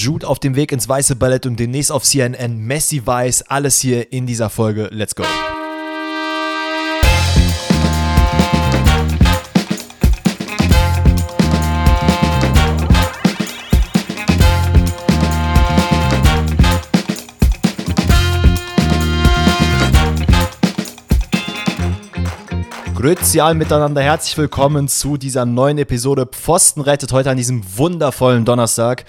Jude auf dem Weg ins weiße Ballett und demnächst auf CNN. Messi weiß, alles hier in dieser Folge. Let's go. Grüezi miteinander, herzlich willkommen zu dieser neuen Episode Pfosten rettet heute an diesem wundervollen Donnerstag,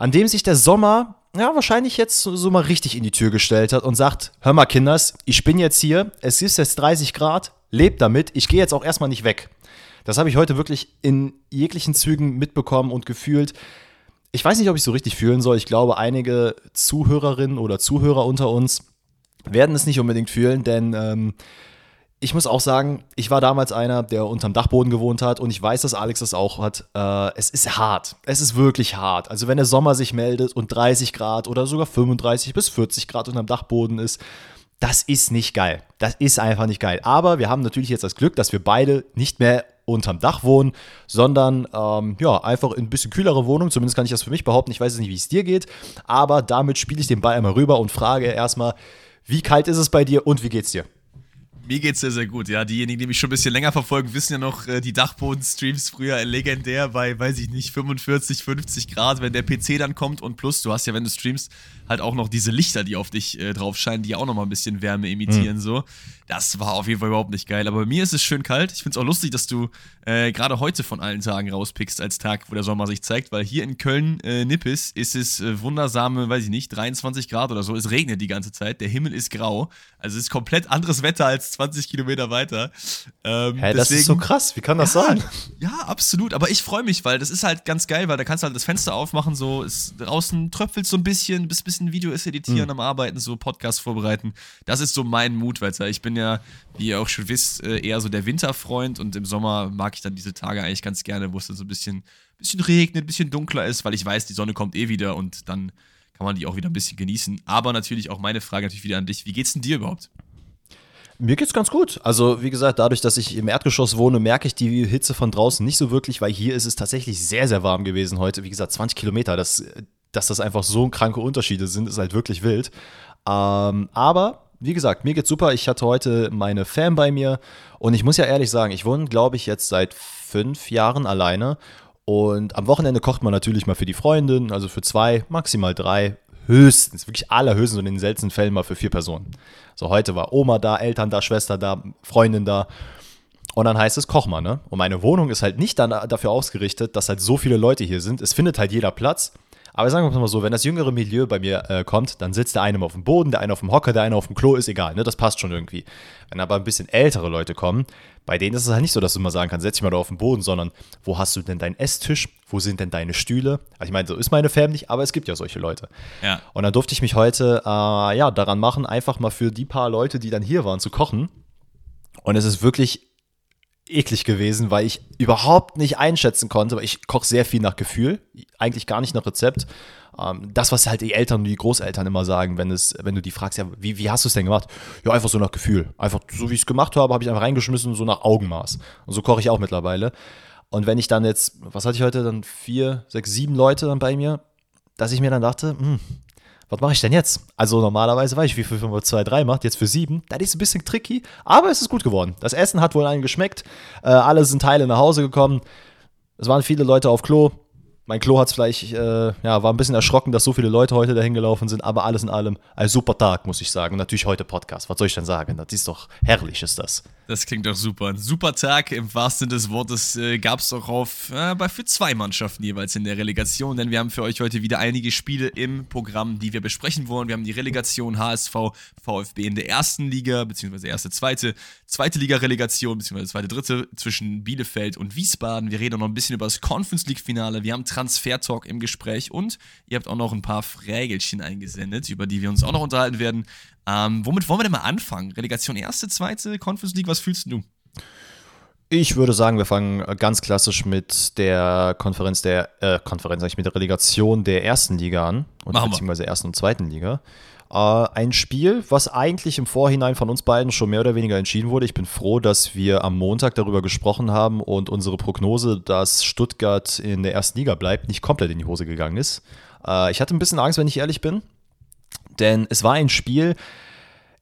an dem sich der Sommer ja wahrscheinlich jetzt so mal richtig in die Tür gestellt hat und sagt, hör mal Kinders, ich bin jetzt hier, es ist jetzt 30 Grad, lebt damit, ich gehe jetzt auch erstmal nicht weg. Das habe ich heute wirklich in jeglichen Zügen mitbekommen und gefühlt. Ich weiß nicht, ob ich so richtig fühlen soll. Ich glaube, einige Zuhörerinnen oder Zuhörer unter uns werden es nicht unbedingt fühlen, denn ähm, ich muss auch sagen, ich war damals einer, der unterm Dachboden gewohnt hat und ich weiß, dass Alex das auch hat. Äh, es ist hart. Es ist wirklich hart. Also wenn der Sommer sich meldet und 30 Grad oder sogar 35 bis 40 Grad unterm Dachboden ist, das ist nicht geil. Das ist einfach nicht geil. Aber wir haben natürlich jetzt das Glück, dass wir beide nicht mehr unterm Dach wohnen, sondern ähm, ja, einfach in ein bisschen kühlere Wohnung. Zumindest kann ich das für mich behaupten. Ich weiß nicht, wie es dir geht. Aber damit spiele ich den Ball einmal rüber und frage erstmal, wie kalt ist es bei dir und wie geht's dir? Mir geht's sehr, sehr gut. Ja, diejenigen, die mich schon ein bisschen länger verfolgen, wissen ja noch, äh, die Dachboden-Streams früher legendär bei, weiß ich nicht, 45, 50 Grad, wenn der PC dann kommt und plus, du hast ja, wenn du streamst, halt auch noch diese Lichter, die auf dich äh, drauf scheinen, die auch noch mal ein bisschen Wärme imitieren, mhm. so. Das war auf jeden Fall überhaupt nicht geil. Aber bei mir ist es schön kalt. Ich finde es auch lustig, dass du äh, gerade heute von allen Tagen rauspickst als Tag, wo der Sommer sich zeigt, weil hier in Köln, äh, Nippes, ist es äh, wundersame, weiß ich nicht, 23 Grad oder so. Es regnet die ganze Zeit. Der Himmel ist grau. Also es ist komplett anderes Wetter als 20 Kilometer weiter. Ähm, Hä, das ist so krass. Wie kann das ja, sein? Ja, absolut. Aber ich freue mich, weil das ist halt ganz geil, weil da kannst du halt das Fenster aufmachen, so ist draußen tröpfelt so ein bisschen, bist ein bisschen Videos editieren, mhm. am Arbeiten, so Podcast vorbereiten. Das ist so mein Mut, weil ich bin ja, wie ihr auch schon wisst, äh, eher so der Winterfreund und im Sommer mag ich dann diese Tage eigentlich ganz gerne, wo es dann so ein bisschen, bisschen regnet, ein bisschen dunkler ist, weil ich weiß, die Sonne kommt eh wieder und dann kann man die auch wieder ein bisschen genießen. Aber natürlich auch meine Frage natürlich wieder an dich. Wie geht's denn dir überhaupt? Mir geht's ganz gut. Also, wie gesagt, dadurch, dass ich im Erdgeschoss wohne, merke ich die Hitze von draußen nicht so wirklich, weil hier ist es tatsächlich sehr, sehr warm gewesen heute. Wie gesagt, 20 Kilometer. Das, dass das einfach so kranke Unterschiede sind, ist halt wirklich wild. Ähm, aber wie gesagt, mir geht's super. Ich hatte heute meine Fan bei mir und ich muss ja ehrlich sagen, ich wohne, glaube ich, jetzt seit fünf Jahren alleine. Und am Wochenende kocht man natürlich mal für die Freundin, also für zwei, maximal drei, höchstens, wirklich allerhöchstens und in den seltenen Fällen mal für vier Personen. So, heute war Oma da, Eltern da, Schwester da, Freundin da. Und dann heißt es, koch mal, ne? Und meine Wohnung ist halt nicht dafür ausgerichtet, dass halt so viele Leute hier sind. Es findet halt jeder Platz. Aber sagen wir mal so, wenn das jüngere Milieu bei mir äh, kommt, dann sitzt der eine auf dem Boden, der eine auf dem Hocker, der eine auf dem Klo, ist egal, ne? Das passt schon irgendwie. Wenn aber ein bisschen ältere Leute kommen, bei denen ist es halt nicht so, dass du mal sagen kannst, setz dich mal da auf den Boden, sondern wo hast du denn deinen Esstisch? Wo sind denn deine Stühle? Also ich meine, so ist meine Fam nicht, aber es gibt ja solche Leute. Ja. Und dann durfte ich mich heute äh, ja daran machen, einfach mal für die paar Leute, die dann hier waren, zu kochen. Und es ist wirklich eklig gewesen, weil ich überhaupt nicht einschätzen konnte, weil ich koche sehr viel nach Gefühl, eigentlich gar nicht nach Rezept. Ähm, das, was halt die Eltern und die Großeltern immer sagen, wenn, es, wenn du die fragst, ja, wie, wie hast du es denn gemacht? Ja, einfach so nach Gefühl. Einfach so, wie ich es gemacht habe, habe ich einfach reingeschmissen, so nach Augenmaß. Und so koche ich auch mittlerweile. Und wenn ich dann jetzt, was hatte ich heute, dann vier, sechs, sieben Leute dann bei mir, dass ich mir dann dachte, hm, was mache ich denn jetzt? Also normalerweise weiß ich, wie viel 5 2, 3 macht, jetzt für 7. Das ist ein bisschen tricky, aber es ist gut geworden. Das Essen hat wohl allen geschmeckt. Äh, alle sind Teile nach Hause gekommen. Es waren viele Leute auf Klo. Mein Klo hat es vielleicht, äh, ja, war ein bisschen erschrocken, dass so viele Leute heute dahin gelaufen sind, aber alles in allem ein super Tag, muss ich sagen. Und natürlich heute Podcast. Was soll ich denn sagen? Das ist doch herrlich, ist das. Das klingt doch super. Ein super Tag im wahrsten Sinne des Wortes äh, gab es doch auf, äh, bei für zwei Mannschaften jeweils in der Relegation, denn wir haben für euch heute wieder einige Spiele im Programm, die wir besprechen wollen. Wir haben die Relegation HSV, VfB in der ersten Liga, beziehungsweise erste, zweite, zweite Liga-Relegation, beziehungsweise zweite, dritte zwischen Bielefeld und Wiesbaden. Wir reden auch noch ein bisschen über das Conference League-Finale. Wir haben Transfer-Talk im Gespräch und ihr habt auch noch ein paar Frägelchen eingesendet, über die wir uns auch noch unterhalten werden. Ähm, womit wollen wir denn mal anfangen? Relegation erste, zweite, Conference League, was fühlst du? Ich würde sagen, wir fangen ganz klassisch mit der Konferenz der äh, Konferenz, sag ich, mit der Relegation der ersten Liga an, oder beziehungsweise ersten und zweiten Liga. Äh, ein Spiel, was eigentlich im Vorhinein von uns beiden schon mehr oder weniger entschieden wurde. Ich bin froh, dass wir am Montag darüber gesprochen haben und unsere Prognose, dass Stuttgart in der ersten Liga bleibt, nicht komplett in die Hose gegangen ist. Äh, ich hatte ein bisschen Angst, wenn ich ehrlich bin, denn es war ein Spiel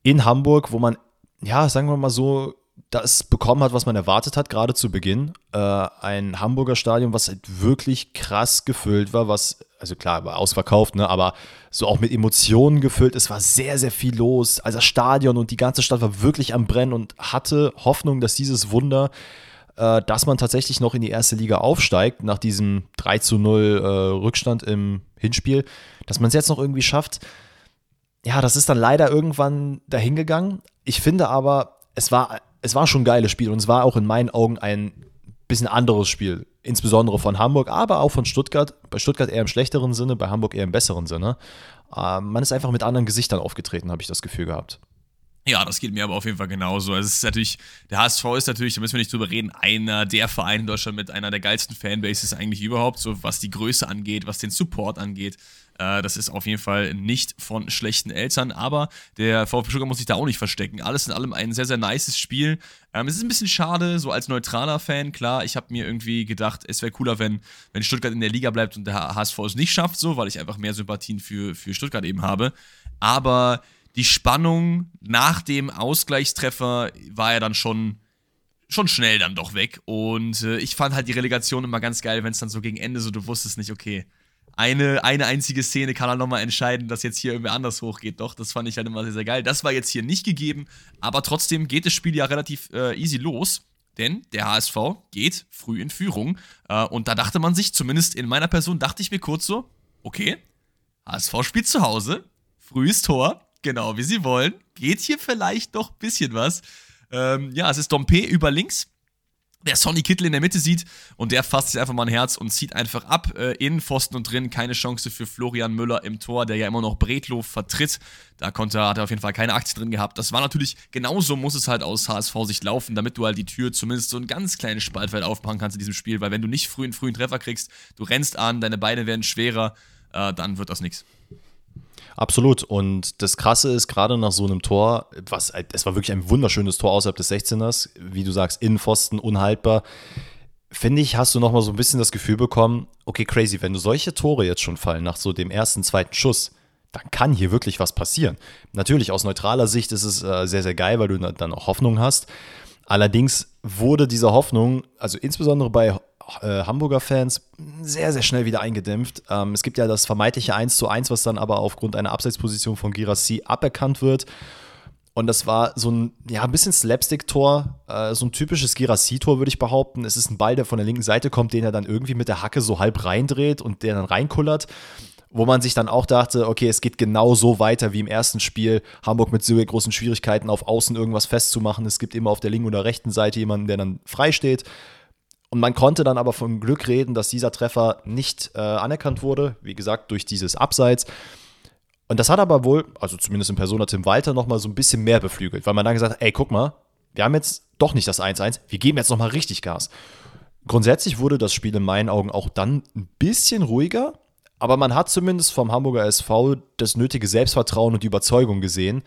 in Hamburg, wo man, ja, sagen wir mal so, das bekommen hat, was man erwartet hat, gerade zu Beginn. Äh, ein Hamburger Stadion, was halt wirklich krass gefüllt war, was, also klar, war ausverkauft, ne, aber so auch mit Emotionen gefüllt. Es war sehr, sehr viel los. Also das Stadion und die ganze Stadt war wirklich am Brennen und hatte Hoffnung, dass dieses Wunder, äh, dass man tatsächlich noch in die erste Liga aufsteigt, nach diesem 3 zu 0 äh, Rückstand im Hinspiel, dass man es jetzt noch irgendwie schafft. Ja, das ist dann leider irgendwann dahingegangen. Ich finde aber, es war es war schon ein geiles Spiel und es war auch in meinen Augen ein bisschen anderes Spiel. Insbesondere von Hamburg, aber auch von Stuttgart. Bei Stuttgart eher im schlechteren Sinne, bei Hamburg eher im besseren Sinne. Äh, man ist einfach mit anderen Gesichtern aufgetreten, habe ich das Gefühl gehabt. Ja, das geht mir aber auf jeden Fall genauso. Also es ist natürlich, der HSV ist natürlich, da müssen wir nicht drüber reden, einer der Vereine in Deutschland mit einer der geilsten Fanbases eigentlich überhaupt, so was die Größe angeht, was den Support angeht. Äh, das ist auf jeden Fall nicht von schlechten Eltern, aber der VfB Stuttgart muss sich da auch nicht verstecken. Alles in allem ein sehr, sehr nices Spiel. Ähm, es ist ein bisschen schade, so als neutraler Fan, klar, ich habe mir irgendwie gedacht, es wäre cooler, wenn, wenn Stuttgart in der Liga bleibt und der HSV es nicht schafft, so, weil ich einfach mehr Sympathien für, für Stuttgart eben habe. Aber die Spannung nach dem Ausgleichstreffer war ja dann schon schon schnell dann doch weg. Und äh, ich fand halt die Relegation immer ganz geil, wenn es dann so gegen Ende so, du wusstest nicht, okay, eine, eine einzige Szene kann halt nochmal entscheiden, dass jetzt hier irgendwie anders hochgeht. Doch, das fand ich halt immer sehr, sehr geil. Das war jetzt hier nicht gegeben, aber trotzdem geht das Spiel ja relativ äh, easy los. Denn der HSV geht früh in Führung. Äh, und da dachte man sich, zumindest in meiner Person, dachte ich mir kurz so, okay, HSV spielt zu Hause, frühes Tor, genau wie sie wollen. Geht hier vielleicht doch ein bisschen was. Ähm, ja, es ist Dompe über links, der Sonny Kittel in der Mitte sieht und der fasst sich einfach mal ein Herz und zieht einfach ab. Äh, innen, Pfosten und drin, keine Chance für Florian Müller im Tor, der ja immer noch Bretlow vertritt. Da konnte, hat er auf jeden Fall keine Aktie drin gehabt. Das war natürlich, genauso muss es halt aus HSV-Sicht laufen, damit du halt die Tür zumindest so ein ganz kleines Spaltfeld aufmachen kannst in diesem Spiel, weil wenn du nicht früh einen frühen Treffer kriegst, du rennst an, deine Beine werden schwerer, äh, dann wird das nichts. Absolut. Und das Krasse ist, gerade nach so einem Tor, was, es war wirklich ein wunderschönes Tor außerhalb des 16ers, wie du sagst, Innenpfosten, unhaltbar. Finde ich, hast du nochmal so ein bisschen das Gefühl bekommen, okay, crazy, wenn du solche Tore jetzt schon fallen, nach so dem ersten, zweiten Schuss, dann kann hier wirklich was passieren. Natürlich, aus neutraler Sicht ist es äh, sehr, sehr geil, weil du dann auch Hoffnung hast. Allerdings wurde diese Hoffnung, also insbesondere bei äh, Hamburger Fans sehr, sehr schnell wieder eingedämpft. Ähm, es gibt ja das vermeintliche 1 zu 1, was dann aber aufgrund einer Abseitsposition von Girassi aberkannt wird. Und das war so ein, ja, ein bisschen Slapstick-Tor, äh, so ein typisches Girassi-Tor, würde ich behaupten. Es ist ein Ball, der von der linken Seite kommt, den er dann irgendwie mit der Hacke so halb reindreht und der dann reinkullert. Wo man sich dann auch dachte, okay, es geht genau so weiter wie im ersten Spiel. Hamburg mit sehr großen Schwierigkeiten, auf Außen irgendwas festzumachen. Es gibt immer auf der linken oder rechten Seite jemanden, der dann frei steht. Und man konnte dann aber vom Glück reden, dass dieser Treffer nicht äh, anerkannt wurde, wie gesagt, durch dieses Abseits. Und das hat aber wohl, also zumindest in Persona Tim Walter, nochmal so ein bisschen mehr beflügelt, weil man dann gesagt hat, ey, guck mal, wir haben jetzt doch nicht das 1-1, wir geben jetzt nochmal richtig Gas. Grundsätzlich wurde das Spiel in meinen Augen auch dann ein bisschen ruhiger, aber man hat zumindest vom Hamburger SV das nötige Selbstvertrauen und die Überzeugung gesehen,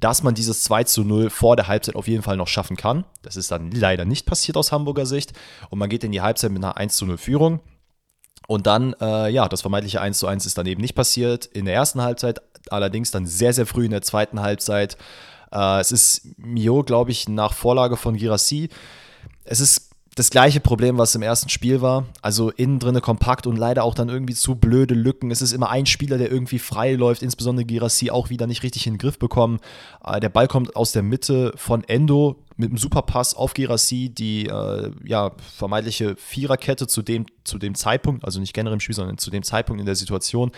dass man dieses 2 zu 0 vor der Halbzeit auf jeden Fall noch schaffen kann. Das ist dann leider nicht passiert aus Hamburger Sicht. Und man geht in die Halbzeit mit einer 1 zu 0 Führung. Und dann, äh, ja, das vermeintliche 1 zu 1 ist dann eben nicht passiert in der ersten Halbzeit, allerdings dann sehr, sehr früh in der zweiten Halbzeit. Äh, es ist Mio, glaube ich, nach Vorlage von Girassi. Es ist das gleiche Problem, was im ersten Spiel war. Also innen drinne kompakt und leider auch dann irgendwie zu blöde Lücken. Es ist immer ein Spieler, der irgendwie frei läuft, insbesondere Girassi auch wieder nicht richtig in den Griff bekommen. Äh, der Ball kommt aus der Mitte von Endo mit einem Superpass auf Girassi, die äh, ja, vermeintliche Viererkette zu dem, zu dem Zeitpunkt, also nicht generell im Spiel, sondern zu dem Zeitpunkt in der Situation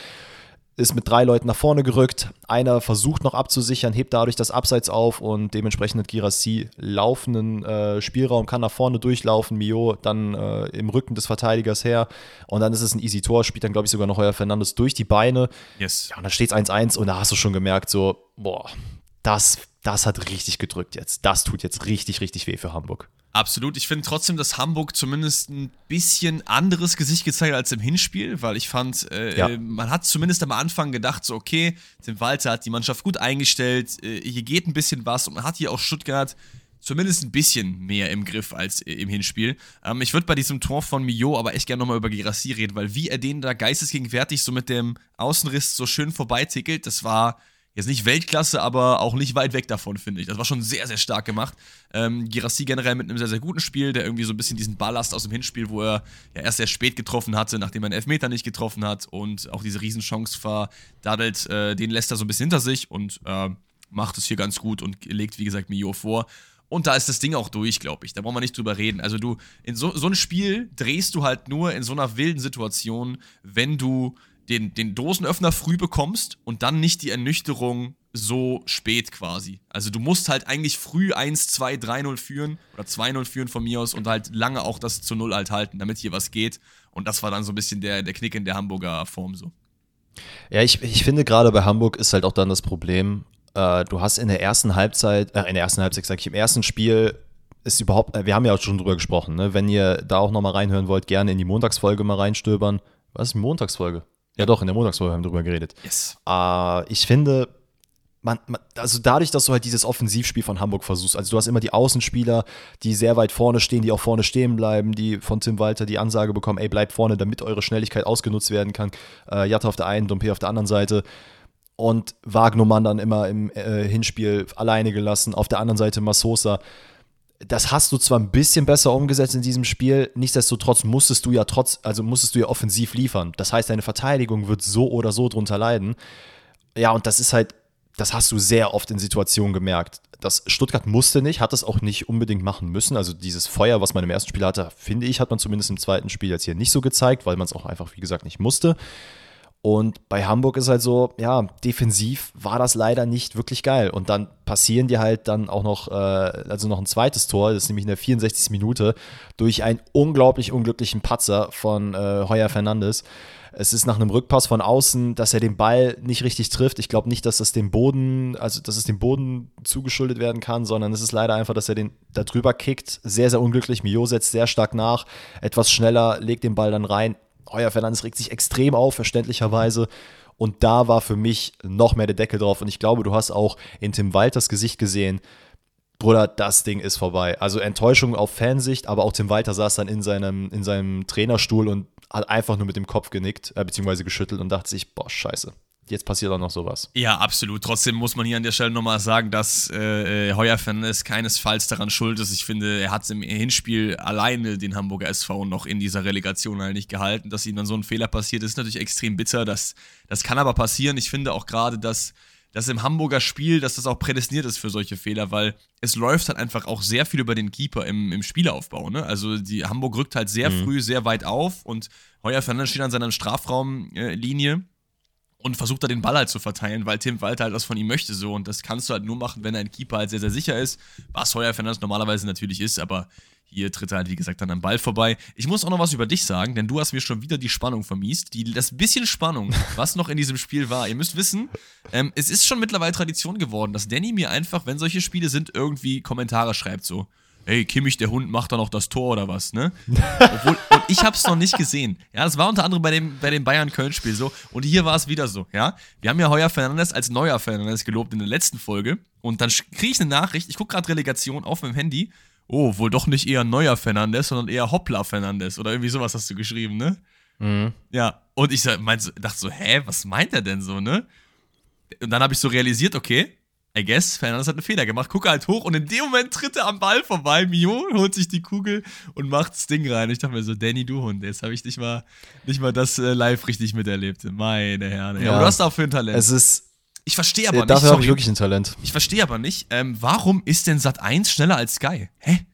ist mit drei Leuten nach vorne gerückt. Einer versucht noch abzusichern, hebt dadurch das Abseits auf und dementsprechend hat Girassi laufenden äh, Spielraum, kann nach vorne durchlaufen. Mio dann äh, im Rücken des Verteidigers her und dann ist es ein easy Tor. Spielt dann, glaube ich, sogar noch Heuer Fernandes durch die Beine. Yes. Ja, und dann steht es 1-1 und da hast du schon gemerkt, so, boah, das, das hat richtig gedrückt jetzt. Das tut jetzt richtig, richtig weh für Hamburg. Absolut. Ich finde trotzdem, dass Hamburg zumindest ein bisschen anderes Gesicht gezeigt hat als im Hinspiel, weil ich fand, äh, ja. man hat zumindest am Anfang gedacht, so, okay, Tim Walter hat die Mannschaft gut eingestellt, äh, hier geht ein bisschen was und man hat hier auch Stuttgart zumindest ein bisschen mehr im Griff als im Hinspiel. Ähm, ich würde bei diesem Tor von Mio aber echt gerne nochmal über Girassi reden, weil wie er den da geistesgegenwärtig so mit dem Außenriss so schön vorbeitickelt, das war jetzt nicht Weltklasse, aber auch nicht weit weg davon, finde ich. Das war schon sehr, sehr stark gemacht. Ähm, Girassi generell mit einem sehr, sehr guten Spiel, der irgendwie so ein bisschen diesen Ballast aus dem Hinspiel, wo er ja erst sehr spät getroffen hatte, nachdem er einen Elfmeter nicht getroffen hat und auch diese Riesenchance verdaddelt, äh, den lässt er so ein bisschen hinter sich und äh, macht es hier ganz gut und legt, wie gesagt, Mio vor. Und da ist das Ding auch durch, glaube ich. Da brauchen wir nicht drüber reden. Also du, in so, so ein Spiel drehst du halt nur in so einer wilden Situation, wenn du den, den Dosenöffner früh bekommst und dann nicht die Ernüchterung so spät quasi. Also du musst halt eigentlich früh 1, 2, 3-0 führen oder 2-0 führen von mir aus und halt lange auch das zu 0 halt halten, damit hier was geht. Und das war dann so ein bisschen der, der Knick in der Hamburger Form so. Ja, ich, ich finde gerade bei Hamburg ist halt auch dann das Problem, äh, du hast in der ersten Halbzeit, äh, in der ersten Halbzeit, sag ich, im ersten Spiel ist überhaupt, äh, wir haben ja auch schon drüber gesprochen, ne? wenn ihr da auch nochmal reinhören wollt, gerne in die Montagsfolge mal reinstöbern. Was ist die Montagsfolge? Ja, doch, in der Montagsfolge haben wir drüber geredet. Yes. Äh, ich finde, man, man, also dadurch, dass du halt dieses Offensivspiel von Hamburg versuchst, also du hast immer die Außenspieler, die sehr weit vorne stehen, die auch vorne stehen bleiben, die von Tim Walter die Ansage bekommen, ey, bleibt vorne, damit eure Schnelligkeit ausgenutzt werden kann. Äh, Jatta auf der einen, Dompe auf der anderen Seite. Und Wagnumann dann immer im äh, Hinspiel alleine gelassen, auf der anderen Seite Massosa das hast du zwar ein bisschen besser umgesetzt in diesem Spiel, nichtsdestotrotz musstest du ja trotz, also musstest du ja offensiv liefern. Das heißt, deine Verteidigung wird so oder so drunter leiden. Ja, und das ist halt, das hast du sehr oft in Situationen gemerkt. Das Stuttgart musste nicht, hat es auch nicht unbedingt machen müssen. Also dieses Feuer, was man im ersten Spiel hatte, finde ich, hat man zumindest im zweiten Spiel jetzt hier nicht so gezeigt, weil man es auch einfach, wie gesagt, nicht musste. Und bei Hamburg ist halt so, ja, defensiv war das leider nicht wirklich geil. Und dann passieren die halt dann auch noch, äh, also noch ein zweites Tor, das ist nämlich in der 64. Minute, durch einen unglaublich unglücklichen Patzer von äh, Heuer Fernandes. Es ist nach einem Rückpass von außen, dass er den Ball nicht richtig trifft. Ich glaube nicht, dass das dem Boden, also dass es dem Boden zugeschuldet werden kann, sondern es ist leider einfach, dass er den da drüber kickt. Sehr, sehr unglücklich. Mio setzt sehr stark nach, etwas schneller, legt den Ball dann rein Heuer Fernandes regt sich extrem auf, verständlicherweise. Und da war für mich noch mehr der Deckel drauf. Und ich glaube, du hast auch in Tim Walters Gesicht gesehen, Bruder, das Ding ist vorbei. Also Enttäuschung auf Fansicht, aber auch Tim Walter saß dann in seinem, in seinem Trainerstuhl und hat einfach nur mit dem Kopf genickt, äh, beziehungsweise geschüttelt und dachte sich, boah, scheiße jetzt passiert auch noch sowas. Ja, absolut. Trotzdem muss man hier an der Stelle nochmal sagen, dass äh, äh, Heuer Fernandes keinesfalls daran schuld ist. Ich finde, er hat im Hinspiel alleine den Hamburger SV noch in dieser Relegation halt nicht gehalten. Dass ihm dann so ein Fehler passiert, ist natürlich extrem bitter. Das, das kann aber passieren. Ich finde auch gerade, dass dass im Hamburger Spiel, dass das auch prädestiniert ist für solche Fehler, weil es läuft halt einfach auch sehr viel über den Keeper im, im Spielaufbau. Ne? Also die Hamburg rückt halt sehr mhm. früh sehr weit auf und Heuer Fernandes steht an seiner Strafraumlinie äh, und versucht da den Ball halt zu verteilen, weil Tim Walter halt was von ihm möchte so und das kannst du halt nur machen, wenn ein Keeper halt sehr, sehr sicher ist, was Heuer Fernandes normalerweise natürlich ist, aber hier tritt er halt, wie gesagt, dann am Ball vorbei. Ich muss auch noch was über dich sagen, denn du hast mir schon wieder die Spannung vermiest. Die, das bisschen Spannung, was noch in diesem Spiel war. Ihr müsst wissen, ähm, es ist schon mittlerweile Tradition geworden, dass Danny mir einfach, wenn solche Spiele sind, irgendwie Kommentare schreibt so hey, Kimmich, der Hund, macht da noch das Tor oder was, ne? Obwohl, und ich hab's noch nicht gesehen. Ja, das war unter anderem bei dem, bei dem Bayern-Köln-Spiel so. Und hier war es wieder so, ja. Wir haben ja Heuer Fernandes als neuer Fernandes gelobt in der letzten Folge. Und dann kriege ich eine Nachricht, ich gucke gerade Relegation auf meinem Handy. Oh, wohl doch nicht eher neuer Fernandes, sondern eher Hoppla Fernandes. Oder irgendwie sowas hast du geschrieben, ne? Mhm. Ja, und ich dachte so, hä, was meint er denn so, ne? Und dann habe ich so realisiert, okay, I guess, Fernandes hat einen Fehler gemacht. Gucke halt hoch und in dem Moment tritt er am Ball vorbei. Mio holt sich die Kugel und macht das Ding rein. Ich dachte mir so, Danny, du Hund, jetzt habe ich nicht mal, nicht mal das äh, live richtig miterlebt. Meine Herren. Ja, aber du hast auch für ein Talent. Es ist. Ich verstehe aber nicht. Dafür habe ich wirklich ein Talent. Ich verstehe aber nicht, ähm, warum ist denn Sat 1 schneller als Sky? Hä?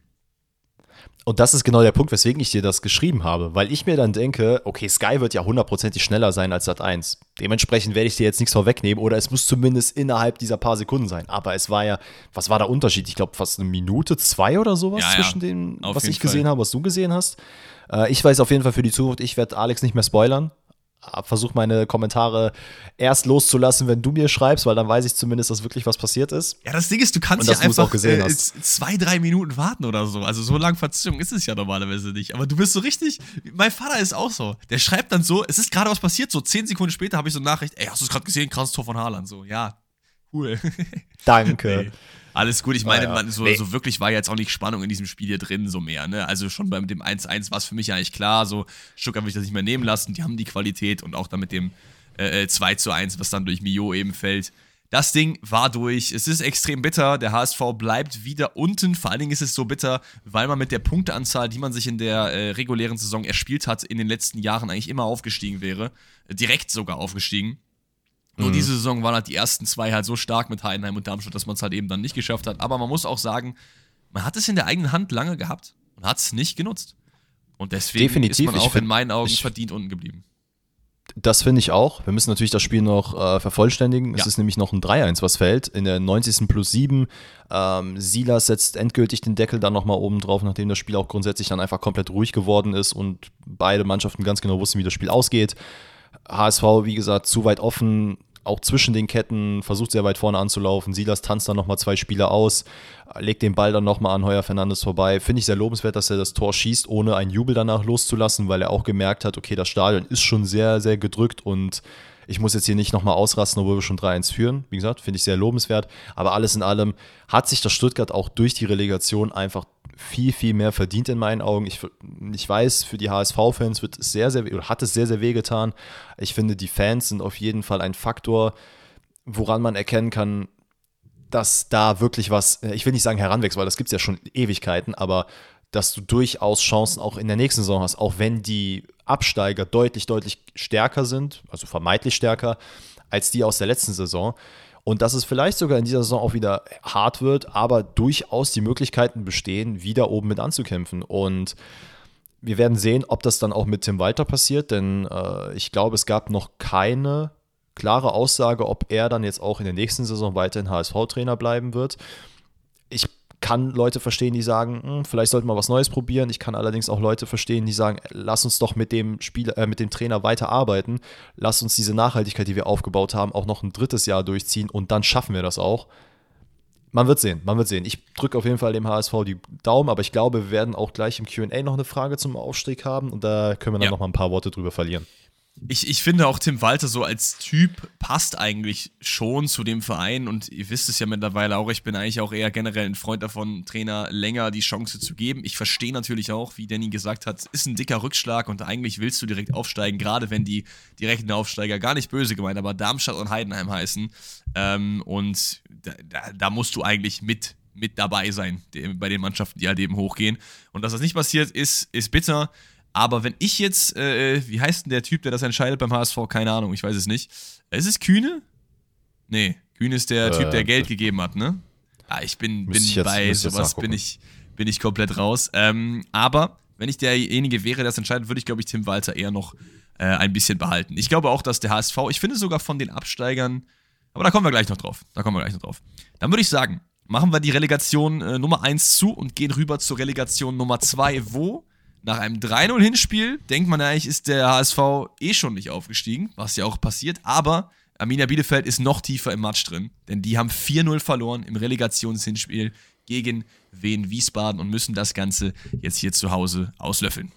Und das ist genau der Punkt, weswegen ich dir das geschrieben habe, weil ich mir dann denke, okay, Sky wird ja hundertprozentig schneller sein als Sat 1. Dementsprechend werde ich dir jetzt nichts vorwegnehmen oder es muss zumindest innerhalb dieser paar Sekunden sein. Aber es war ja, was war der Unterschied? Ich glaube, fast eine Minute, zwei oder sowas ja, zwischen ja. dem, was ich Fall. gesehen habe, was du gesehen hast. Äh, ich weiß auf jeden Fall für die Zukunft, ich werde Alex nicht mehr spoilern versuche meine Kommentare erst loszulassen, wenn du mir schreibst, weil dann weiß ich zumindest, dass wirklich was passiert ist. Ja, das Ding ist, du kannst ja einfach äh, zwei, drei Minuten warten oder so. Also so lange Verzögerung ist es ja normalerweise nicht. Aber du bist so richtig, mein Vater ist auch so. Der schreibt dann so, es ist gerade was passiert, so zehn Sekunden später habe ich so eine Nachricht, ey, hast du es gerade gesehen, krasses Tor von Haaland. So, ja, cool. Danke. Alles gut, ich meine, ja, ja. Man, so, nee. so, wirklich war jetzt auch nicht Spannung in diesem Spiel hier drin, so mehr, ne? Also schon bei dem 1-1 war es für mich eigentlich klar, so Stuttgart will ich das nicht mehr nehmen lassen, die haben die Qualität und auch dann mit dem äh, 2 äh, 1, was dann durch Mio eben fällt. Das Ding war durch. Es ist extrem bitter. Der HSV bleibt wieder unten. Vor allen Dingen ist es so bitter, weil man mit der Punkteanzahl, die man sich in der äh, regulären Saison erspielt hat, in den letzten Jahren eigentlich immer aufgestiegen wäre. Direkt sogar aufgestiegen. Nur mhm. diese Saison waren halt die ersten zwei halt so stark mit Heidenheim und Darmstadt, dass man es halt eben dann nicht geschafft hat. Aber man muss auch sagen, man hat es in der eigenen Hand lange gehabt und hat es nicht genutzt. Und deswegen Definitiv. ist man auch in meinen Augen verdient unten geblieben. Das finde ich auch. Wir müssen natürlich das Spiel noch äh, vervollständigen. Ja. Es ist nämlich noch ein 3-1, was fällt. In der 90. plus 7. Ähm, Silas setzt endgültig den Deckel dann nochmal oben drauf, nachdem das Spiel auch grundsätzlich dann einfach komplett ruhig geworden ist und beide Mannschaften ganz genau wussten, wie das Spiel ausgeht. HSV, wie gesagt, zu weit offen, auch zwischen den Ketten, versucht sehr weit vorne anzulaufen. Silas tanzt dann nochmal zwei Spieler aus, legt den Ball dann nochmal an Heuer Fernandes vorbei. Finde ich sehr lobenswert, dass er das Tor schießt, ohne einen Jubel danach loszulassen, weil er auch gemerkt hat, okay, das Stadion ist schon sehr, sehr gedrückt und ich muss jetzt hier nicht nochmal ausrasten, obwohl wir schon 3-1 führen. Wie gesagt, finde ich sehr lobenswert. Aber alles in allem hat sich das Stuttgart auch durch die Relegation einfach viel, viel mehr verdient in meinen Augen. Ich, ich weiß, für die HSV-Fans wird es sehr, sehr, oder hat es sehr, sehr wehgetan. Ich finde, die Fans sind auf jeden Fall ein Faktor, woran man erkennen kann, dass da wirklich was, ich will nicht sagen heranwächst, weil das gibt es ja schon Ewigkeiten, aber dass du durchaus Chancen auch in der nächsten Saison hast, auch wenn die Absteiger deutlich, deutlich stärker sind, also vermeintlich stärker, als die aus der letzten Saison. Und dass es vielleicht sogar in dieser Saison auch wieder hart wird, aber durchaus die Möglichkeiten bestehen, wieder oben mit anzukämpfen. Und wir werden sehen, ob das dann auch mit Tim Walter passiert, denn äh, ich glaube, es gab noch keine klare Aussage, ob er dann jetzt auch in der nächsten Saison weiterhin HSV-Trainer bleiben wird. Ich kann Leute verstehen, die sagen, hm, vielleicht sollten wir was Neues probieren. Ich kann allerdings auch Leute verstehen, die sagen, lass uns doch mit dem Spieler, äh, mit dem Trainer weiterarbeiten. Lass uns diese Nachhaltigkeit, die wir aufgebaut haben, auch noch ein drittes Jahr durchziehen und dann schaffen wir das auch. Man wird sehen, man wird sehen. Ich drücke auf jeden Fall dem HSV die Daumen, aber ich glaube, wir werden auch gleich im QA noch eine Frage zum Aufstieg haben und da können wir dann ja. noch mal ein paar Worte drüber verlieren ich, ich finde auch Tim Walter so als Typ passt eigentlich schon zu dem Verein und ihr wisst es ja mittlerweile auch, ich bin eigentlich auch eher generell ein Freund davon, Trainer länger die Chance zu geben. Ich verstehe natürlich auch, wie Danny gesagt hat, ist ein dicker Rückschlag und eigentlich willst du direkt aufsteigen, gerade wenn die direkten Aufsteiger gar nicht böse gemeint, aber Darmstadt und Heidenheim heißen. Ähm, und da, da, musst du eigentlich mit mit dabei sein bei den Mannschaften, die halt eben hochgehen. Und dass das nicht passiert, ist, ist bitter. Aber wenn ich jetzt, äh, wie heißt denn der Typ, der das entscheidet beim HSV? Keine Ahnung, ich weiß es nicht. Ist es Kühne? Nee, Kühne ist der äh, Typ, der Geld gegeben hat, ne? Ah, ich bin, bin ich jetzt, bei sowas bin ich, bin ich komplett raus. Ähm, aber wenn ich derjenige wäre, der das entscheidet, würde ich, glaube ich, Tim Walter eher noch äh, ein bisschen behalten. Ich glaube auch, dass der HSV, ich finde sogar von den Absteigern, aber da kommen wir gleich noch drauf. Da kommen wir gleich noch drauf. Dann würde ich sagen, machen wir die Relegation äh, Nummer 1 zu und gehen rüber zur Relegation Nummer 2, wo nach einem 3-0-Hinspiel denkt man eigentlich, ist der HSV eh schon nicht aufgestiegen, was ja auch passiert, aber Arminia Bielefeld ist noch tiefer im Match drin, denn die haben 4-0 verloren im Relegationshinspiel gegen Wien Wiesbaden und müssen das Ganze jetzt hier zu Hause auslöffeln.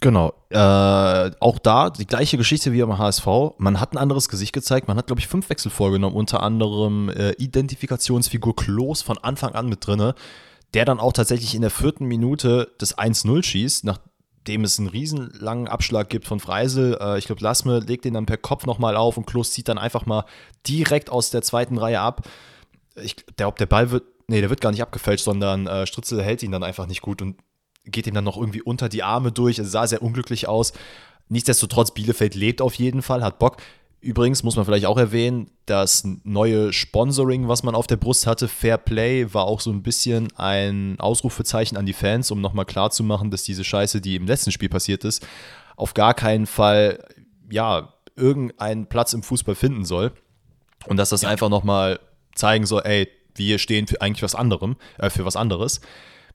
Genau. Äh, auch da die gleiche Geschichte wie am HSV. Man hat ein anderes Gesicht gezeigt. Man hat, glaube ich, fünf Wechsel vorgenommen, unter anderem äh, Identifikationsfigur Klos von Anfang an mit drinne der dann auch tatsächlich in der vierten Minute das 1-0 schießt, nachdem es einen riesenlangen Abschlag gibt von Freisel. Äh, ich glaube, Lassme legt den dann per Kopf nochmal auf und Klos zieht dann einfach mal direkt aus der zweiten Reihe ab. Ich glaube, der Ball wird, nee, der wird gar nicht abgefälscht, sondern äh, Stritzel hält ihn dann einfach nicht gut und geht ihm dann noch irgendwie unter die Arme durch. Es sah sehr unglücklich aus. Nichtsdestotrotz, Bielefeld lebt auf jeden Fall, hat Bock. Übrigens muss man vielleicht auch erwähnen, das neue Sponsoring, was man auf der Brust hatte, Fair Play, war auch so ein bisschen ein Ausrufezeichen an die Fans, um nochmal klarzumachen, dass diese Scheiße, die im letzten Spiel passiert ist, auf gar keinen Fall, ja, irgendeinen Platz im Fußball finden soll. Und dass das ja. einfach nochmal zeigen soll, ey, wir stehen für eigentlich was anderem, äh, für was anderes.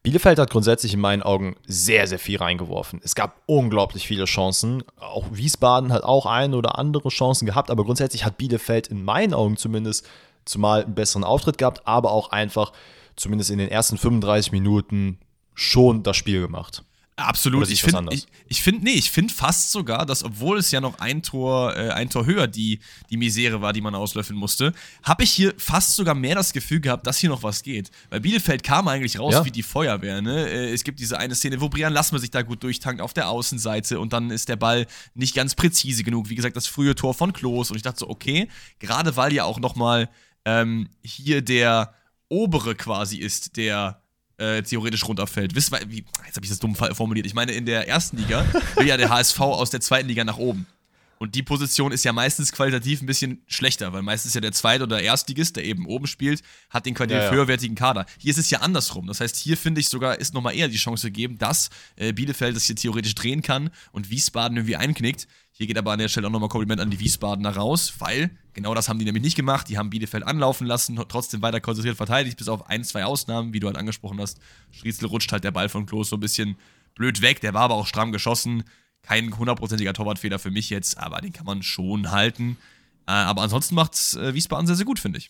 Bielefeld hat grundsätzlich in meinen Augen sehr, sehr viel reingeworfen. Es gab unglaublich viele Chancen. Auch Wiesbaden hat auch eine oder andere Chancen gehabt, aber grundsätzlich hat Bielefeld in meinen Augen zumindest zumal einen besseren Auftritt gehabt, aber auch einfach zumindest in den ersten 35 Minuten schon das Spiel gemacht. Absolut. Ich finde, ich, ich finde, nee, ich finde fast sogar, dass obwohl es ja noch ein Tor, äh, ein Tor höher die, die Misere war, die man auslöffeln musste, habe ich hier fast sogar mehr das Gefühl gehabt, dass hier noch was geht. Weil Bielefeld kam eigentlich raus ja. wie die Feuerwehr. Ne? Äh, es gibt diese eine Szene, wo Brian Lassmer sich da gut durchtankt auf der Außenseite und dann ist der Ball nicht ganz präzise genug. Wie gesagt, das frühe Tor von Klos und ich dachte so, okay, gerade weil ja auch nochmal ähm, hier der obere quasi ist, der äh, theoretisch runterfällt. Wisst ihr, wie, jetzt habe ich das dumm formuliert. Ich meine, in der ersten Liga will ja der HSV aus der zweiten Liga nach oben. Und die Position ist ja meistens qualitativ ein bisschen schlechter, weil meistens ja der Zweit- oder Erstligist, der eben oben spielt, hat den qualitativ ja, ja. höherwertigen Kader. Hier ist es ja andersrum. Das heißt, hier finde ich sogar, ist nochmal eher die Chance gegeben, dass äh, Bielefeld das hier theoretisch drehen kann und Wiesbaden irgendwie einknickt. Hier geht aber an der Stelle auch nochmal Kompliment an die Wiesbadener raus, weil genau das haben die nämlich nicht gemacht. Die haben Bielefeld anlaufen lassen, trotzdem weiter konzentriert verteidigt, bis auf ein, zwei Ausnahmen, wie du halt angesprochen hast. Striezel rutscht halt der Ball von Klos so ein bisschen blöd weg. Der war aber auch stramm geschossen. Kein hundertprozentiger Torwartfehler für mich jetzt, aber den kann man schon halten. Äh, aber ansonsten macht äh, Wiesbaden sehr, sehr gut, finde ich.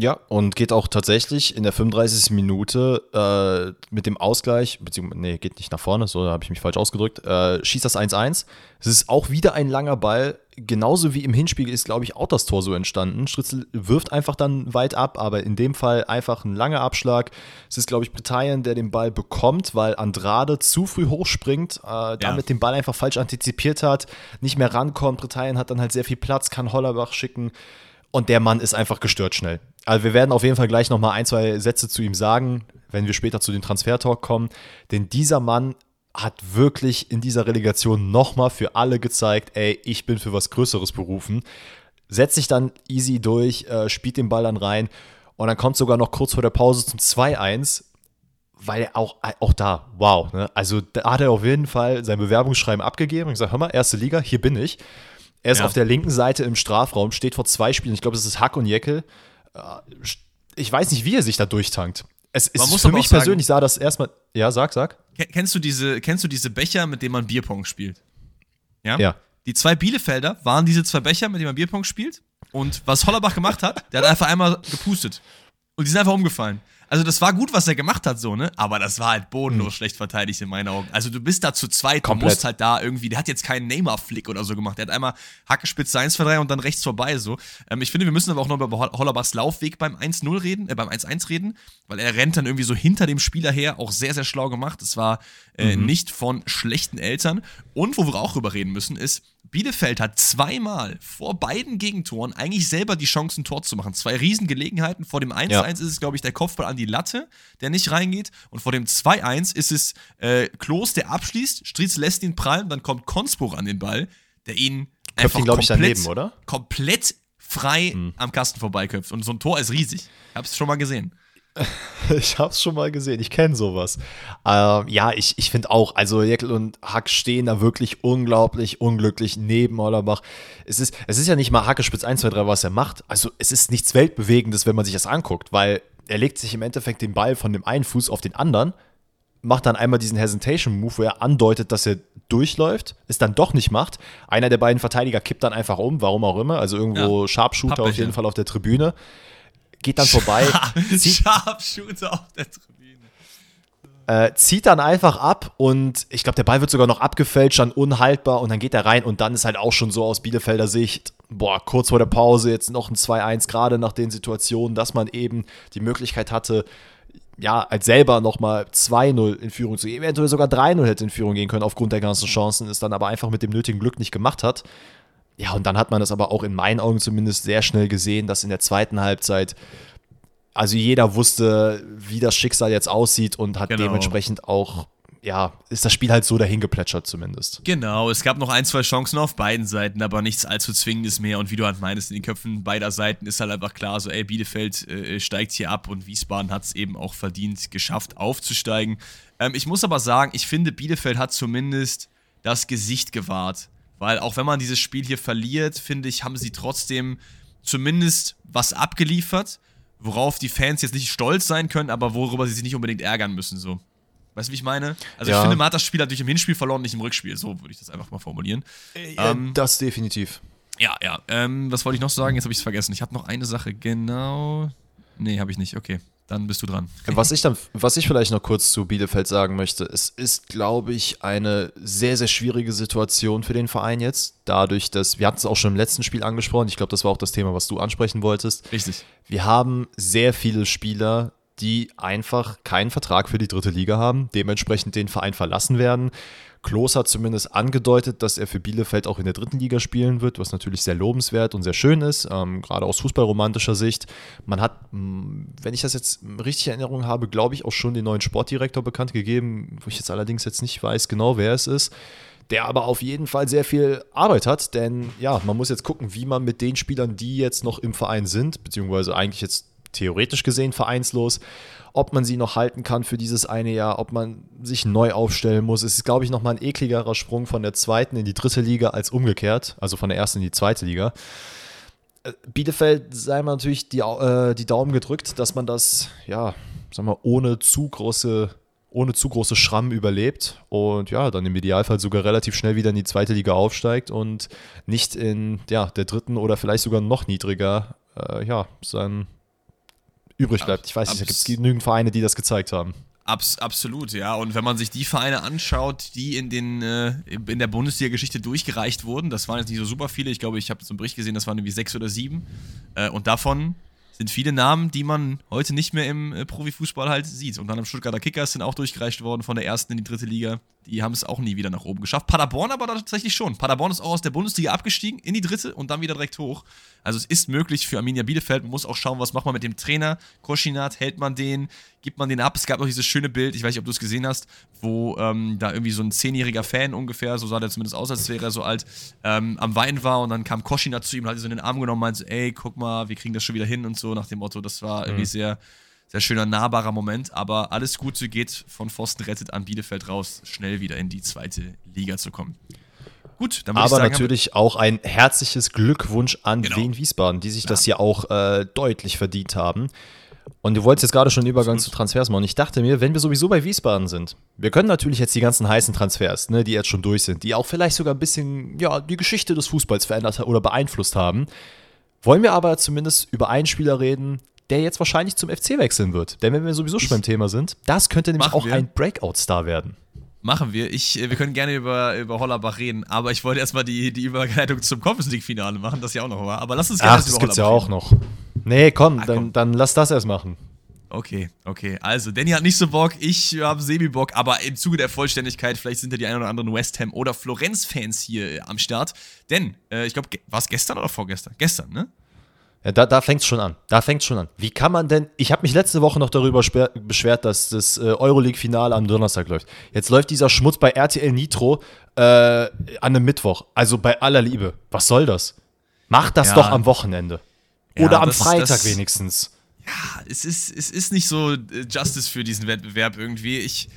Ja, und geht auch tatsächlich in der 35. Minute äh, mit dem Ausgleich, beziehungsweise, nee, geht nicht nach vorne, so habe ich mich falsch ausgedrückt, äh, schießt das 1-1. Es ist auch wieder ein langer Ball. Genauso wie im Hinspiel ist, glaube ich, auch das Tor so entstanden. Stritzel wirft einfach dann weit ab, aber in dem Fall einfach ein langer Abschlag. Es ist, glaube ich, Britannien, der den Ball bekommt, weil Andrade zu früh hochspringt, äh, damit ja. den Ball einfach falsch antizipiert hat, nicht mehr rankommt. Britannien hat dann halt sehr viel Platz, kann Hollerbach schicken. Und der Mann ist einfach gestört schnell. Also wir werden auf jeden Fall gleich nochmal ein, zwei Sätze zu ihm sagen, wenn wir später zu den Transfer-Talk kommen. Denn dieser Mann hat wirklich in dieser Relegation nochmal für alle gezeigt, ey, ich bin für was Größeres berufen. Setzt sich dann easy durch, äh, spielt den Ball dann rein und dann kommt sogar noch kurz vor der Pause zum 2-1, weil er auch, auch da, wow, ne? also da hat er auf jeden Fall sein Bewerbungsschreiben abgegeben und gesagt, hör mal, erste Liga, hier bin ich. Er ist ja. auf der linken Seite im Strafraum, steht vor zwei Spielen. Ich glaube, es ist Hack und Jeckel. Ich weiß nicht, wie er sich da durchtankt. Es ist für mich persönlich sah das erstmal. Ja, sag, sag. Kennst du diese, kennst du diese Becher, mit denen man Bierpong spielt? Ja. ja. Die zwei Bielefelder waren diese zwei Becher, mit denen man Bierpong spielt. Und was Hollerbach gemacht hat, der hat einfach einmal gepustet. Und die sind einfach umgefallen. Also das war gut, was er gemacht hat, so, ne? Aber das war halt bodenlos mhm. schlecht verteidigt in meinen Augen. Also du bist da zu zweit, Komplett. du musst halt da irgendwie, der hat jetzt keinen Neymar-Flick oder so gemacht. Der hat einmal Hackespitze 1 3 und dann rechts vorbei, so. Ähm, ich finde, wir müssen aber auch noch über Hollerbachs Laufweg beim 1-0 reden, äh, beim 1-1 reden, weil er rennt dann irgendwie so hinter dem Spieler her, auch sehr, sehr schlau gemacht. Es war äh, mhm. nicht von schlechten Eltern. Und wo wir auch drüber reden müssen, ist, Bielefeld hat zweimal vor beiden Gegentoren eigentlich selber die Chance, ein Tor zu machen. Zwei Riesengelegenheiten. Vor dem 1-1 ja. ist es, glaube ich, der Kopfball an die Latte, der nicht reingeht. Und vor dem 2-1 ist es äh, Klos, der abschließt. Strietz lässt ihn prallen. Dann kommt Konspruch an den Ball, der ihn Köpft einfach ihn, komplett, daneben, oder? komplett frei hm. am Kasten vorbeiköpft. Und so ein Tor ist riesig. Ich habe es schon mal gesehen. ich habe es schon mal gesehen, ich kenne sowas. Ähm, ja, ich, ich finde auch, also Jekyll und Hack stehen da wirklich unglaublich unglücklich neben Hollerbach. Es ist, es ist ja nicht mal Hacke Spitz 1, 2, 3, was er macht. Also es ist nichts Weltbewegendes, wenn man sich das anguckt, weil er legt sich im Endeffekt den Ball von dem einen Fuß auf den anderen, macht dann einmal diesen Hesitation-Move, wo er andeutet, dass er durchläuft, es dann doch nicht macht. Einer der beiden Verteidiger kippt dann einfach um, warum auch immer. Also irgendwo ja, Sharpshooter auf jeden Fall auf der Tribüne geht dann vorbei. Sharpshooter auf der Tribüne. Äh, zieht dann einfach ab und ich glaube, der Ball wird sogar noch abgefälscht, dann unhaltbar und dann geht er rein und dann ist halt auch schon so aus Bielefelder Sicht, boah, kurz vor der Pause jetzt noch ein 2-1, gerade nach den Situationen, dass man eben die Möglichkeit hatte, ja, als selber nochmal 2-0 in Führung zu gehen, eventuell sogar 3-0 hätte in Führung gehen können aufgrund der ganzen Chancen, es dann aber einfach mit dem nötigen Glück nicht gemacht hat. Ja, und dann hat man das aber auch in meinen Augen zumindest sehr schnell gesehen, dass in der zweiten Halbzeit, also jeder wusste, wie das Schicksal jetzt aussieht und hat genau. dementsprechend auch ja, ist das Spiel halt so dahin geplätschert zumindest. Genau, es gab noch ein, zwei Chancen auf beiden Seiten, aber nichts allzu Zwingendes mehr. Und wie du halt meinst, in den Köpfen beider Seiten ist halt einfach klar, so, ey, Bielefeld äh, steigt hier ab und Wiesbaden hat es eben auch verdient, geschafft aufzusteigen. Ähm, ich muss aber sagen, ich finde, Bielefeld hat zumindest das Gesicht gewahrt. Weil auch wenn man dieses Spiel hier verliert, finde ich, haben sie trotzdem zumindest was abgeliefert, worauf die Fans jetzt nicht stolz sein können, aber worüber sie sich nicht unbedingt ärgern müssen. So. Weißt du, wie ich meine? Also ja. ich finde, man hat das Spiel natürlich im Hinspiel verloren, nicht im Rückspiel. So würde ich das einfach mal formulieren. Äh, ähm, das definitiv. Ja, ja. Ähm, was wollte ich noch sagen? Jetzt habe ich es vergessen. Ich habe noch eine Sache. Genau. Nee, habe ich nicht. Okay. dann bist du dran. Was ich dann, was ich vielleicht noch kurz zu Bielefeld sagen möchte, es ist, glaube ich, eine sehr, sehr schwierige Situation für den Verein jetzt. Dadurch, dass, wir hatten es auch schon im letzten Spiel angesprochen, ich glaube, das war auch das Thema, was du ansprechen wolltest. Richtig. Wir haben sehr viele Spieler, die einfach keinen Vertrag für die dritte Liga haben, dementsprechend den Verein verlassen werden. Klos hat zumindest angedeutet, dass er für Bielefeld auch in der dritten Liga spielen wird, was natürlich sehr lobenswert und sehr schön ist, ähm, gerade aus fußballromantischer Sicht. Man hat, wenn ich das jetzt richtig in Erinnerung habe, glaube ich auch schon den neuen Sportdirektor bekannt gegeben, wo ich jetzt allerdings jetzt nicht weiß genau, wer es ist der aber auf jeden Fall sehr viel Arbeit hat, denn ja, man muss jetzt gucken, wie man mit den Spielern, die jetzt noch im Verein sind, beziehungsweise eigentlich jetzt theoretisch gesehen vereinslos, ob man sie noch halten kann für dieses eine Jahr, ob man sich neu aufstellen muss. Es ist, glaube ich, nochmal ein ekligerer Sprung von der zweiten in die dritte Liga als umgekehrt, also von der ersten in die zweite Liga. Äh, Bielefeld sei man natürlich die, äh, die Daumen gedrückt, dass man das, ja, sagen wir, ohne zu große ohne zu große Schrammen überlebt und ja, dann im Idealfall sogar relativ schnell wieder in die zweite Liga aufsteigt und nicht in ja, der dritten oder vielleicht sogar noch niedriger äh, ja, sein übrig bleibt. Ich weiß nicht, da gibt es genügend Vereine, die das gezeigt haben. Abs absolut, ja. Und wenn man sich die Vereine anschaut, die in, den, äh, in der Bundesliga-Geschichte durchgereicht wurden, das waren jetzt nicht so super viele. Ich glaube, ich habe so einen Bericht gesehen, das waren irgendwie sechs oder sieben. Äh, und davon sind viele Namen, die man heute nicht mehr im äh, Profifußball halt sieht. Und dann am Stuttgarter Kickers sind auch durchgereicht worden von der ersten in die dritte Liga die haben es auch nie wieder nach oben geschafft. Paderborn aber tatsächlich schon. Paderborn ist auch aus der Bundesliga abgestiegen in die dritte und dann wieder direkt hoch. Also es ist möglich für Arminia Bielefeld. Man muss auch schauen, was macht man mit dem Trainer. Koschinat, hält man den, gibt man den ab? Es gab noch dieses schöne Bild, ich weiß nicht, ob du es gesehen hast, wo ähm, da irgendwie so ein zehnjähriger Fan ungefähr, so sah der zumindest aus, als wäre er so alt, ähm, am Wein war und dann kam Koschinat zu ihm und hat ihn so in den Arm genommen und meinte, ey, guck mal, wir kriegen das schon wieder hin und so nach dem Motto. Das war irgendwie mhm. sehr sehr schöner, nahbarer Moment. Aber alles Gute geht von Pfosten rettet an Bielefeld raus, schnell wieder in die zweite Liga zu kommen. Gut, dann Aber sagen, natürlich auch ein herzliches Glückwunsch an genau. Wien Wiesbaden, die sich ja. das ja auch äh, deutlich verdient haben. Und du wolltest jetzt gerade schon einen Übergang Absolut. zu Transfers machen. Und ich dachte mir, wenn wir sowieso bei Wiesbaden sind, wir können natürlich jetzt die ganzen heißen Transfers, ne, die jetzt schon durch sind, die auch vielleicht sogar ein bisschen ja, die Geschichte des Fußballs verändert oder beeinflusst haben. Wollen wir aber zumindest über einen Spieler reden, der jetzt wahrscheinlich zum FC wechseln wird. Denn wenn wir sowieso schon beim Thema sind, das könnte nämlich auch wir. ein Breakout-Star werden. Machen wir. Ich, äh, wir können gerne über, über Hollerbach reden, aber ich wollte erstmal die, die Überleitung zum Conference League-Finale machen, das ja auch noch war. Aber lass uns gerne Ach, das gibt's ja auch noch. Nee, komm, Ach, komm. Dann, dann lass das erst machen. Okay, okay. Also, Danny hat nicht so Bock, ich habe Semi-Bock, aber im Zuge der Vollständigkeit, vielleicht sind ja die ein oder anderen West Ham oder Florenz-Fans hier äh, am Start. Denn, äh, ich glaube, war es gestern oder vorgestern? Gestern, ne? Ja, da, da fängt es schon an. Da fängt schon an. Wie kann man denn. Ich habe mich letzte Woche noch darüber beschwert, dass das äh, Euroleague-Finale am Donnerstag läuft. Jetzt läuft dieser Schmutz bei RTL Nitro äh, an einem Mittwoch. Also bei aller Liebe. Was soll das? Macht das ja. doch am Wochenende. Oder ja, am das, Freitag das, wenigstens. Ja, es ist, es ist nicht so äh, Justice für diesen Wettbewerb irgendwie. Ich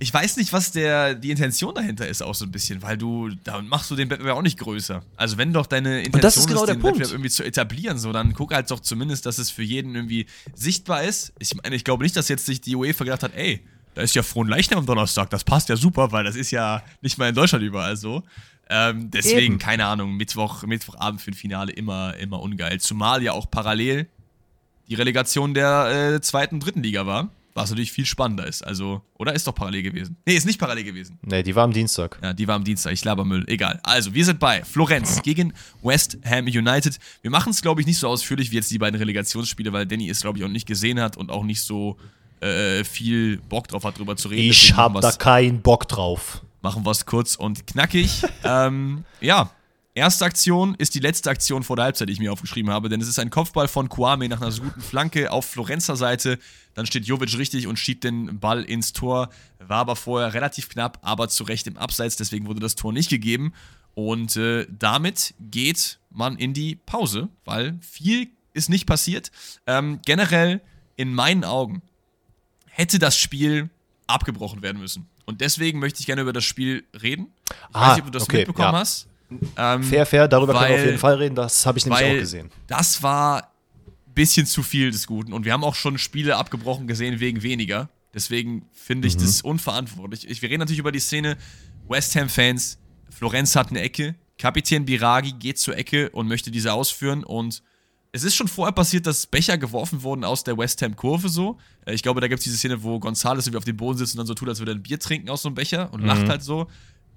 ich weiß nicht, was der, die Intention dahinter ist, auch so ein bisschen, weil du, da machst du den Wettbewerb auch nicht größer. Also wenn doch deine Intention ist, genau ist den Punkt. Wettbewerb irgendwie zu etablieren, so, dann guck halt doch zumindest, dass es für jeden irgendwie sichtbar ist. Ich meine, ich glaube nicht, dass jetzt sich die UEFA gedacht hat, ey, da ist ja Frohen Leichnam am Donnerstag, das passt ja super, weil das ist ja nicht mal in Deutschland überall so. Ähm, deswegen, Eben. keine Ahnung, Mittwoch, Mittwochabend für ein Finale immer, immer ungeil. Zumal ja auch parallel die Relegation der äh, zweiten, dritten Liga war was natürlich viel spannender ist. Also, oder ist doch parallel gewesen? Nee, ist nicht parallel gewesen. Nee, die war am Dienstag. Ja, die war am Dienstag. Ich laber Müll. Egal. Also, wir sind bei Florenz gegen West Ham United. Wir machen es, glaube ich, nicht so ausführlich wie jetzt die beiden Relegationsspiele, weil Danny es, glaube ich, auch nicht gesehen hat und auch nicht so äh, viel Bock drauf hat, drüber zu reden. Ich habe da keinen Bock drauf. Machen wir es kurz und knackig. ähm, ja, Erste Aktion ist die letzte Aktion vor der Halbzeit, die ich mir aufgeschrieben habe, denn es ist ein Kopfball von Kwame nach einer so guten Flanke auf Florenzer Seite. Dann steht Jovic richtig und schiebt den Ball ins Tor. War aber vorher relativ knapp, aber zu Recht im Abseits, deswegen wurde das Tor nicht gegeben. Und äh, damit geht man in die Pause, weil viel ist nicht passiert. Ähm, generell, in meinen Augen, hätte das Spiel abgebrochen werden müssen. Und deswegen möchte ich gerne über das Spiel reden. Ich ah, weiß nicht, ob du das okay, mitbekommen ja. hast. Ähm, fair, fair, darüber weil, können wir auf jeden Fall reden. Das habe ich nämlich auch gesehen. Das war ein bisschen zu viel des Guten. Und wir haben auch schon Spiele abgebrochen gesehen wegen weniger. Deswegen finde ich mhm. das unverantwortlich. Ich, wir reden natürlich über die Szene. West Ham-Fans, Florenz hat eine Ecke. Kapitän Biragi geht zur Ecke und möchte diese ausführen. Und es ist schon vorher passiert, dass Becher geworfen wurden aus der West Ham-Kurve so. Äh, ich glaube, da gibt es diese Szene, wo Gonzales irgendwie auf dem Boden sitzt und dann so tut, als würde er ein Bier trinken aus so einem Becher und mhm. lacht halt so.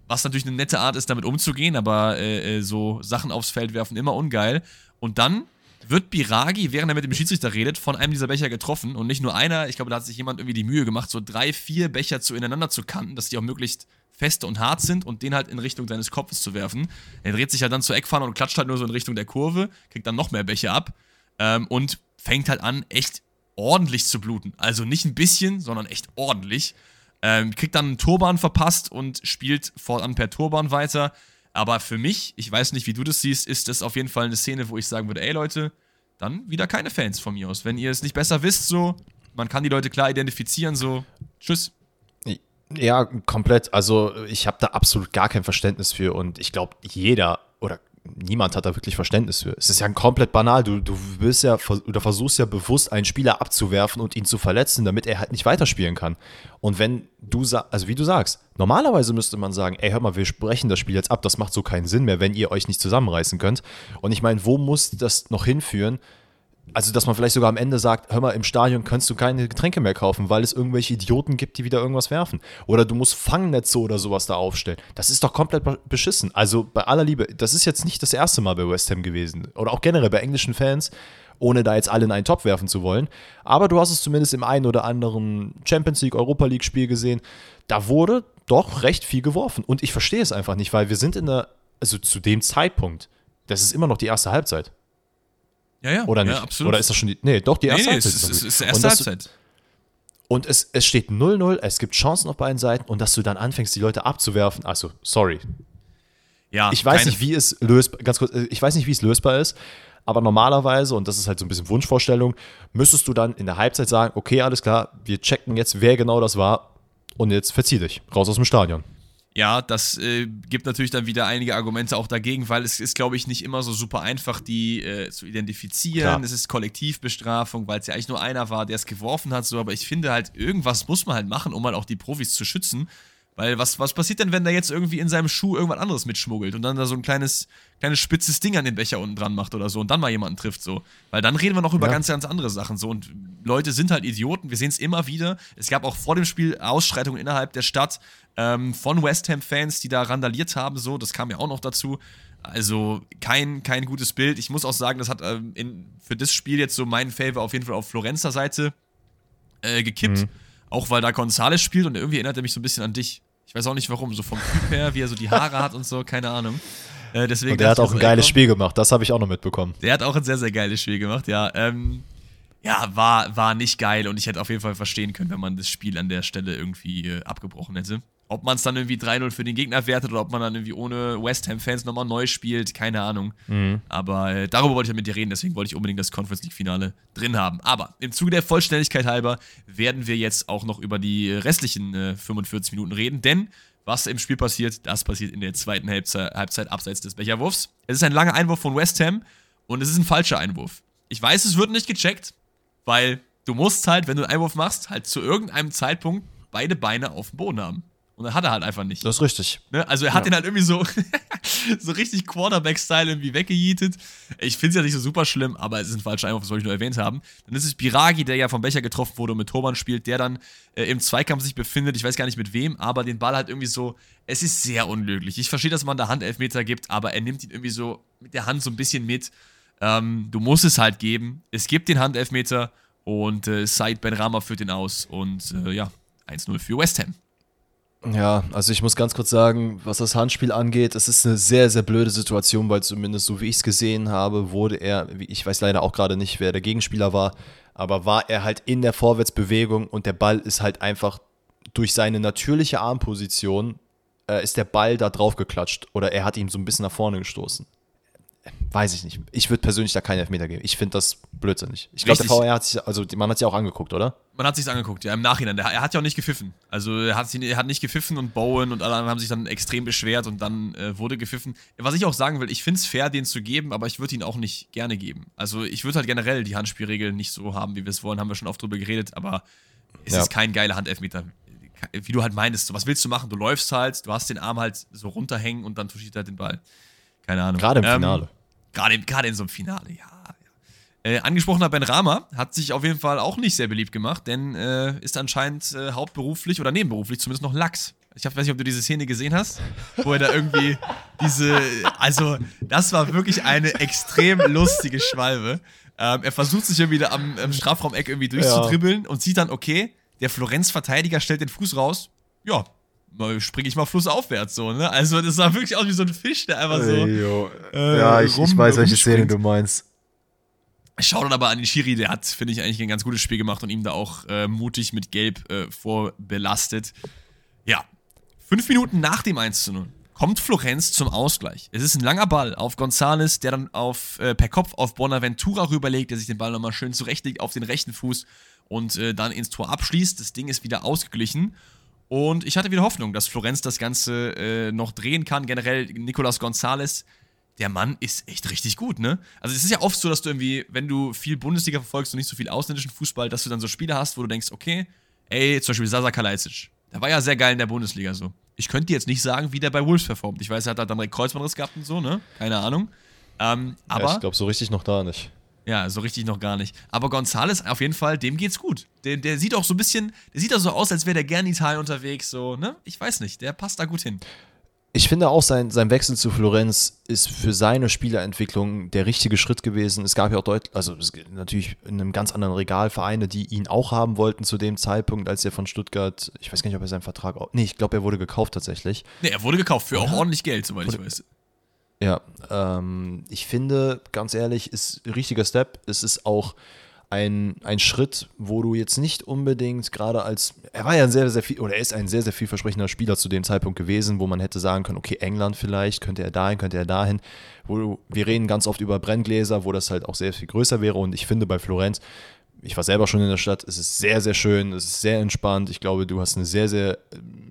Was natürlich eine nette Art ist, damit umzugehen, aber äh, äh, so Sachen aufs Feld werfen immer ungeil. Und dann wird Biragi, während er mit dem Schiedsrichter redet, von einem dieser Becher getroffen. Und nicht nur einer, ich glaube, da hat sich jemand irgendwie die Mühe gemacht, so drei, vier Becher zu ineinander zu kanten, dass die auch möglichst feste und hart sind und den halt in Richtung seines Kopfes zu werfen. Er dreht sich halt dann zur Eckfahne und klatscht halt nur so in Richtung der Kurve, kriegt dann noch mehr Becher ab ähm, und fängt halt an, echt ordentlich zu bluten. Also nicht ein bisschen, sondern echt ordentlich. Ähm, kriegt dann einen Turban verpasst und spielt fortan per Turban weiter. Aber für mich, ich weiß nicht, wie du das siehst, ist das auf jeden Fall eine Szene, wo ich sagen würde, ey Leute, dann wieder keine Fans von mir aus. Wenn ihr es nicht besser wisst, so, man kann die Leute klar identifizieren, so, tschüss. Ja, komplett. Also ich habe da absolut gar kein Verständnis für und ich glaube, jeder niemand hat da wirklich Verständnis für. Es ist ja komplett banal. Du, du willst ja oder versuchst ja bewusst einen Spieler abzuwerfen und ihn zu verletzen, damit er halt nicht weiterspielen kann. Und wenn du also wie du sagst, normalerweise müsste man sagen, ey, hör mal, wir sprechen das Spiel jetzt ab, das macht so keinen Sinn mehr, wenn ihr euch nicht zusammenreißen könnt. Und ich meine, wo muss das noch hinführen? Also, dass man vielleicht sogar am Ende sagt, hör mal, im Stadion kannst du keine Getränke mehr kaufen, weil es irgendwelche Idioten gibt, die wieder irgendwas werfen. Oder du musst Fangnetze oder sowas da aufstellen. Das ist doch komplett beschissen. Also bei aller Liebe, das ist jetzt nicht das erste Mal bei West Ham gewesen. Oder auch generell bei englischen Fans, ohne da jetzt alle in einen Topf werfen zu wollen. Aber du hast es zumindest im einen oder anderen Champions League, Europa League Spiel gesehen. Da wurde doch recht viel geworfen. Und ich verstehe es einfach nicht, weil wir sind in der, also zu dem Zeitpunkt, das ist immer noch die erste Halbzeit. Ja, ja. Oder nicht? Ja, absolut. Oder ist das schon die. Nee, doch, die erste nee, nee, Halbzeit. Es ist, ist, die erste und Halbzeit. Und es, es steht 0-0, es gibt Chancen auf beiden Seiten und dass du dann anfängst, die Leute abzuwerfen, also, sorry. Ja, ich weiß nicht, wie es lösbar, ganz kurz, ich weiß nicht, wie es lösbar ist, aber normalerweise, und das ist halt so ein bisschen Wunschvorstellung, müsstest du dann in der Halbzeit sagen, okay, alles klar, wir checken jetzt, wer genau das war und jetzt verzieh dich, raus aus dem Stadion. Ja, das äh, gibt natürlich dann wieder einige Argumente auch dagegen, weil es ist, glaube ich, nicht immer so super einfach, die äh, zu identifizieren. Klar. Es ist Kollektivbestrafung, weil es ja eigentlich nur einer war, der es geworfen hat. So, aber ich finde halt, irgendwas muss man halt machen, um halt auch die Profis zu schützen. Weil was, was passiert denn, wenn der jetzt irgendwie in seinem Schuh irgendwas anderes mitschmuggelt und dann da so ein kleines, kleines spitzes Ding an den Becher unten dran macht oder so und dann mal jemanden trifft so? Weil dann reden wir noch über ja. ganz, ganz andere Sachen so und Leute sind halt Idioten, wir sehen es immer wieder. Es gab auch vor dem Spiel Ausschreitungen innerhalb der Stadt ähm, von West Ham-Fans, die da randaliert haben, so, das kam ja auch noch dazu. Also kein, kein gutes Bild. Ich muss auch sagen, das hat ähm, in, für das Spiel jetzt so mein Favor auf jeden Fall auf Florenzer Seite äh, gekippt. Mhm auch weil da Gonzales spielt und irgendwie erinnert er mich so ein bisschen an dich. Ich weiß auch nicht warum, so vom Typ her, wie er so die Haare hat und so, keine Ahnung. Äh, deswegen und der hat auch ein geiles Spiel gemacht, das habe ich auch noch mitbekommen. Der hat auch ein sehr, sehr geiles Spiel gemacht, ja. Ähm, ja, war, war nicht geil und ich hätte auf jeden Fall verstehen können, wenn man das Spiel an der Stelle irgendwie äh, abgebrochen hätte. Ob man es dann irgendwie 3-0 für den Gegner wertet oder ob man dann irgendwie ohne West Ham-Fans nochmal neu spielt, keine Ahnung. Mhm. Aber äh, darüber wollte ich ja mit dir reden, deswegen wollte ich unbedingt das Conference League-Finale drin haben. Aber im Zuge der Vollständigkeit halber werden wir jetzt auch noch über die restlichen äh, 45 Minuten reden, denn was im Spiel passiert, das passiert in der zweiten Halbzeit, Halbzeit abseits des Becherwurfs. Es ist ein langer Einwurf von West Ham und es ist ein falscher Einwurf. Ich weiß, es wird nicht gecheckt, weil du musst halt, wenn du einen Einwurf machst, halt zu irgendeinem Zeitpunkt beide Beine auf dem Boden haben. Und dann hat er halt einfach nicht. Das ist richtig. Ne? Also er hat ja. ihn halt irgendwie so, so richtig Quarterback-Style irgendwie weggejietet. Ich finde es ja nicht so super schlimm, aber es ist ein falscher Einwurf, das wollte ich nur erwähnt haben. Dann ist es Biragi, der ja vom Becher getroffen wurde und mit Turban spielt, der dann äh, im Zweikampf sich befindet. Ich weiß gar nicht mit wem, aber den Ball halt irgendwie so. Es ist sehr unglücklich. Ich verstehe, dass man da Handelfmeter gibt, aber er nimmt ihn irgendwie so mit der Hand so ein bisschen mit. Ähm, du musst es halt geben. Es gibt den Handelfmeter und äh, Said Benrama führt ihn aus. Und äh, ja, 1-0 für West Ham. Ja, also ich muss ganz kurz sagen, was das Handspiel angeht, es ist eine sehr, sehr blöde Situation, weil zumindest so wie ich es gesehen habe, wurde er, ich weiß leider auch gerade nicht, wer der Gegenspieler war, aber war er halt in der Vorwärtsbewegung und der Ball ist halt einfach durch seine natürliche Armposition, äh, ist der Ball da drauf geklatscht oder er hat ihn so ein bisschen nach vorne gestoßen weiß ich nicht. Ich würde persönlich da keinen Elfmeter geben. Ich finde das blödsinnig. Ich glaube, der VR hat sich, also man hat sich auch angeguckt, oder? Man hat sich angeguckt, ja, im Nachhinein. er hat ja auch nicht gepfiffen. Also er hat, er hat nicht gepfiffen und Bowen und alle anderen haben sich dann extrem beschwert und dann äh, wurde gepfiffen. Was ich auch sagen will, ich finde es fair, den zu geben, aber ich würde ihn auch nicht gerne geben. Also ich würde halt generell die Handspielregeln nicht so haben, wie wir es wollen, haben wir schon oft drüber geredet, aber es ja. ist kein geiler Handelfmeter. Wie du halt meinst, so, was willst du machen? Du läufst halt, du hast den Arm halt so runterhängen und dann touchiert halt den Ball. Keine Ahnung. Gerade im ähm, Finale. Gerade, gerade in so einem Finale, ja. Äh, angesprochener Ben Rama hat sich auf jeden Fall auch nicht sehr beliebt gemacht, denn äh, ist anscheinend äh, hauptberuflich oder nebenberuflich zumindest noch Lachs. Ich weiß nicht, ob du diese Szene gesehen hast, wo er da irgendwie diese. Also, das war wirklich eine extrem lustige Schwalbe. Ähm, er versucht sich irgendwie da am, am Strafraumeck irgendwie durchzudribbeln ja. und sieht dann, okay, der Florenz-Verteidiger stellt den Fuß raus. Ja, springe ich mal flussaufwärts so, ne? Also, das sah wirklich aus wie so ein Fisch, der einfach so. Äh, ja, ich, rum, ich weiß, welche Szene du meinst. Schau dann aber an den Schiri, der hat, finde ich, eigentlich ein ganz gutes Spiel gemacht und ihm da auch äh, mutig mit Gelb äh, vorbelastet. Ja, fünf Minuten nach dem 1 zu 0 kommt Florenz zum Ausgleich. Es ist ein langer Ball auf Gonzales, der dann auf, äh, per Kopf auf Bonaventura rüberlegt, der sich den Ball nochmal schön zurechtlegt auf den rechten Fuß und äh, dann ins Tor abschließt. Das Ding ist wieder ausgeglichen. Und ich hatte wieder Hoffnung, dass Florenz das Ganze äh, noch drehen kann. Generell Nicolas Gonzales der Mann ist echt richtig gut, ne? Also es ist ja oft so, dass du irgendwie, wenn du viel Bundesliga verfolgst und nicht so viel ausländischen Fußball, dass du dann so Spiele hast, wo du denkst, okay, ey, zum Beispiel Sasa Kalajdzic, der war ja sehr geil in der Bundesliga so. Ich könnte dir jetzt nicht sagen, wie der bei Wolves performt. Ich weiß, er hat dann direkt Kreuzbandriss gehabt und so, ne? Keine Ahnung. Ähm, aber ja, ich glaube, so richtig noch da nicht. Ja, so richtig noch gar nicht. Aber Gonzales, auf jeden Fall, dem geht's gut. Der, der sieht auch so ein bisschen, der sieht auch so aus, als wäre der gern in Italien unterwegs, so, ne? Ich weiß nicht, der passt da gut hin. Ich finde auch, sein, sein Wechsel zu Florenz ist für seine Spielerentwicklung der richtige Schritt gewesen. Es gab ja auch deutlich, also natürlich in einem ganz anderen Regal Vereine, die ihn auch haben wollten zu dem Zeitpunkt, als er von Stuttgart, ich weiß gar nicht, ob er seinen Vertrag, nee, ich glaube, er wurde gekauft tatsächlich. Nee, er wurde gekauft für ja. auch ordentlich Geld, soweit wurde, ich weiß. Ja, ähm, ich finde, ganz ehrlich, ist ein richtiger Step. Es ist auch ein, ein Schritt, wo du jetzt nicht unbedingt gerade als, er war ja ein sehr, sehr viel, oder er ist ein sehr, sehr vielversprechender Spieler zu dem Zeitpunkt gewesen, wo man hätte sagen können, okay, England vielleicht, könnte er dahin, könnte er dahin. Wo du, wir reden ganz oft über Brenngläser, wo das halt auch sehr viel größer wäre und ich finde bei Florenz, ich war selber schon in der Stadt, es ist sehr, sehr schön, es ist sehr entspannt. Ich glaube, du hast eine sehr, sehr,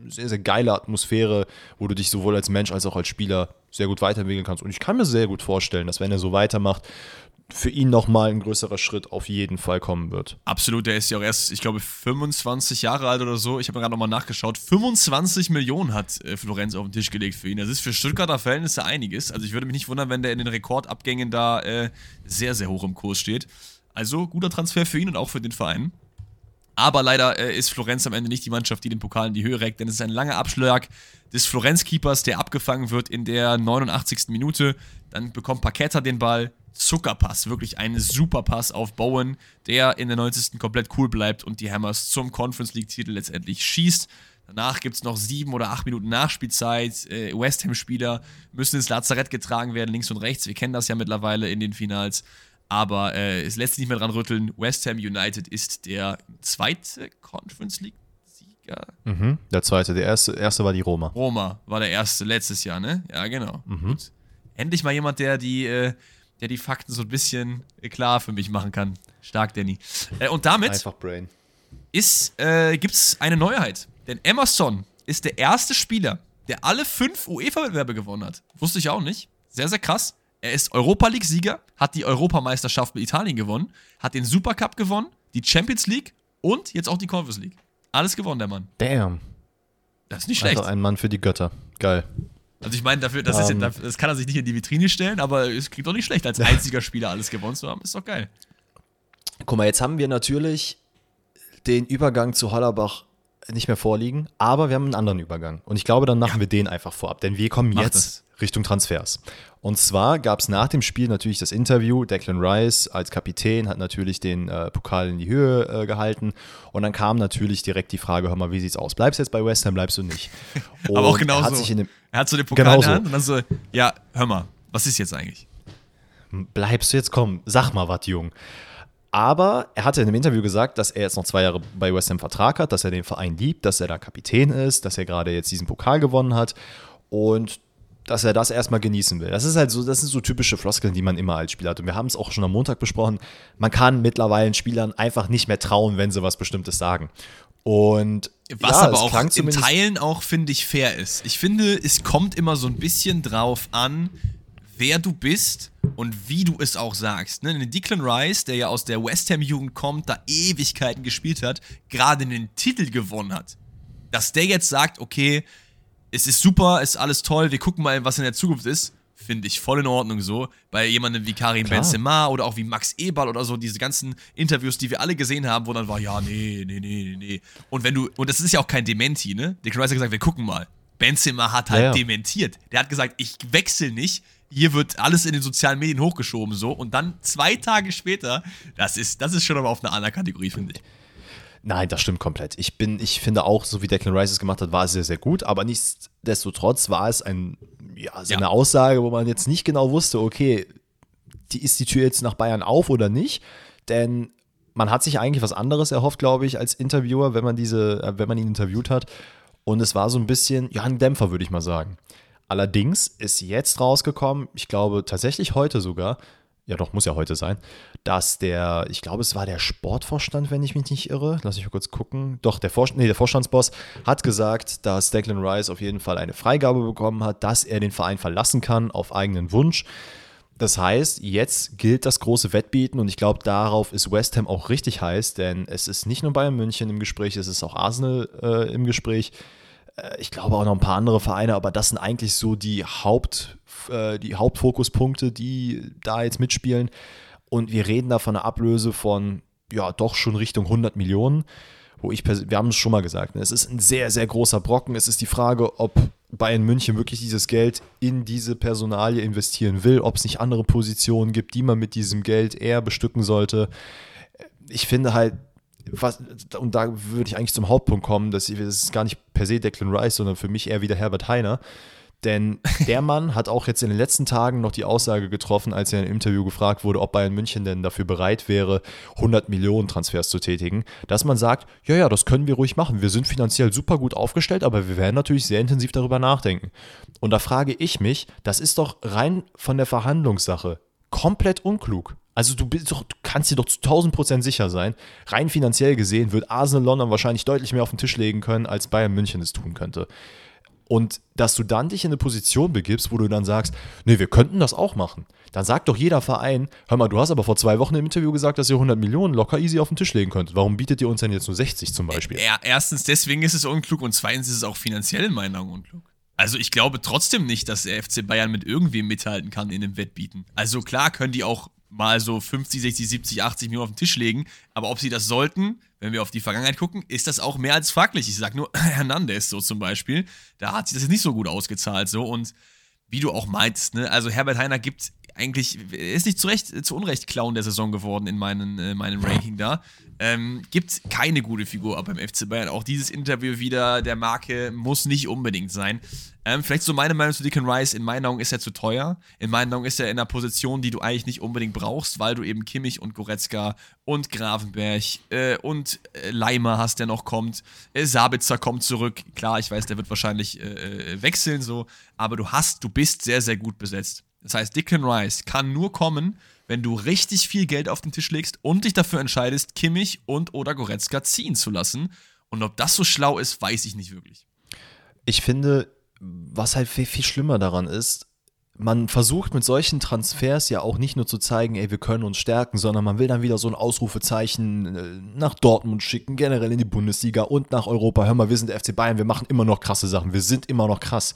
sehr, sehr geile Atmosphäre, wo du dich sowohl als Mensch als auch als Spieler sehr gut weiterentwickeln kannst. Und ich kann mir sehr gut vorstellen, dass wenn er so weitermacht, für ihn nochmal ein größerer Schritt auf jeden Fall kommen wird. Absolut, der ist ja auch erst, ich glaube, 25 Jahre alt oder so. Ich habe gerade nochmal nachgeschaut. 25 Millionen hat äh, Florenz auf den Tisch gelegt für ihn. Das ist für Stuttgarter Verhältnisse einiges. Also ich würde mich nicht wundern, wenn der in den Rekordabgängen da äh, sehr, sehr hoch im Kurs steht. Also guter Transfer für ihn und auch für den Verein. Aber leider äh, ist Florenz am Ende nicht die Mannschaft, die den Pokal in die Höhe reckt, denn es ist ein langer Abschlag des Florenz-Keepers, der abgefangen wird in der 89. Minute. Dann bekommt Paqueta den Ball, Zuckerpass, wirklich ein super Pass auf Bowen, der in der 90. komplett cool bleibt und die Hammers zum Conference League-Titel letztendlich schießt. Danach gibt es noch sieben oder acht Minuten Nachspielzeit. Äh, West Ham-Spieler müssen ins Lazarett getragen werden, links und rechts. Wir kennen das ja mittlerweile in den Finals. Aber äh, es lässt sich nicht mehr dran rütteln. West Ham United ist der zweite Conference League-Sieger. Mhm, der zweite. Der erste, erste war die Roma. Roma war der erste letztes Jahr, ne? Ja, genau. Mhm. Endlich mal jemand, der die. Äh, der die Fakten so ein bisschen klar für mich machen kann. Stark, Danny. Äh, und damit Einfach Brain. äh, gibt es eine Neuheit. Denn Emerson ist der erste Spieler, der alle fünf UEFA-Wettbewerbe gewonnen hat. Wusste ich auch nicht. Sehr, sehr krass. Er ist Europa League-Sieger, hat die Europameisterschaft mit Italien gewonnen, hat den Supercup gewonnen, die Champions League und jetzt auch die Conference League. Alles gewonnen, der Mann. Damn. Das ist nicht schlecht. Also ein Mann für die Götter. Geil. Also ich meine, dafür, das, um, ähm. das kann er sich nicht in die Vitrine stellen, aber es klingt doch nicht schlecht, als einziger Spieler alles gewonnen zu haben. Ist doch geil. Guck mal, jetzt haben wir natürlich den Übergang zu Hollerbach nicht mehr vorliegen, aber wir haben einen anderen Übergang. Und ich glaube, dann machen ja. wir den einfach vorab, denn wir kommen Mach jetzt das. Richtung Transfers. Und zwar gab es nach dem Spiel natürlich das Interview. Declan Rice als Kapitän hat natürlich den äh, Pokal in die Höhe äh, gehalten. Und dann kam natürlich direkt die Frage: Hör mal, wie sieht's aus? Bleibst du jetzt bei West Ham, bleibst du nicht? Und Aber auch genauso. Er, er hat so den Pokal in der Hand und dann so: Ja, hör mal, was ist jetzt eigentlich? Bleibst du jetzt? Komm, sag mal was, Jung. Aber er hatte in einem Interview gesagt, dass er jetzt noch zwei Jahre bei West Ham Vertrag hat, dass er den Verein liebt, dass er da Kapitän ist, dass er gerade jetzt diesen Pokal gewonnen hat. Und dass er das erstmal genießen will. Das ist halt so, das sind so typische Floskeln, die man immer als Spieler hat. Und wir haben es auch schon am Montag besprochen. Man kann mittlerweile Spielern einfach nicht mehr trauen, wenn sie was Bestimmtes sagen. Und was ja, aber auch in Teilen auch, finde ich, fair ist. Ich finde, es kommt immer so ein bisschen drauf an, wer du bist und wie du es auch sagst. Ne? Declan Rice, der ja aus der West Ham-Jugend kommt, da Ewigkeiten gespielt hat, gerade einen Titel gewonnen hat. Dass der jetzt sagt, okay, es ist super, ist alles toll, wir gucken mal, was in der Zukunft ist, finde ich voll in Ordnung so. Bei jemandem wie Karim Klar. Benzema oder auch wie Max Eberl oder so, diese ganzen Interviews, die wir alle gesehen haben, wo dann war, ja, nee, nee, nee, nee. Und wenn du, und das ist ja auch kein Dementi, ne? Dick Rice hat gesagt, wir gucken mal. Benzema hat halt ja, ja. dementiert. Der hat gesagt, ich wechsle nicht. Hier wird alles in den sozialen Medien hochgeschoben so. Und dann zwei Tage später, das ist, das ist schon aber auf einer anderen Kategorie, finde ich. Nein, das stimmt komplett. Ich bin, ich finde auch, so wie Declan Rice es gemacht hat, war es sehr, sehr gut. Aber nichtsdestotrotz war es ein, ja, so ja. eine Aussage, wo man jetzt nicht genau wusste, okay, die, ist die Tür jetzt nach Bayern auf oder nicht? Denn man hat sich eigentlich was anderes erhofft, glaube ich, als Interviewer, wenn man diese, äh, wenn man ihn interviewt hat. Und es war so ein bisschen, ja, ein Dämpfer, würde ich mal sagen. Allerdings ist jetzt rausgekommen, ich glaube tatsächlich heute sogar, ja doch, muss ja heute sein, dass der, ich glaube, es war der Sportvorstand, wenn ich mich nicht irre, lass ich mal kurz gucken. Doch, der, Vor nee, der Vorstandsboss hat gesagt, dass Declan Rice auf jeden Fall eine Freigabe bekommen hat, dass er den Verein verlassen kann auf eigenen Wunsch. Das heißt, jetzt gilt das große Wettbieten und ich glaube, darauf ist West Ham auch richtig heiß, denn es ist nicht nur Bayern München im Gespräch, es ist auch Arsenal äh, im Gespräch. Äh, ich glaube auch noch ein paar andere Vereine, aber das sind eigentlich so die, Haupt, äh, die Hauptfokuspunkte, die da jetzt mitspielen. Und wir reden da von einer Ablöse von, ja, doch schon Richtung 100 Millionen. Wo ich, wir haben es schon mal gesagt, ne, es ist ein sehr, sehr großer Brocken. Es ist die Frage, ob Bayern München wirklich dieses Geld in diese Personalie investieren will, ob es nicht andere Positionen gibt, die man mit diesem Geld eher bestücken sollte. Ich finde halt, was, und da würde ich eigentlich zum Hauptpunkt kommen, dass ich, das ist gar nicht per se Declan Rice, sondern für mich eher wieder Herbert Heiner. Denn der Mann hat auch jetzt in den letzten Tagen noch die Aussage getroffen, als er im Interview gefragt wurde, ob Bayern München denn dafür bereit wäre, 100 Millionen Transfers zu tätigen, dass man sagt, ja, ja, das können wir ruhig machen. Wir sind finanziell super gut aufgestellt, aber wir werden natürlich sehr intensiv darüber nachdenken. Und da frage ich mich, das ist doch rein von der Verhandlungssache komplett unklug. Also du, doch, du kannst dir doch zu 1000 Prozent sicher sein, rein finanziell gesehen wird Arsenal London wahrscheinlich deutlich mehr auf den Tisch legen können, als Bayern München es tun könnte. Und dass du dann dich in eine Position begibst, wo du dann sagst, nee, wir könnten das auch machen. Dann sagt doch jeder Verein, hör mal, du hast aber vor zwei Wochen im Interview gesagt, dass ihr 100 Millionen locker easy auf den Tisch legen könnt. Warum bietet ihr uns denn jetzt nur 60 zum Beispiel? Erstens, deswegen ist es unklug und zweitens ist es auch finanziell in meinen Augen unklug. Also ich glaube trotzdem nicht, dass der FC Bayern mit irgendwem mithalten kann in dem Wettbieten. Also klar können die auch mal so 50, 60, 70, 80 Millionen auf den Tisch legen, aber ob sie das sollten, wenn wir auf die Vergangenheit gucken, ist das auch mehr als fraglich. Ich sage nur Hernandez so zum Beispiel, da hat sich das nicht so gut ausgezahlt so und wie du auch meinst, ne, also Herbert Heiner gibt eigentlich, ist nicht zu, Recht, zu Unrecht Clown der Saison geworden in meinen, äh, meinem Ranking da. Ähm, gibt keine gute Figur beim FC Bayern. Auch dieses Interview wieder der Marke muss nicht unbedingt sein. Ähm, vielleicht so meine Meinung zu Deacon Rice. In meinen Augen ist er zu teuer. In meinen Augen ist er in einer Position, die du eigentlich nicht unbedingt brauchst, weil du eben Kimmich und Goretzka und Gravenberg äh, und äh, Leimer hast, der noch kommt. Äh, Sabitzer kommt zurück. Klar, ich weiß, der wird wahrscheinlich äh, äh, wechseln so. Aber du hast, du bist sehr, sehr gut besetzt. Das heißt, Declan Rice kann nur kommen, wenn du richtig viel Geld auf den Tisch legst und dich dafür entscheidest, Kimmich und oder Goretzka ziehen zu lassen. Und ob das so schlau ist, weiß ich nicht wirklich. Ich finde, was halt viel, viel schlimmer daran ist, man versucht mit solchen Transfers ja auch nicht nur zu zeigen, ey, wir können uns stärken, sondern man will dann wieder so ein Ausrufezeichen äh, nach Dortmund schicken, generell in die Bundesliga und nach Europa. Hör mal, wir sind der FC Bayern, wir machen immer noch krasse Sachen, wir sind immer noch krass.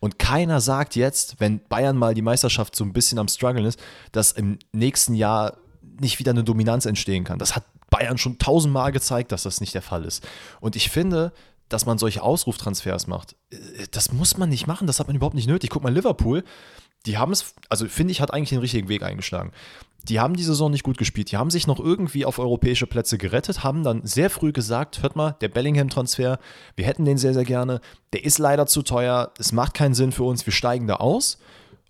Und keiner sagt jetzt, wenn Bayern mal die Meisterschaft so ein bisschen am Struggeln ist, dass im nächsten Jahr nicht wieder eine Dominanz entstehen kann. Das hat Bayern schon tausendmal gezeigt, dass das nicht der Fall ist. Und ich finde, dass man solche Ausruftransfers macht, äh, das muss man nicht machen, das hat man überhaupt nicht nötig. Guck mal, Liverpool, die haben es, also finde ich, hat eigentlich den richtigen Weg eingeschlagen. Die haben die Saison nicht gut gespielt. Die haben sich noch irgendwie auf europäische Plätze gerettet, haben dann sehr früh gesagt, hört mal, der Bellingham-Transfer, wir hätten den sehr, sehr gerne. Der ist leider zu teuer, es macht keinen Sinn für uns, wir steigen da aus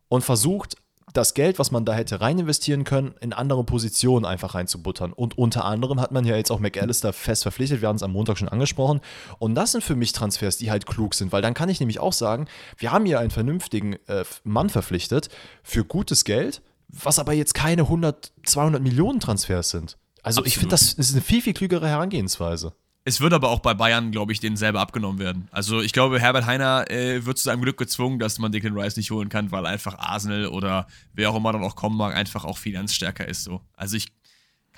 und versucht das Geld, was man da hätte rein investieren können, in andere Positionen einfach reinzubuttern. Und unter anderem hat man ja jetzt auch McAllister fest verpflichtet. Wir haben es am Montag schon angesprochen. Und das sind für mich Transfers, die halt klug sind, weil dann kann ich nämlich auch sagen, wir haben hier einen vernünftigen äh, Mann verpflichtet für gutes Geld was aber jetzt keine 100, 200 Millionen Transfers sind. Also Absolut. ich finde, das ist eine viel, viel klügere Herangehensweise. Es wird aber auch bei Bayern, glaube ich, denen selber abgenommen werden. Also ich glaube, Herbert Heiner äh, wird zu seinem Glück gezwungen, dass man Declan Rice nicht holen kann, weil einfach Arsenal oder wer auch immer dann auch kommen mag, einfach auch finanzstärker ist. So. Also ich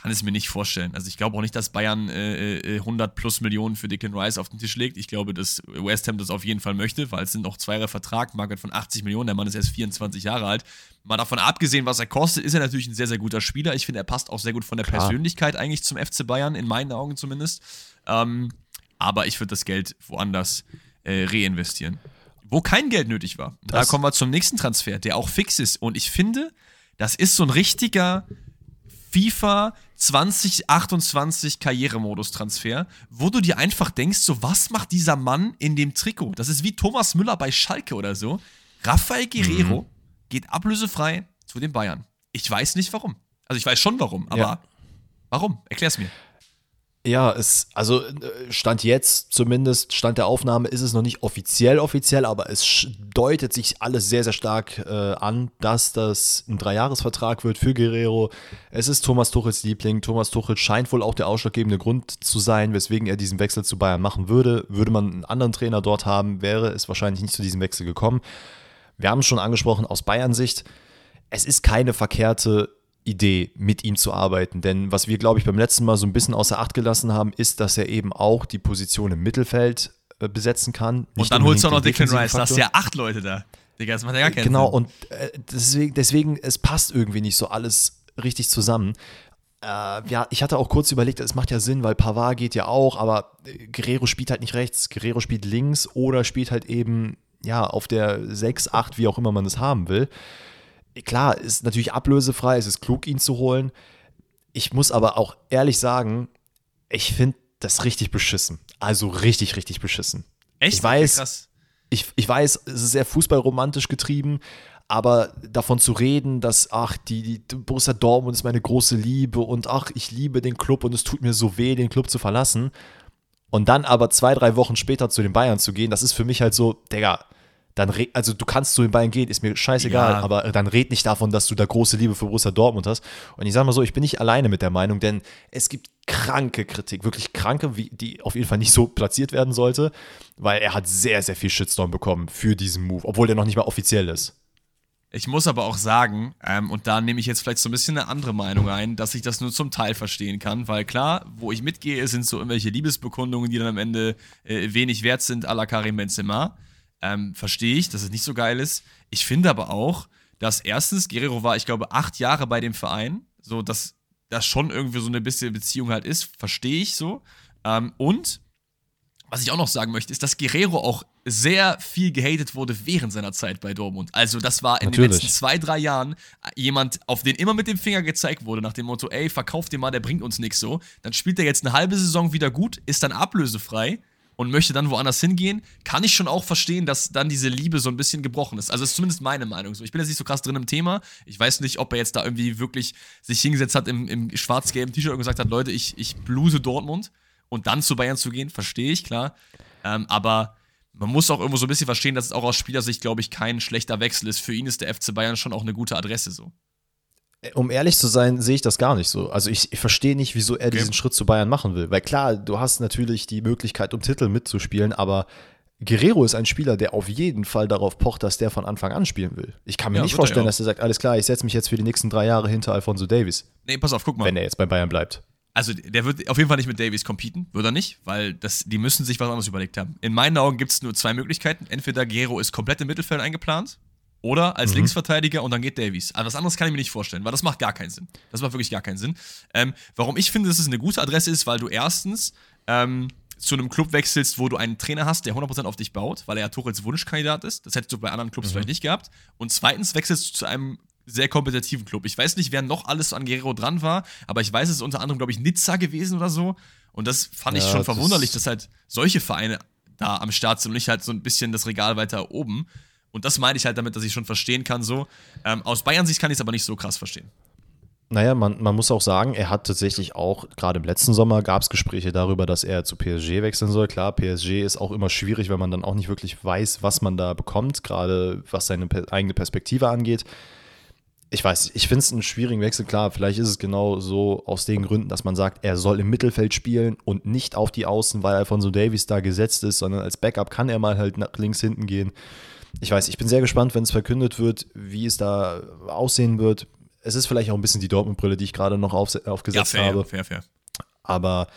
kann es mir nicht vorstellen. Also ich glaube auch nicht, dass Bayern äh, 100 äh, plus Millionen für Declan Rice auf den Tisch legt. Ich glaube, dass West Ham das auf jeden Fall möchte, weil es sind noch zwei Jahre Vertrag, Market von 80 Millionen. Der Mann ist erst 24 Jahre alt. Mal davon abgesehen, was er kostet, ist er natürlich ein sehr, sehr guter Spieler. Ich finde, er passt auch sehr gut von der Klar. Persönlichkeit eigentlich zum FC Bayern, in meinen Augen zumindest. Ähm, aber ich würde das Geld woanders äh, reinvestieren. Wo kein Geld nötig war. Das da kommen wir zum nächsten Transfer, der auch fix ist. Und ich finde, das ist so ein richtiger FIFA 2028 Karrieremodus-Transfer, wo du dir einfach denkst, so was macht dieser Mann in dem Trikot? Das ist wie Thomas Müller bei Schalke oder so. Rafael Guerrero mhm. geht ablösefrei zu den Bayern. Ich weiß nicht warum. Also ich weiß schon warum, aber ja. warum? Erklär's mir. Ja, es, also äh, Stand jetzt, zumindest Stand der Aufnahme, ist es noch nicht offiziell offiziell, aber es deutet sich alles sehr, sehr stark äh, an, dass das ein Dreijahresvertrag wird für Guerrero. Es ist Thomas Tuchels Liebling. Thomas Tuchel scheint wohl auch der ausschlaggebende Grund zu sein, weswegen er diesen Wechsel zu Bayern machen würde. Würde man einen anderen Trainer dort haben, wäre es wahrscheinlich nicht zu diesem Wechsel gekommen. Wir haben es schon angesprochen, aus Bayern-Sicht, es ist keine verkehrte Idee, mit ihm zu arbeiten. Denn was wir, glaube ich, beim letzten Mal so ein bisschen außer Acht gelassen haben, ist, dass er eben auch die Position im Mittelfeld äh, besetzen kann. Und dann holst du auch noch Declan Rice, da hast ja acht Leute da. Digga, das macht ja gar keinen genau, Sinn. Genau, und äh, deswegen, deswegen, es passt irgendwie nicht so alles richtig zusammen. Äh, ja, ich hatte auch kurz überlegt, es macht ja Sinn, weil Pavard geht ja auch, aber Guerrero spielt halt nicht rechts. Guerrero spielt links oder spielt halt eben, ja, auf der 6, 8, wie auch immer man es haben will klar, ist natürlich ablösefrei, es ist klug, ihn zu holen. Ich muss aber auch ehrlich sagen, ich finde das richtig beschissen. Also richtig, richtig beschissen. Echt? Ich weiß, ich, ich weiß, es ist sehr fußballromantisch getrieben, aber davon zu reden, dass, ach, die, die Borussia Dortmund ist meine große Liebe und ach, ich liebe den Club und es tut mir so weh, den Club zu verlassen. Und dann aber zwei, drei Wochen später zu den Bayern zu gehen, das ist für mich halt so, Digga, dann red, also du kannst zu den Bayern gehen, ist mir scheißegal, ja. aber dann red nicht davon, dass du da große Liebe für Borussia Dortmund hast. Und ich sage mal so, ich bin nicht alleine mit der Meinung, denn es gibt kranke Kritik, wirklich kranke, wie, die auf jeden Fall nicht so platziert werden sollte, weil er hat sehr, sehr viel Shitstorm bekommen für diesen Move, obwohl der noch nicht mal offiziell ist. Ich muss aber auch sagen, ähm, und da nehme ich jetzt vielleicht so ein bisschen eine andere Meinung ein, dass ich das nur zum Teil verstehen kann, weil klar, wo ich mitgehe, sind so irgendwelche Liebesbekundungen, die dann am Ende äh, wenig wert sind, à la Karim Benzema. Ähm, Verstehe ich, dass es nicht so geil ist. Ich finde aber auch, dass erstens, Guerrero war, ich glaube, acht Jahre bei dem Verein, so dass das schon irgendwie so eine bisschen Beziehung halt ist, verstehe ich so. Ähm, und was ich auch noch sagen möchte, ist, dass Guerrero auch sehr viel gehatet wurde während seiner Zeit bei Dortmund. Also, das war in Natürlich. den letzten zwei, drei Jahren jemand, auf den immer mit dem Finger gezeigt wurde, nach dem Motto: ey, verkauf den mal, der bringt uns nichts so. Dann spielt er jetzt eine halbe Saison wieder gut, ist dann ablösefrei und möchte dann woanders hingehen, kann ich schon auch verstehen, dass dann diese Liebe so ein bisschen gebrochen ist. Also ist zumindest meine Meinung so. Ich bin jetzt nicht so krass drin im Thema. Ich weiß nicht, ob er jetzt da irgendwie wirklich sich hingesetzt hat im, im schwarz-gelben T-Shirt und gesagt hat, Leute, ich, ich bluse Dortmund und dann zu Bayern zu gehen, verstehe ich, klar. Ähm, aber man muss auch irgendwo so ein bisschen verstehen, dass es auch aus Spielersicht, glaube ich, kein schlechter Wechsel ist. Für ihn ist der FC Bayern schon auch eine gute Adresse so. Um ehrlich zu sein, sehe ich das gar nicht so. Also ich, ich verstehe nicht, wieso er okay. diesen Schritt zu Bayern machen will. Weil klar, du hast natürlich die Möglichkeit, um Titel mitzuspielen, aber Guerrero ist ein Spieler, der auf jeden Fall darauf pocht, dass der von Anfang an spielen will. Ich kann mir ja, nicht vorstellen, dass er sagt, alles klar, ich setze mich jetzt für die nächsten drei Jahre hinter Alfonso Davies. Nee, pass auf, guck mal. Wenn er jetzt bei Bayern bleibt. Also der wird auf jeden Fall nicht mit Davies competen, würde er nicht, weil das, die müssen sich was anderes überlegt haben. In meinen Augen gibt es nur zwei Möglichkeiten. Entweder Guerrero ist komplett im Mittelfeld eingeplant oder als mhm. Linksverteidiger und dann geht Davies. Also was anderes kann ich mir nicht vorstellen, weil das macht gar keinen Sinn. Das macht wirklich gar keinen Sinn. Ähm, warum ich finde, dass es eine gute Adresse ist, weil du erstens ähm, zu einem Club wechselst, wo du einen Trainer hast, der 100% auf dich baut, weil er ja Tuchels Wunschkandidat ist. Das hättest du bei anderen Clubs mhm. vielleicht nicht gehabt. Und zweitens wechselst du zu einem sehr kompetitiven Club. Ich weiß nicht, wer noch alles an Guerrero dran war, aber ich weiß, es ist unter anderem, glaube ich, Nizza gewesen oder so. Und das fand ja, ich schon das verwunderlich, dass halt solche Vereine da am Start sind und nicht halt so ein bisschen das Regal weiter oben. Und das meine ich halt damit, dass ich schon verstehen kann, so. Ähm, aus Bayern-Sicht kann ich es aber nicht so krass verstehen. Naja, man, man muss auch sagen, er hat tatsächlich auch, gerade im letzten Sommer gab es Gespräche darüber, dass er zu PSG wechseln soll. Klar, PSG ist auch immer schwierig, weil man dann auch nicht wirklich weiß, was man da bekommt, gerade was seine eigene Perspektive angeht. Ich weiß, ich finde es einen schwierigen Wechsel. Klar, vielleicht ist es genau so aus den Gründen, dass man sagt, er soll im Mittelfeld spielen und nicht auf die Außen, weil Alfonso Davies da gesetzt ist, sondern als Backup kann er mal halt nach links hinten gehen ich weiß, ich bin sehr gespannt, wenn es verkündet wird, wie es da aussehen wird. es ist vielleicht auch ein bisschen die Dortmund-Brille, die ich gerade noch auf, aufgesetzt ja, fair, habe. Fair, fair. Aber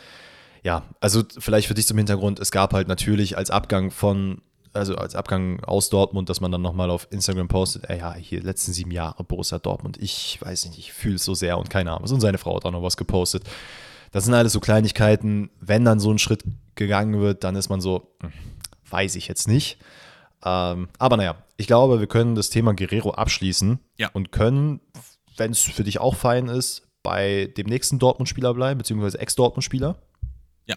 ja, also vielleicht für dich zum Hintergrund, es gab halt natürlich als Abgang von, also als Abgang aus Dortmund, dass man dann nochmal auf Instagram postet, ey, ja, hier letzten sieben Jahre Borussia Dortmund, ich weiß nicht, ich fühle es so sehr und keine Ahnung. Und seine Frau hat auch noch was gepostet. Das sind alles so Kleinigkeiten. Wenn dann so ein Schritt gegangen wird, dann ist man so, hm, weiß ich jetzt nicht. Ähm, aber naja, ich glaube, wir können das Thema Guerrero abschließen Ja. und können, wenn es für dich auch fein ist, bei dem nächsten Dortmund-Spieler bleiben, beziehungsweise Ex-Dortmund-Spieler. Ja.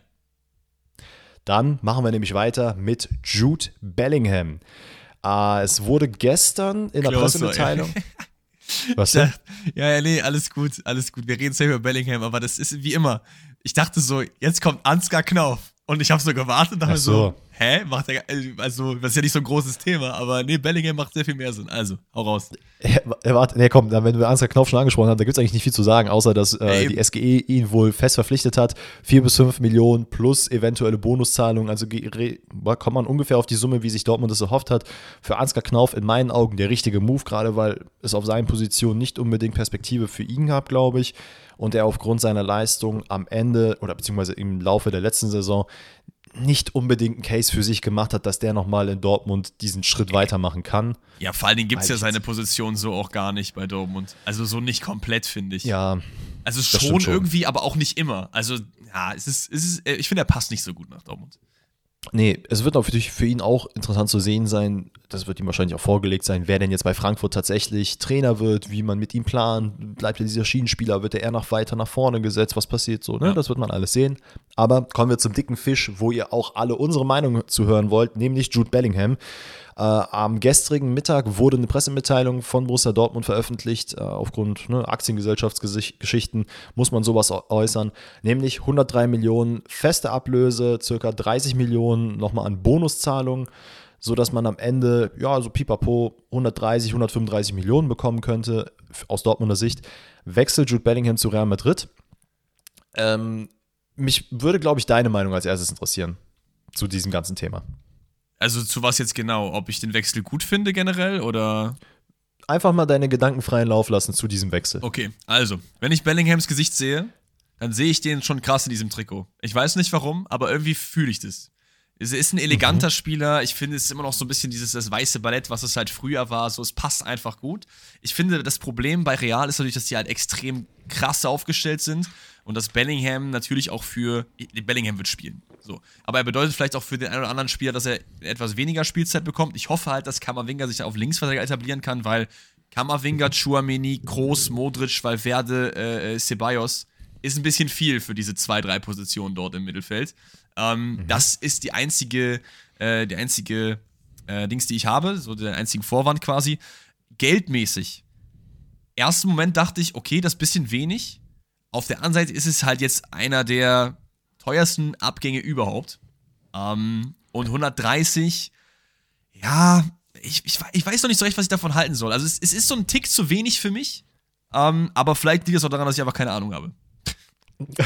Dann machen wir nämlich weiter mit Jude Bellingham. Äh, es wurde gestern in der Closer, Pressemitteilung. Was Ja, denn? ja, ja, nee, alles gut, alles gut. Wir reden safe über Bellingham, aber das ist wie immer. Ich dachte so, jetzt kommt Ansgar Knauf. Und ich habe so gewartet und dachte Ach so. so. Hä? Macht der, also, das ist ja nicht so ein großes Thema, aber nee, Bellingham macht sehr viel mehr Sinn. Also, hau raus. Ja, warte, nee, komm, dann, wenn wir Ansgar Knopf schon angesprochen haben, da gibt es eigentlich nicht viel zu sagen, außer dass äh, die SGE ihn wohl fest verpflichtet hat. Vier bis fünf Millionen plus eventuelle Bonuszahlungen. Also kommt man ungefähr auf die Summe, wie sich Dortmund es erhofft hat. Für Ansgar Knauf in meinen Augen der richtige Move, gerade weil es auf seinen Positionen nicht unbedingt Perspektive für ihn gab, glaube ich. Und er aufgrund seiner Leistung am Ende oder beziehungsweise im Laufe der letzten Saison nicht unbedingt einen Case für sich gemacht hat, dass der nochmal in Dortmund diesen Schritt weitermachen kann. Ja, vor allen Dingen gibt es ja seine Position so auch gar nicht bei Dortmund. Also so nicht komplett, finde ich. Ja, Also schon, schon. irgendwie, aber auch nicht immer. Also, ja, es ist, es ist, äh, ich finde, er passt nicht so gut nach Dortmund. Nee, es wird natürlich für ihn auch interessant zu sehen sein, das wird ihm wahrscheinlich auch vorgelegt sein, wer denn jetzt bei Frankfurt tatsächlich Trainer wird, wie man mit ihm plant, bleibt er dieser Schienenspieler, wird er eher noch weiter nach vorne gesetzt, was passiert so, ne? Ja. Das wird man alles sehen. Aber kommen wir zum dicken Fisch, wo ihr auch alle unsere Meinung zu hören wollt, nämlich Jude Bellingham. Äh, am gestrigen Mittag wurde eine Pressemitteilung von Borussia Dortmund veröffentlicht. Äh, aufgrund ne, Aktiengesellschaftsgeschichten muss man sowas äu- äußern. Nämlich 103 Millionen feste Ablöse, circa 30 Millionen nochmal an Bonuszahlungen, sodass man am Ende, ja, so pipapo 130, 135 Millionen bekommen könnte, aus Dortmunder Sicht. Wechselt Jude Bellingham zu Real Madrid. Ähm, mich würde, glaube ich, deine Meinung als erstes interessieren zu diesem ganzen Thema. Also zu was jetzt genau? Ob ich den Wechsel gut finde generell oder. Einfach mal deine Gedanken freien Lauf lassen zu diesem Wechsel. Okay, also, wenn ich Bellinghams Gesicht sehe, dann sehe ich den schon krass in diesem Trikot. Ich weiß nicht warum, aber irgendwie fühle ich das. Es ist ein eleganter Spieler. Ich finde, es ist immer noch so ein bisschen dieses das weiße Ballett, was es halt früher war. So, es passt einfach gut. Ich finde, das Problem bei Real ist natürlich, dass die halt extrem krass aufgestellt sind und dass Bellingham natürlich auch für Bellingham wird spielen. So, aber er bedeutet vielleicht auch für den einen oder anderen Spieler, dass er etwas weniger Spielzeit bekommt. Ich hoffe halt, dass Kammerwinger sich auf Linksverteidiger etablieren kann, weil Kammerwinger, Chouameni, Kroos, Modric, Valverde, äh, äh, Ceballos ist ein bisschen viel für diese zwei, drei Positionen dort im Mittelfeld. Ähm, Das ist die einzige, äh, die einzige äh, Dings, die ich habe, so den einzigen Vorwand quasi. Geldmäßig. Ersten Moment dachte ich, okay, das ist ein bisschen wenig. Auf der anderen Seite ist es halt jetzt einer der teuersten Abgänge überhaupt. Ähm, und 130, ja, ich, ich, ich weiß noch nicht so recht, was ich davon halten soll. Also es, es ist so ein Tick zu wenig für mich. Ähm, aber vielleicht liegt es auch daran, dass ich einfach keine Ahnung habe.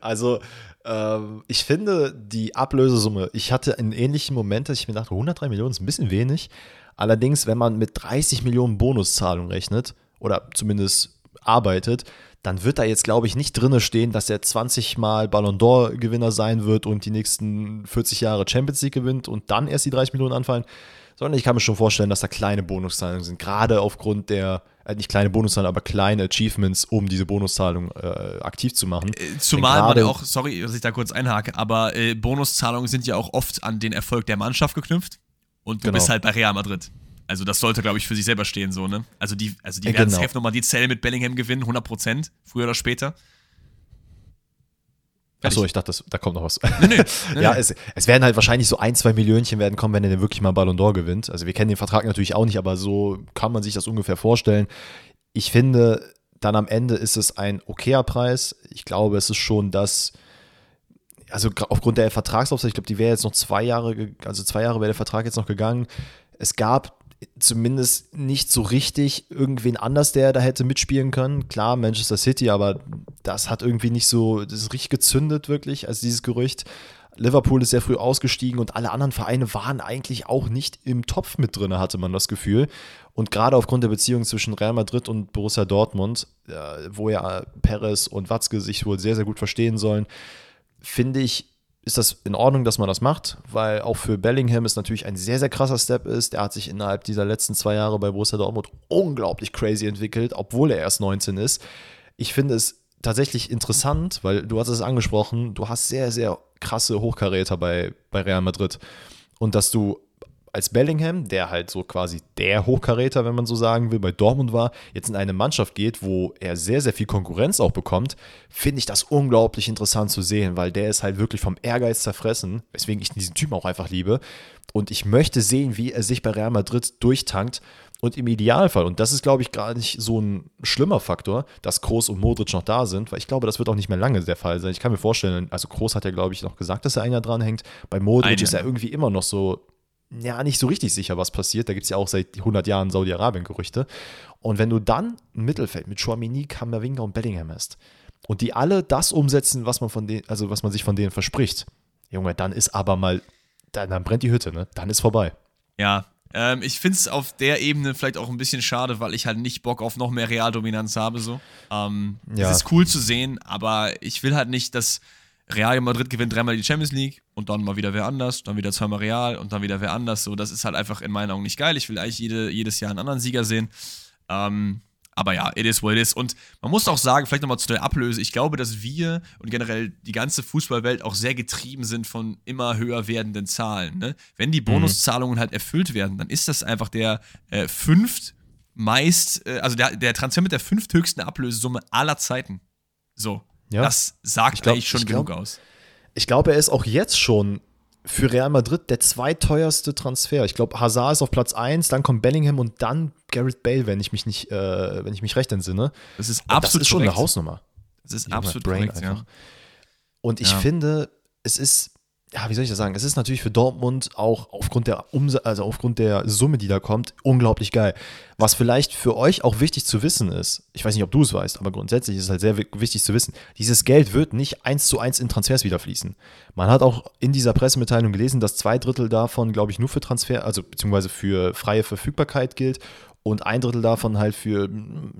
Also, ähm, ich finde die Ablösesumme, ich hatte einen ähnlichen Moment, dass ich mir dachte, 103 Millionen ist ein bisschen wenig. Allerdings, wenn man mit 30 Millionen Bonuszahlung rechnet oder zumindest arbeitet, dann wird da jetzt, glaube ich, nicht drinne stehen, dass er 20 Mal Ballon d'Or-Gewinner sein wird und die nächsten 40 Jahre Champions League gewinnt und dann erst die 30 Millionen anfallen. Sondern ich kann mir schon vorstellen, dass da kleine Bonuszahlungen sind, gerade aufgrund der, äh, nicht kleine Bonuszahlungen, aber kleine Achievements, um diese Bonuszahlung äh, aktiv zu machen. Äh, Zumal man ja auch, sorry, dass ich da kurz einhake, aber äh, Bonuszahlungen sind ja auch oft an den Erfolg der Mannschaft geknüpft. Und du Genau. bist halt bei Real Madrid. Also das sollte, glaube ich, für sich selber stehen, so, ne? Also die, also die Äh, werden genau. safe nochmal die Zelle mit Bellingham gewinnen, 100%, früher oder später. Achso, ich dachte, das, da kommt noch was. Nee, nee, nee, ja, es, es werden halt wahrscheinlich so ein, zwei Millionchen werden kommen, wenn er denn wirklich mal Ballon d'Or gewinnt. Also wir kennen den Vertrag natürlich auch nicht, aber so kann man sich das ungefähr vorstellen. Ich finde, dann am Ende ist es ein okayer Preis. Ich glaube, es ist schon das, also aufgrund der Vertragslaufzeit, ich glaube, die wäre jetzt noch zwei Jahre, also zwei Jahre wäre der Vertrag jetzt noch gegangen. Es gab zumindest nicht so richtig irgendwen anders, der da hätte mitspielen können. Klar, Manchester City, aber das hat irgendwie nicht so, das ist richtig gezündet wirklich, als dieses Gerücht. Liverpool ist sehr früh ausgestiegen und alle anderen Vereine waren eigentlich auch nicht im Topf mit drin, hatte man das Gefühl. Und gerade aufgrund der Beziehung zwischen Real Madrid und Borussia Dortmund, äh, wo ja Perez und Watzke sich wohl sehr, sehr gut verstehen sollen, finde ich, ist das in Ordnung, dass man das macht, weil auch für Bellingham es natürlich ein sehr, sehr krasser Step ist. Der hat sich innerhalb dieser letzten zwei Jahre bei Borussia Dortmund unglaublich crazy entwickelt, obwohl er erst 19 ist. Ich finde es tatsächlich interessant, weil du hast es angesprochen, du hast sehr, sehr krasse Hochkaräter bei, bei Real Madrid. Und dass du als Bellingham, der halt so quasi der Hochkaräter, wenn man so sagen will, bei Dortmund war, jetzt in eine Mannschaft geht, wo er sehr, sehr viel Konkurrenz auch bekommt, finde ich das unglaublich interessant zu sehen, weil der ist halt wirklich vom Ehrgeiz zerfressen, weswegen ich diesen Typen auch einfach liebe. Und ich möchte sehen, wie er sich bei Real Madrid durchtankt. Und im Idealfall, und das ist, glaube ich, gar nicht so ein schlimmer Faktor, dass Kroos und Modric noch da sind, weil ich glaube, das wird auch nicht mehr lange der Fall sein. Ich kann mir vorstellen, also Kroos hat ja, glaube ich, noch gesagt, dass er ein Jahr dranhängt. Bei Modric Eine. ist er irgendwie immer noch so ja nicht so richtig sicher, was passiert. Da gibt es ja auch seit 100 Jahren Saudi-Arabien-Gerüchte. Und wenn du dann ein Mittelfeld mit Chouamini, Kammerwinger und Bellingham hast und die alle das umsetzen, was man von denen, also was man sich von denen verspricht, Junge, dann ist aber mal, dann, dann brennt die Hütte, ne? Dann ist vorbei. Ja, ähm, ich finde es auf der Ebene vielleicht auch ein bisschen schade, weil ich halt nicht Bock auf noch mehr Realdominanz habe. So. Ähm, ja. Es ist cool zu sehen, aber ich will halt nicht, dass Real Madrid gewinnt dreimal die Champions League und dann mal wieder wer anders, dann wieder zweimal Real und dann wieder wer anders. So, das ist halt einfach in meinen Augen nicht geil. Ich will eigentlich jede, jedes Jahr einen anderen Sieger sehen. Ähm, aber ja, it is what it is. Und man muss auch sagen, vielleicht nochmal zu der Ablöse, ich glaube, dass wir und generell die ganze Fußballwelt auch sehr getrieben sind von immer höher werdenden Zahlen. Ne? Wenn die mhm. Bonuszahlungen halt erfüllt werden, dann ist das einfach der äh, fünft meist, äh, also der, der Transfer mit der fünfthöchsten Ablösesumme aller Zeiten. So. Ja. Das sagt ich glaub, eigentlich schon genug glaub, aus. Ich glaube, er ist auch jetzt schon für Real Madrid der zweiteuerste Transfer. Ich glaube, Hazard ist auf Platz 1, dann kommt Bellingham und dann Garrett Bale, wenn ich mich nicht, äh, wenn ich mich recht entsinne. Das ist absolut Das ist schon korrekt. eine Hausnummer. Das ist absolut Brain korrekt, einfach. Ja. Und ich ja. finde, es ist ja, wie soll ich das sagen? Es ist natürlich für Dortmund auch aufgrund der Ums also aufgrund der Summe, die da kommt, unglaublich geil. Was vielleicht für euch auch wichtig zu wissen ist, ich weiß nicht, ob du es weißt, aber grundsätzlich ist es halt sehr wichtig zu wissen, dieses Geld wird nicht eins zu eins in Transfers wieder fließen. Man hat auch in dieser Pressemitteilung gelesen, dass zwei Drittel davon, glaube ich, nur für Transfer, also beziehungsweise für freie Verfügbarkeit gilt und ein Drittel davon halt für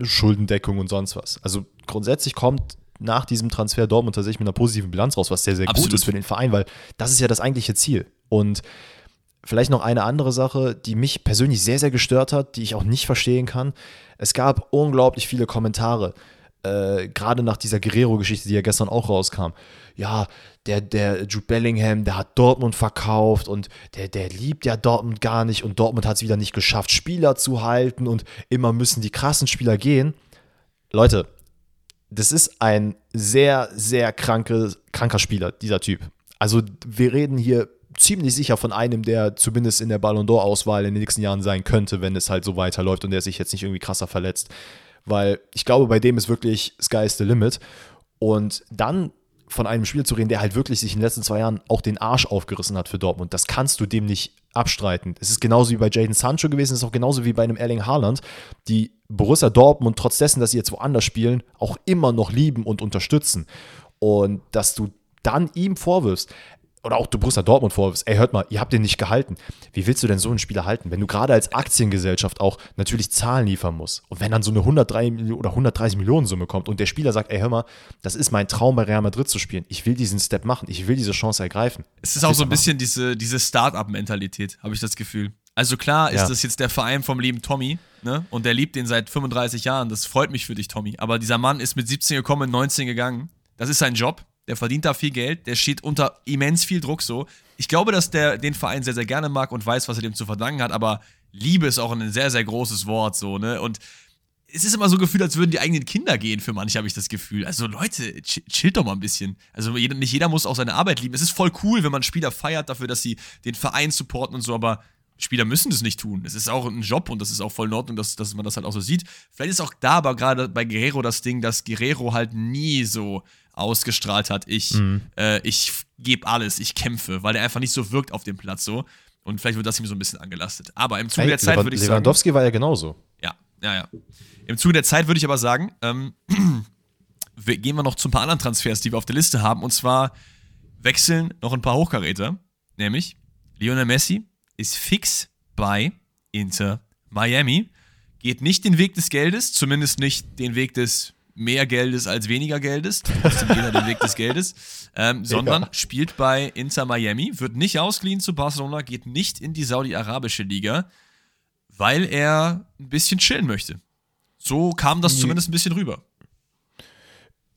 Schuldendeckung und sonst was. Also grundsätzlich kommt nach diesem Transfer Dortmund tatsächlich mit einer positiven Bilanz raus, was sehr, sehr Absolut. gut ist für den Verein, weil das ist ja das eigentliche Ziel. Und vielleicht noch eine andere Sache, die mich persönlich sehr, sehr gestört hat, die ich auch nicht verstehen kann. Es gab unglaublich viele Kommentare, äh, gerade nach dieser Guerrero-Geschichte, die ja gestern auch rauskam. Ja, der, der Jude Bellingham, der hat Dortmund verkauft und der, der liebt ja Dortmund gar nicht und Dortmund hat es wieder nicht geschafft, Spieler zu halten und immer müssen die krassen Spieler gehen. Leute, das ist ein sehr, sehr kranke, kranker Spieler, dieser Typ. Also wir reden hier ziemlich sicher von einem, der zumindest in der Ballon d'Or-Auswahl in den nächsten Jahren sein könnte, wenn es halt so weiterläuft und der sich jetzt nicht irgendwie krasser verletzt. Weil ich glaube, bei dem ist wirklich Sky is the limit. Und dann von einem Spieler zu reden, der halt wirklich sich in den letzten zwei Jahren auch den Arsch aufgerissen hat für Dortmund, das kannst du dem nicht abstreiten. Es ist genauso wie bei Jaden Sancho gewesen, es ist auch genauso wie bei einem Erling Haaland, die Borussia Dortmund, trotz dessen, dass sie jetzt woanders spielen, auch immer noch lieben und unterstützen. Und dass du dann ihm vorwirfst, oder auch du Borussia Dortmund vorwirfst, ey, hört mal, ihr habt den nicht gehalten. Wie willst du denn so einen Spieler halten, wenn du gerade als Aktiengesellschaft auch natürlich Zahlen liefern musst? Und wenn dann so eine 103 oder 130 Millionen Summe kommt und der Spieler sagt, ey, hör mal, das ist mein Traum bei Real Madrid zu spielen. Ich will diesen Step machen. Ich will diese Chance ergreifen. Es ist auch so ein bisschen diese, diese Start-up-Mentalität, habe ich das Gefühl. Also klar ist ja. das jetzt der Verein vom lieben Tommy, ne? Und der liebt den seit 35 Jahren. Das freut mich für dich, Tommy. Aber dieser Mann ist mit 17 gekommen, 19 gegangen. Das ist sein Job der verdient da viel Geld, der steht unter immens viel Druck so. Ich glaube, dass der den Verein sehr, sehr gerne mag und weiß, was er dem zu verdanken hat, aber Liebe ist auch ein sehr, sehr großes Wort so, ne? Und es ist immer so gefühlt, als würden die eigenen Kinder gehen für manche, habe ich das Gefühl. Also Leute, chillt doch mal ein bisschen. Also nicht jeder muss auch seine Arbeit lieben. Es ist voll cool, wenn man Spieler feiert dafür, dass sie den Verein supporten und so, aber Spieler müssen das nicht tun. Es ist auch ein Job und das ist auch voll in Ordnung, dass, dass man das halt auch so sieht. Vielleicht ist auch da aber gerade bei Guerrero das Ding, dass Guerrero halt nie so ausgestrahlt hat, ich, mhm. äh, ich gebe alles, ich kämpfe, weil er einfach nicht so wirkt auf dem Platz so. Und vielleicht wird das ihm so ein bisschen angelastet. Aber im Zuge hey, der Zeit würde ich sagen. Lewandowski war ja genauso. Ja, ja, ja. Im Zuge der Zeit würde ich aber sagen, ähm, gehen wir noch zu ein paar anderen Transfers, die wir auf der Liste haben. Und zwar wechseln noch ein paar Hochkaräter, nämlich Lionel Messi ist fix bei Inter Miami, geht nicht den Weg des Geldes, zumindest nicht den Weg des mehr Geldes als weniger Geldes, trotzdem geht er den Weg des Geldes, ähm, sondern spielt bei Inter Miami, wird nicht ausgeliehen zu Barcelona, geht nicht in die saudi-arabische Liga, weil er ein bisschen chillen möchte. So kam das zumindest ein bisschen rüber.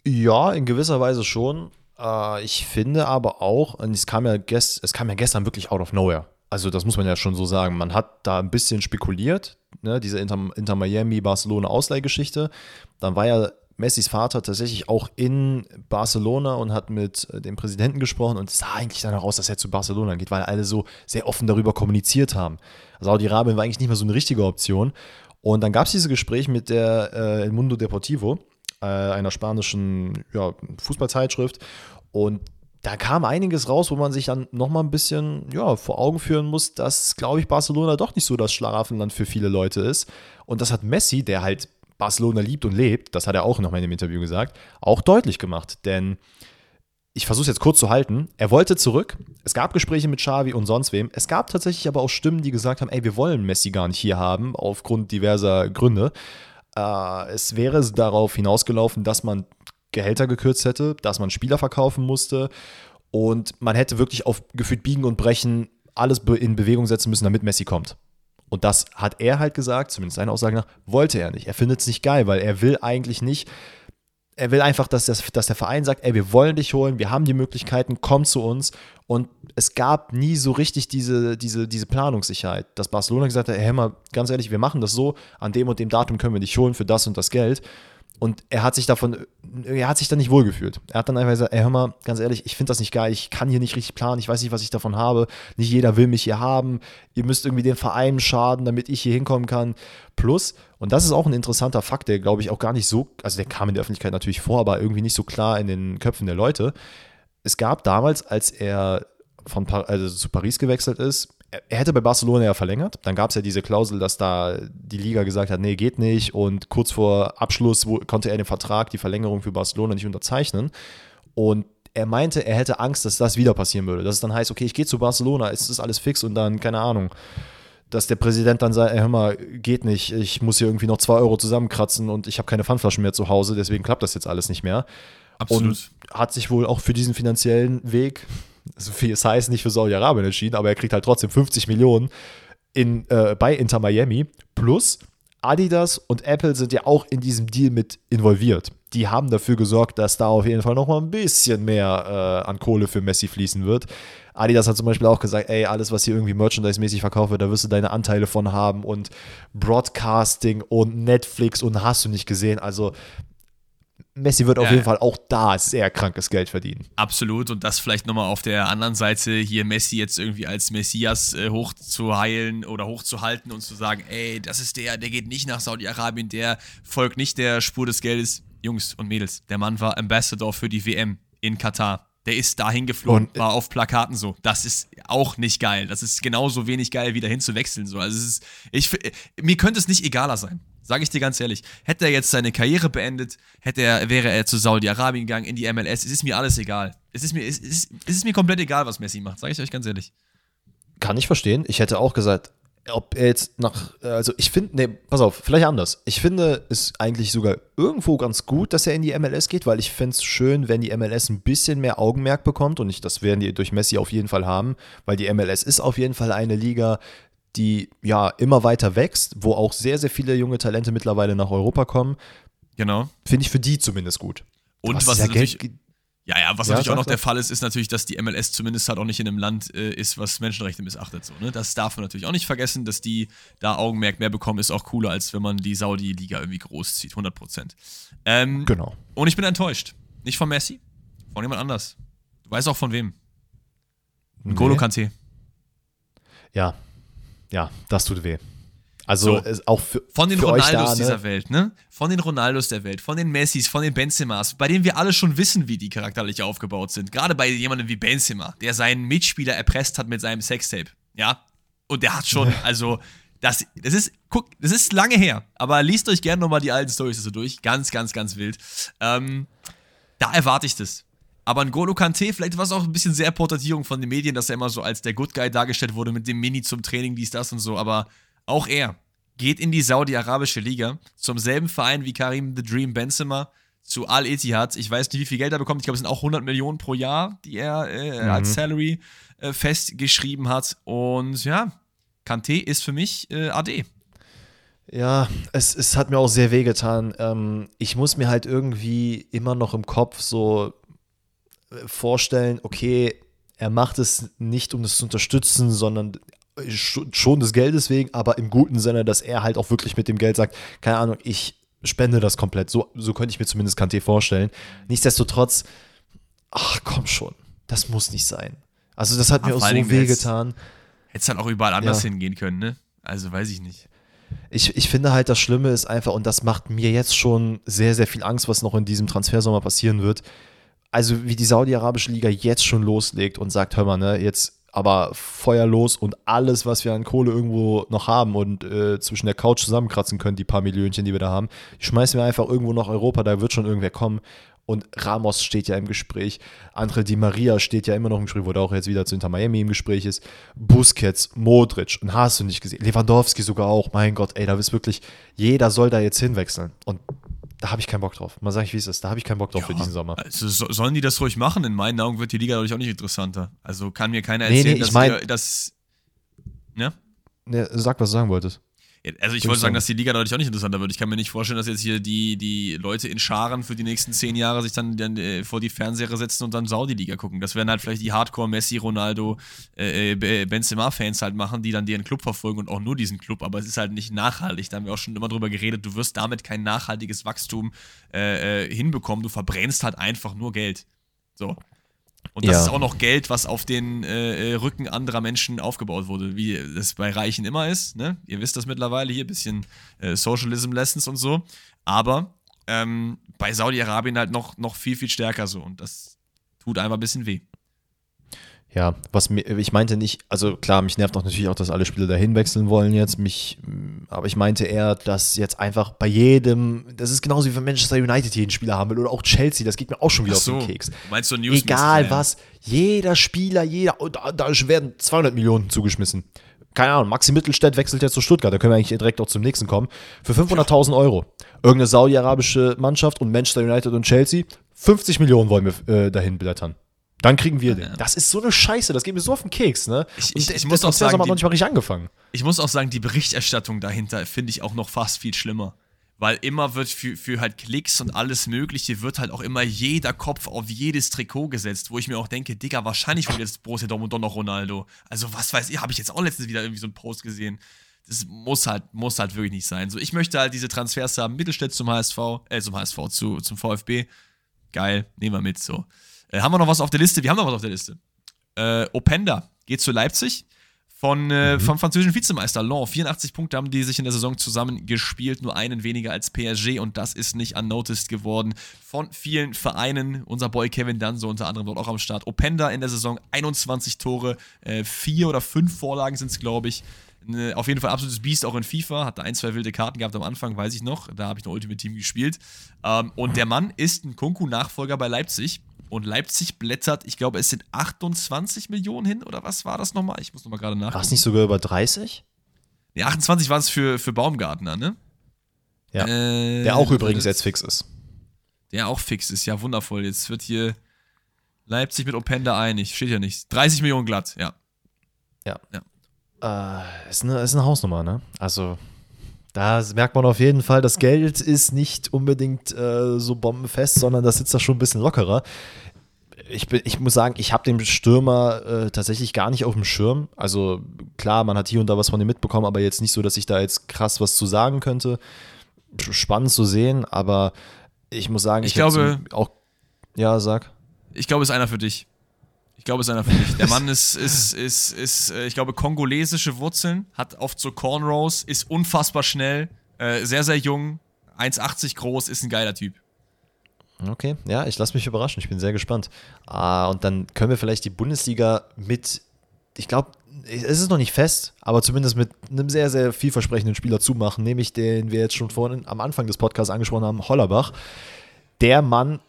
Ja, in gewisser Weise schon. Äh, ich finde aber auch, und es kam ja, gest, es kam ja gestern wirklich out of nowhere. Also das muss man ja schon so sagen. Man hat da ein bisschen spekuliert, ne, diese Inter, Inter Miami Barcelona Ausleihgeschichte. Dann war ja Messis Vater tatsächlich auch in Barcelona und hat mit äh, dem Präsidenten gesprochen und es sah eigentlich danach aus, dass er zu Barcelona geht, weil alle so sehr offen darüber kommuniziert haben. Saudi-Arabien war eigentlich nicht mehr so eine richtige Option. Und dann gab es dieses Gespräch mit der äh, El Mundo Deportivo, äh, einer spanischen ja, Fußballzeitschrift. Und da kam einiges raus, wo man sich dann nochmal ein bisschen ja, vor Augen führen muss, dass, glaube ich, Barcelona doch nicht so das Schlaraffenland für viele Leute ist. Und das hat Messi, der halt Barcelona liebt und lebt, das hat er auch nochmal in dem Interview gesagt, auch deutlich gemacht. Denn ich versuche es jetzt kurz zu halten. Er wollte zurück. Es gab Gespräche mit Xavi und sonst wem. Es gab tatsächlich aber auch Stimmen, die gesagt haben, ey, wir wollen Messi gar nicht hier haben, aufgrund diverser Gründe. Äh, es wäre darauf hinausgelaufen, dass man Gehälter gekürzt hätte, dass man Spieler verkaufen musste und man hätte wirklich auf gefühlt Biegen und Brechen alles in Bewegung setzen müssen, damit Messi kommt. Und das hat er halt gesagt, zumindest seiner Aussage nach, wollte er nicht. Er findet es nicht geil, weil er will eigentlich nicht, er will einfach, dass, das, dass der Verein sagt, ey, wir wollen dich holen, wir haben die Möglichkeiten, komm zu uns. Und es gab nie so richtig diese, diese, diese Planungssicherheit, dass Barcelona gesagt hat, hey, mal, ganz ehrlich, wir machen das so, an dem und dem Datum können wir dich holen für das und das Geld. Und er hat sich davon, er hat sich dann nicht wohlgefühlt. Er hat dann einfach gesagt, ey, hör mal, ganz ehrlich, ich finde das nicht geil, ich kann hier nicht richtig planen, ich weiß nicht, was ich davon habe. Nicht jeder will mich hier haben. Ihr müsst irgendwie den Verein schaden, damit ich hier hinkommen kann. Plus, und das ist auch ein interessanter Fakt, der glaube ich auch gar nicht so, also der kam in der Öffentlichkeit natürlich vor, aber irgendwie nicht so klar in den Köpfen der Leute. Es gab damals, als er von also zu Paris gewechselt ist, er hätte bei Barcelona ja verlängert. Dann gab es ja diese Klausel, dass da die Liga gesagt hat, nee, geht nicht. Und kurz vor Abschluss konnte er den Vertrag, die Verlängerung für Barcelona nicht unterzeichnen. Und er meinte, er hätte Angst, dass das wieder passieren würde. Dass es dann heißt, okay, ich gehe zu Barcelona, es ist alles fix und dann, keine Ahnung, dass der Präsident dann sagt, hör mal, geht nicht, ich muss hier irgendwie noch zwei Euro zusammenkratzen und ich habe keine Pfandflaschen mehr zu Hause, deswegen klappt das jetzt alles nicht mehr. Absolut. Und hat sich wohl auch für diesen finanziellen Weg so viel es heißt, nicht für Saudi-Arabien entschieden, aber er kriegt halt trotzdem 50 Millionen in, äh, bei Inter Miami. Plus Adidas und Apple sind ja auch in diesem Deal mit involviert. Die haben dafür gesorgt, dass da auf jeden Fall noch mal ein bisschen mehr äh, an Kohle für Messi fließen wird. Adidas hat zum Beispiel auch gesagt, ey, alles, was hier irgendwie merchandise-mäßig verkauft wird, da wirst du deine Anteile von haben und Broadcasting und Netflix und hast du nicht gesehen. Also Messi wird auf jeden Fall auch da sehr krankes Geld verdienen. Absolut. Und das vielleicht nochmal auf der anderen Seite, hier Messi jetzt irgendwie als Messias äh, hochzuheilen oder hochzuhalten und zu sagen, ey, das ist der, der geht nicht nach Saudi-Arabien, der folgt nicht der Spur des Geldes. Jungs und Mädels, der Mann war Ambassador für die WM in Katar. Der ist dahin geflogen, und, war auf Plakaten so. Das ist auch nicht geil. Das ist genauso wenig geil, wie dahin zu wechseln. So. Also es ist, ich, mir könnte es nicht egaler sein. Sage ich dir ganz ehrlich. Hätte er jetzt seine Karriere beendet, hätte er, wäre er zu Saudi-Arabien gegangen, in die MLS, es ist mir alles egal. Es ist mir, es ist, es ist mir komplett egal, was Messi macht, sage ich euch ganz ehrlich. Kann ich verstehen. Ich hätte auch gesagt, ob er jetzt nach, also ich finde, nee, pass auf, vielleicht anders. Ich finde es eigentlich sogar irgendwo ganz gut, dass er in die MLS geht, weil ich fände es schön, wenn die MLS ein bisschen mehr Augenmerk bekommt und ich, das werden die durch Messi auf jeden Fall haben, weil die MLS ist auf jeden Fall eine Liga, die ja immer weiter wächst, wo auch sehr, sehr viele junge Talente mittlerweile nach Europa kommen. Genau. Finde ich für die zumindest gut. Und was, was ja natürlich, ja, ja, was ja, natürlich auch noch der Fall ist, ist natürlich, dass die MLS zumindest halt auch nicht in einem Land äh, ist, was Menschenrechte missachtet. So, ne? Das darf man natürlich auch nicht vergessen, dass die da Augenmerk mehr bekommen, ist auch cooler, als wenn man die Saudi-Liga irgendwie großzieht, 100 Prozent. Ähm, genau. Und ich bin enttäuscht. Nicht von Messi, von jemand anders. Du weißt auch von wem. N'Golo nee. Kante. Ja, ja, das tut weh. Also so, auch für, von den für Ronaldos da, ne? dieser Welt, ne? Von den Ronaldos der Welt, von den Messis, von den Benzemas, bei denen wir alle schon wissen, wie die charakterlich aufgebaut sind. Gerade bei jemandem wie Benzema, der seinen Mitspieler erpresst hat mit seinem Sextape, ja? Und der hat schon, also das, das ist, guck, das ist lange her, aber liest euch gerne nochmal die alten Storys so durch. Ganz, ganz, ganz wild. Ähm, da erwarte ich das. Aber ein Golo Kante, vielleicht war es auch ein bisschen sehr Porträtierung von den Medien, dass er immer so als der Good Guy dargestellt wurde mit dem Mini zum Training, dies, das und so. Aber auch er geht in die Saudi-Arabische Liga zum selben Verein wie Karim the Dream Benzema zu Al Etihad. Ich weiß nicht, wie viel Geld er bekommt. Ich glaube, es sind auch 100 Millionen pro Jahr, die er äh, mhm. als Salary äh, festgeschrieben hat. Und ja, Kante ist für mich äh, AD. Ja, es, es hat mir auch sehr wehgetan. Ähm, ich muss mir halt irgendwie immer noch im Kopf so vorstellen, okay, er macht es nicht, um das zu unterstützen, sondern schon des Geldes wegen, aber im guten Sinne, dass er halt auch wirklich mit dem Geld sagt, keine Ahnung, ich spende das komplett. So, so könnte ich mir zumindest Kanté vorstellen. Nichtsdestotrotz, ach komm schon, das muss nicht sein. Also das hat Ach, mir auch so wehgetan. Hätte es dann auch überall anders ja. hingehen können, ne? Also weiß ich nicht. Ich, ich finde halt, das Schlimme ist einfach, und das macht mir jetzt schon sehr, sehr viel Angst, was noch in diesem Transfersommer passieren wird. Also, wie die Saudi-Arabische Liga jetzt schon loslegt und sagt: Hör mal, ne, jetzt aber Feuer los und alles, was wir an Kohle irgendwo noch haben und äh, zwischen der Couch zusammenkratzen können, die paar Millionchen, die wir da haben, schmeißen wir einfach irgendwo nach Europa, da wird schon irgendwer kommen. Und Ramos steht ja im Gespräch. Andre Di Maria steht ja immer noch im Gespräch, wo der auch jetzt wieder zu Inter Miami im Gespräch ist. Busquets, Modric, und hast du nicht gesehen. Lewandowski sogar auch. Mein Gott, ey, da ist wirklich, jeder soll da jetzt hinwechseln. Und da habe ich keinen Bock drauf. Mal sag ich, wie es ist. Da habe ich keinen Bock drauf ja, für diesen Sommer. Also so, sollen die das ruhig machen? In meinen Augen wird die Liga dadurch auch nicht interessanter. Also kann mir keiner erzählen, nee, nee, dass, mein, dass. Ne? Ne, sag, was du sagen wolltest. Also ich wollte sagen, dass die Liga dadurch auch nicht interessanter wird. Ich kann mir nicht vorstellen, dass jetzt hier die, die Leute in Scharen für die nächsten zehn Jahre sich dann, dann äh, vor die Fernseher setzen und dann Saudi-Liga gucken. Das werden halt vielleicht die Hardcore-Messi, Ronaldo, äh, äh Benzema-Fans halt machen, die dann ihren Club verfolgen und auch nur diesen Club. Aber es ist halt nicht nachhaltig. Da haben wir auch schon immer drüber geredet. Du wirst damit kein nachhaltiges Wachstum äh, äh hinbekommen. Du verbrennst halt einfach nur Geld. So. Und das ja. ist auch noch Geld, was auf den äh, äh, Rücken anderer Menschen aufgebaut wurde, wie das bei Reichen immer ist. Ne? Ihr wisst das mittlerweile hier, ein bisschen äh, Socialism Lessons und so. Aber ähm, bei Saudi-Arabien halt noch, noch viel, viel stärker so. Und das tut einfach ein bisschen weh. Ja, was mir, ich meinte nicht, also klar, mich nervt auch natürlich auch, dass alle Spieler dahin wechseln wollen jetzt, mich, aber ich meinte eher, dass jetzt einfach bei jedem, das ist genauso wie wenn Manchester United jeden Spieler haben will oder auch Chelsea, das geht mir auch schon wieder so, auf den Keks. Meinst du News Egal was, jeder Spieler, jeder, da, da werden 200 Millionen zugeschmissen. Keine Ahnung, Maxi Mittelstädt wechselt jetzt zu Stuttgart, da können wir eigentlich direkt auch zum nächsten kommen. Für 500.000 Euro. Irgendeine saudi-arabische Mannschaft und Manchester United und Chelsea, 50 Millionen wollen wir äh, dahin blättern. Dann kriegen wir den. Das ist so eine Scheiße, das geht mir so auf den Keks, ne? Ich, ich, ich muss auch sagen, die, noch nicht mal richtig angefangen. Ich muss auch sagen, die Berichterstattung dahinter finde ich auch noch fast viel schlimmer. Weil immer wird für, für halt Klicks und alles Mögliche wird halt auch immer jeder Kopf auf jedes Trikot gesetzt, wo ich mir auch denke, Digga, wahrscheinlich will jetzt Borussia Dortmund doch noch Ronaldo. Also was weiß ich, habe ich jetzt auch letztens wieder irgendwie so einen Post gesehen. Das muss halt, muss halt wirklich nicht sein. So, ich möchte halt diese Transfers haben, Mittelstädt zum HSV, äh, zum HSV, zu, zum VfB. Geil, nehmen wir mit, so. Äh, haben wir noch was auf der Liste? Wir haben noch was auf der Liste. Äh, Openda geht zu Leipzig. Von, äh, mhm. Vom französischen Vizemeister Lens. 84 Punkte haben die sich in der Saison zusammengespielt, nur einen weniger als PSG und das ist nicht unnoticed geworden von vielen Vereinen. Unser Boy Kevin Dunn, so unter anderem dort auch am Start. Openda in der Saison 21 Tore, äh, vier oder fünf Vorlagen sind es, glaube ich. Ne, auf jeden Fall absolutes Biest auch in FIFA. Hat da ein, zwei wilde Karten gehabt am Anfang, weiß ich noch. Da habe ich noch Ultimate Team gespielt. Ähm, und der Mann ist ein Kunku-Nachfolger bei Leipzig. Und Leipzig blättert, ich glaube, es sind 28 Millionen hin oder was war das nochmal? Ich muss nochmal gerade nachgucken. War es nicht sogar über 30? Nee, 28 war es für, für Baumgartner, ne? Ja. Äh, der auch übrigens jetzt fix ist. Der auch fix ist, ja, wundervoll. Jetzt wird hier Leipzig mit Openda einig. Steht ja nicht. 30 Millionen glatt, ja. Ja. ja. Äh, ist, eine, ist eine Hausnummer, ne? Also, da merkt man auf jeden Fall, das Geld ist nicht unbedingt äh, so bombenfest, sondern das sitzt da schon ein bisschen lockerer ich, bin, ich muss sagen, ich habe den Stürmer äh, tatsächlich gar nicht auf dem Schirm. Also klar, man hat hier und da was von ihm mitbekommen, aber jetzt nicht so, dass ich da jetzt krass was zu sagen könnte. Spannend zu sehen, aber ich muss sagen, ich, ich glaube auch. Ja, sag. Ich glaube, es ist einer für dich. Ich glaube, es ist einer für dich. Der Mann ist, ist, ist, ist, äh, ich glaube, kongolesische Wurzeln, hat oft so Cornrows, ist unfassbar schnell, äh, sehr, sehr jung, 1,80 groß, ist ein geiler Typ. Okay, ja, ich lasse mich überraschen. Ich bin sehr gespannt. Ah, und dann können wir vielleicht die Bundesliga mit, ich glaube, es ist noch nicht fest, aber zumindest mit einem sehr, sehr vielversprechenden Spieler zumachen, nämlich den wir jetzt schon vorhin am Anfang des Podcasts angesprochen haben, Hollerbach. Der Mann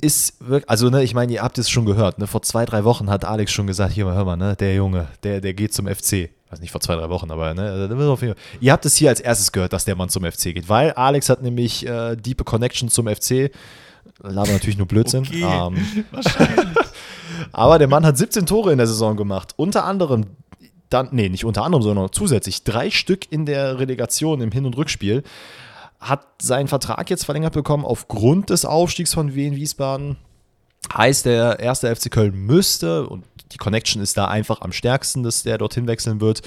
ist wirklich, also ne, ich meine, ihr habt es schon gehört, ne? Vor zwei, drei Wochen hat Alex schon gesagt, hier mal, hör mal, ne, der Junge, der, der geht zum FC. Also nicht vor zwei, drei Wochen, aber ne, ihr habt es hier als erstes gehört, dass der Mann zum FC geht, weil Alex hat nämlich äh, diepe Connection zum FC. Laber natürlich nur Blödsinn. Okay, ähm, aber der Mann hat 17 Tore in der Saison gemacht. Unter anderem dann, nee, nicht unter anderem, sondern zusätzlich drei Stück in der Relegation im Hin- und Rückspiel hat seinen Vertrag jetzt verlängert bekommen aufgrund des Aufstiegs von Wien Wiesbaden. Heißt, der erste FC Köln müsste, und die Connection ist da einfach am stärksten, dass der dorthin wechseln wird,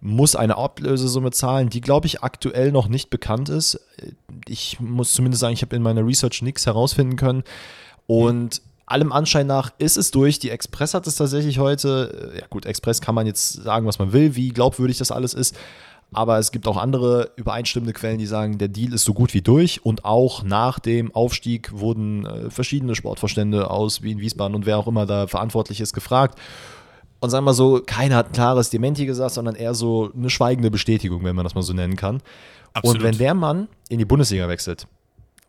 muss eine Ablösesumme zahlen, die, glaube ich, aktuell noch nicht bekannt ist. Ich muss zumindest sagen, ich habe in meiner Research nichts herausfinden können. Und allem Anschein nach ist es durch. Die Express hat es tatsächlich heute, ja gut, Express kann man jetzt sagen, was man will, wie glaubwürdig das alles ist. Aber es gibt auch andere übereinstimmende Quellen, die sagen, der Deal ist so gut wie durch. Und auch nach dem Aufstieg wurden äh, verschiedene Sportvorstände aus Wien, Wiesbaden und wer auch immer da verantwortlich ist gefragt. Und sagen wir mal so, keiner hat ein klares Dementi gesagt, sondern eher so eine schweigende Bestätigung, wenn man das mal so nennen kann. Absolut. Und wenn der Mann in die Bundesliga wechselt,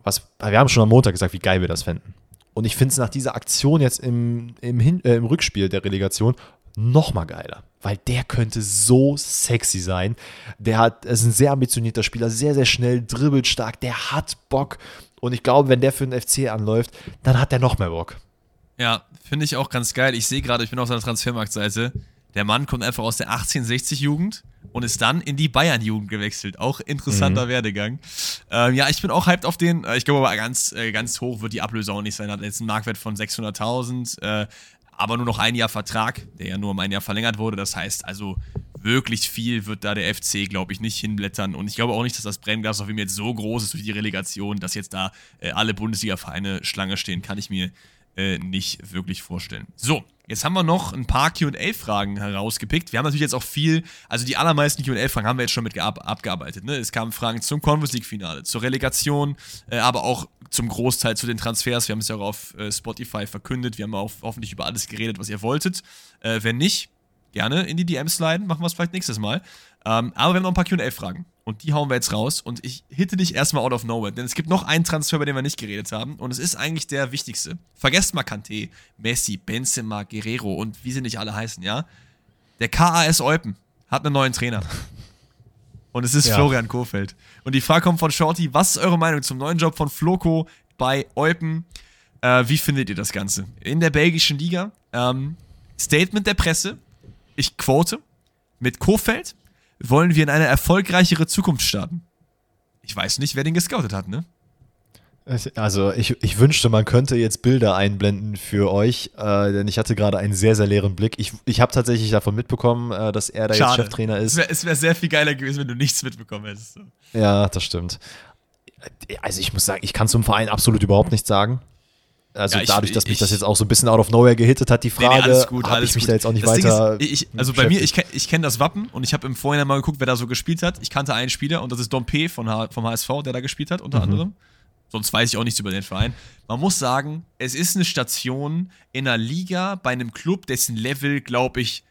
was, wir haben schon am Montag gesagt, wie geil wir das fänden. Und ich finde es nach dieser Aktion jetzt im, im, Hin äh, im Rückspiel der Relegation noch mal geiler weil der könnte so sexy sein. Der hat, ist ein sehr ambitionierter Spieler, sehr, sehr schnell, dribbelt stark, der hat Bock. Und ich glaube, wenn der für den FC anläuft, dann hat der noch mehr Bock. Ja, finde ich auch ganz geil. Ich sehe gerade, ich bin auf seiner Transfermarktseite. Der Mann kommt einfach aus der 1860-Jugend und ist dann in die Bayern-Jugend gewechselt. Auch interessanter mhm. Werdegang. Ähm, ja, ich bin auch hyped auf den. Äh, ich glaube aber ganz, äh, ganz hoch wird die Ablöse auch nicht sein. Hat jetzt einen Marktwert von 600.000. Äh, aber nur noch ein Jahr Vertrag, der ja nur um ein Jahr verlängert wurde. Das heißt also, wirklich viel wird da der FC, glaube ich, nicht hinblättern. Und ich glaube auch nicht, dass das Brennglas auf ihm jetzt so groß ist durch die Relegation, dass jetzt da äh, alle Bundesliga-Vereine Schlange stehen, kann ich mir äh, nicht wirklich vorstellen. So, Jetzt haben wir noch ein paar QA-Fragen herausgepickt. Wir haben natürlich jetzt auch viel, also die allermeisten QA-Fragen haben wir jetzt schon mit abgearbeitet. Ne? Es kamen Fragen zum Conference League-Finale, zur Relegation, äh, aber auch zum Großteil zu den Transfers. Wir haben es ja auch auf äh, Spotify verkündet. Wir haben auch hoffentlich über alles geredet, was ihr wolltet. Äh, wenn nicht, gerne in die DMs sliden. Machen wir es vielleicht nächstes Mal. Ähm, aber wir haben noch ein paar QA-Fragen. Und die hauen wir jetzt raus. Und ich hitte dich erstmal out of nowhere. Denn es gibt noch einen Transfer, über den wir nicht geredet haben. Und es ist eigentlich der wichtigste. Vergesst mal Kanté, Messi, Benzema, Guerrero und wie sie nicht alle heißen, ja? Der KAS Eupen hat einen neuen Trainer. Und es ist ja. Florian Kohfeldt. Und die Frage kommt von Shorty: Was ist eure Meinung zum neuen Job von Floco bei Eupen? Äh, wie findet ihr das Ganze? In der belgischen Liga. Ähm, Statement der Presse. Ich quote. Mit Kofeld wollen wir in eine erfolgreichere Zukunft starten. Ich weiß nicht, wer den gescoutet hat, ne? Also ich, ich wünschte, man könnte jetzt Bilder einblenden für euch, äh, denn ich hatte gerade einen sehr, sehr leeren Blick. Ich, ich habe tatsächlich davon mitbekommen, äh, dass er da Schade. jetzt Cheftrainer ist. Es wäre wär sehr viel geiler gewesen, wenn du nichts mitbekommen hättest. Ja, das stimmt. Also ich muss sagen, ich kann zum Verein absolut überhaupt nichts sagen. Also ja, ich, dadurch, dass ich, mich das jetzt auch so ein bisschen out of nowhere gehittet hat, die Frage, nee, nee, habe ich mich gut. da jetzt auch nicht das weiter. Ist, ich, also bei mir, ich, ich kenne das Wappen und ich habe im Vorhinein mal geguckt, wer da so gespielt hat. Ich kannte einen Spieler und das ist Dompe von vom HSV, der da gespielt hat, unter mhm. anderem. Sonst weiß ich auch nichts über den Verein. Man muss sagen, es ist eine Station in einer Liga bei einem Club, dessen Level, glaube ich,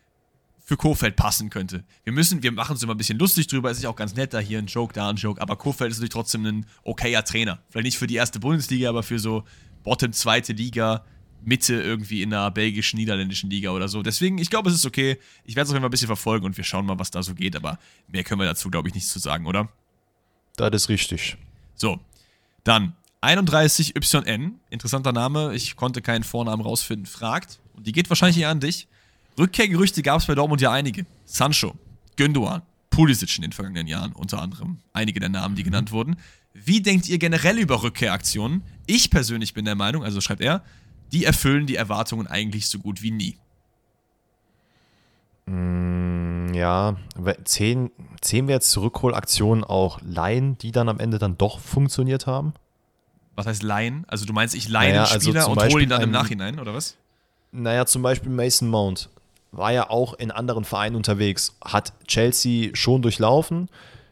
für Kofeld passen könnte. Wir müssen, wir machen uns immer ein bisschen lustig drüber, es ist auch ganz nett, da hier ein Joke, da ein Joke, aber Kofeld ist natürlich trotzdem ein okayer Trainer. Vielleicht nicht für die erste Bundesliga, aber für so Bottom zweite Liga, Mitte irgendwie in einer belgischen, niederländischen Liga oder so. Deswegen, ich glaube, es ist okay. Ich werde es auf jeden Fall ein bisschen verfolgen und wir schauen mal, was da so geht, aber mehr können wir dazu, glaube ich, nichts zu sagen, oder? Das ist richtig. So, dann 31YN, interessanter Name, ich konnte keinen Vornamen rausfinden, fragt, und die geht wahrscheinlich eher an dich. Rückkehrgerüchte gab es bei Dortmund ja einige. Sancho, Gündogan, Pulisic in den vergangenen Jahren, unter anderem einige der Namen, die genannt wurden. Wie denkt ihr generell über Rückkehraktionen? Ich persönlich bin der Meinung, also schreibt er, die erfüllen die Erwartungen eigentlich so gut wie nie. Mm, ja, zehn, zehn wir jetzt Rückholaktionen auch Laien, die dann am Ende dann doch funktioniert haben? Was heißt Laien? Also du meinst, ich leihe naja, einen also Spieler also und hole ihn dann im Nachhinein, oder was? Naja, zum Beispiel Mason Mount war ja auch in anderen Vereinen unterwegs, hat Chelsea schon durchlaufen,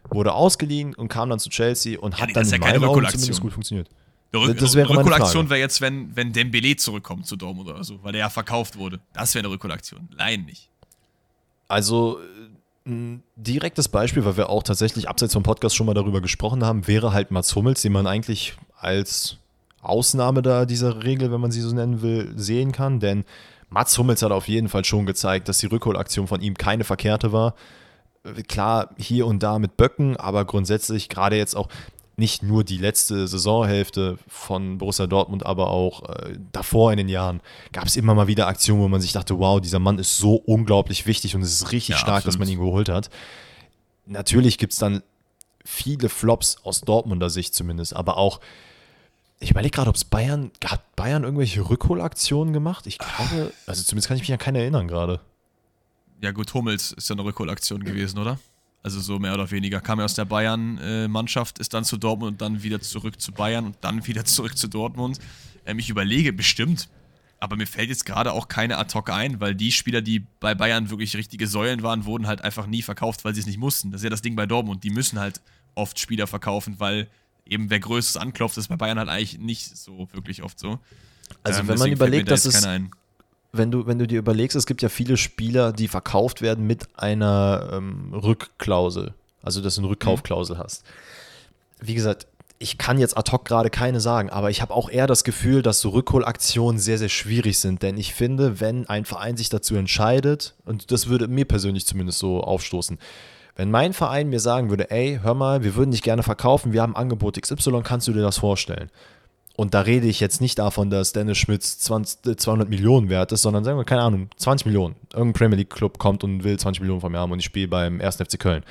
wurde ausgeliehen und kam dann zu Chelsea und ja, hat nee, dann in ja meinen Augen zumindest gut funktioniert. Rück das wäre Rückholaktion wäre jetzt, wenn, wenn Dembele zurückkommt zu Dortmund oder so, weil der ja verkauft wurde. Das wäre eine Rückholaktion. Laien nicht. Also ein direktes Beispiel, weil wir auch tatsächlich abseits vom Podcast schon mal darüber gesprochen haben, wäre halt Mats Hummels, den man eigentlich als Ausnahme da dieser Regel, wenn man sie so nennen will, sehen kann, denn Mats Hummels hat auf jeden Fall schon gezeigt, dass die Rückholaktion von ihm keine verkehrte war. Klar, hier und da mit Böcken, aber grundsätzlich gerade jetzt auch nicht nur die letzte Saisonhälfte von Borussia Dortmund, aber auch äh, davor in den Jahren gab es immer mal wieder Aktionen, wo man sich dachte, wow, dieser Mann ist so unglaublich wichtig und es ist richtig ja, stark, absolut. dass man ihn geholt hat. Natürlich gibt es dann viele Flops aus Dortmunder Sicht zumindest, aber auch, ich überlege gerade, ob es Bayern, hat Bayern irgendwelche Rückholaktionen gemacht? Ich glaube, also zumindest kann ich mich an keine erinnern gerade. Ja gut, Hummels ist ja eine Rückholaktion gewesen, oder? Also so mehr oder weniger. Kam er aus der Bayern-Mannschaft, ist dann zu Dortmund und dann wieder zurück zu Bayern und dann wieder zurück zu Dortmund. Ähm, ich überlege bestimmt, aber mir fällt jetzt gerade auch keine ad hoc ein, weil die Spieler, die bei Bayern wirklich richtige Säulen waren, wurden halt einfach nie verkauft, weil sie es nicht mussten. Das ist ja das Ding bei Dortmund. Die müssen halt oft Spieler verkaufen, weil eben wer Größtes anklopft, ist bei Bayern halt eigentlich nicht so wirklich oft so. Also ähm, wenn man überlegt, da dass es wenn du, wenn du dir überlegst, es gibt ja viele Spieler, die verkauft werden mit einer ähm, Rückklausel. Also, dass du eine Rückkaufklausel mhm. hast. Wie gesagt, ich kann jetzt ad hoc gerade keine sagen, aber ich habe auch eher das Gefühl, dass so Rückholaktionen sehr, sehr schwierig sind. Denn ich finde, wenn ein Verein sich dazu entscheidet, und das würde mir persönlich zumindest so aufstoßen, wenn mein Verein mir sagen würde, ey, hör mal, wir würden dich gerne verkaufen, wir haben Angebot XY, kannst du dir das vorstellen? Und da rede ich jetzt nicht davon, dass Dennis Schmitz 20, 200 Millionen wert ist, sondern sagen wir, keine Ahnung, 20 Millionen. Irgendein Premier League Club kommt und will 20 Millionen von mir haben und ich spiele beim 1. FC Köln.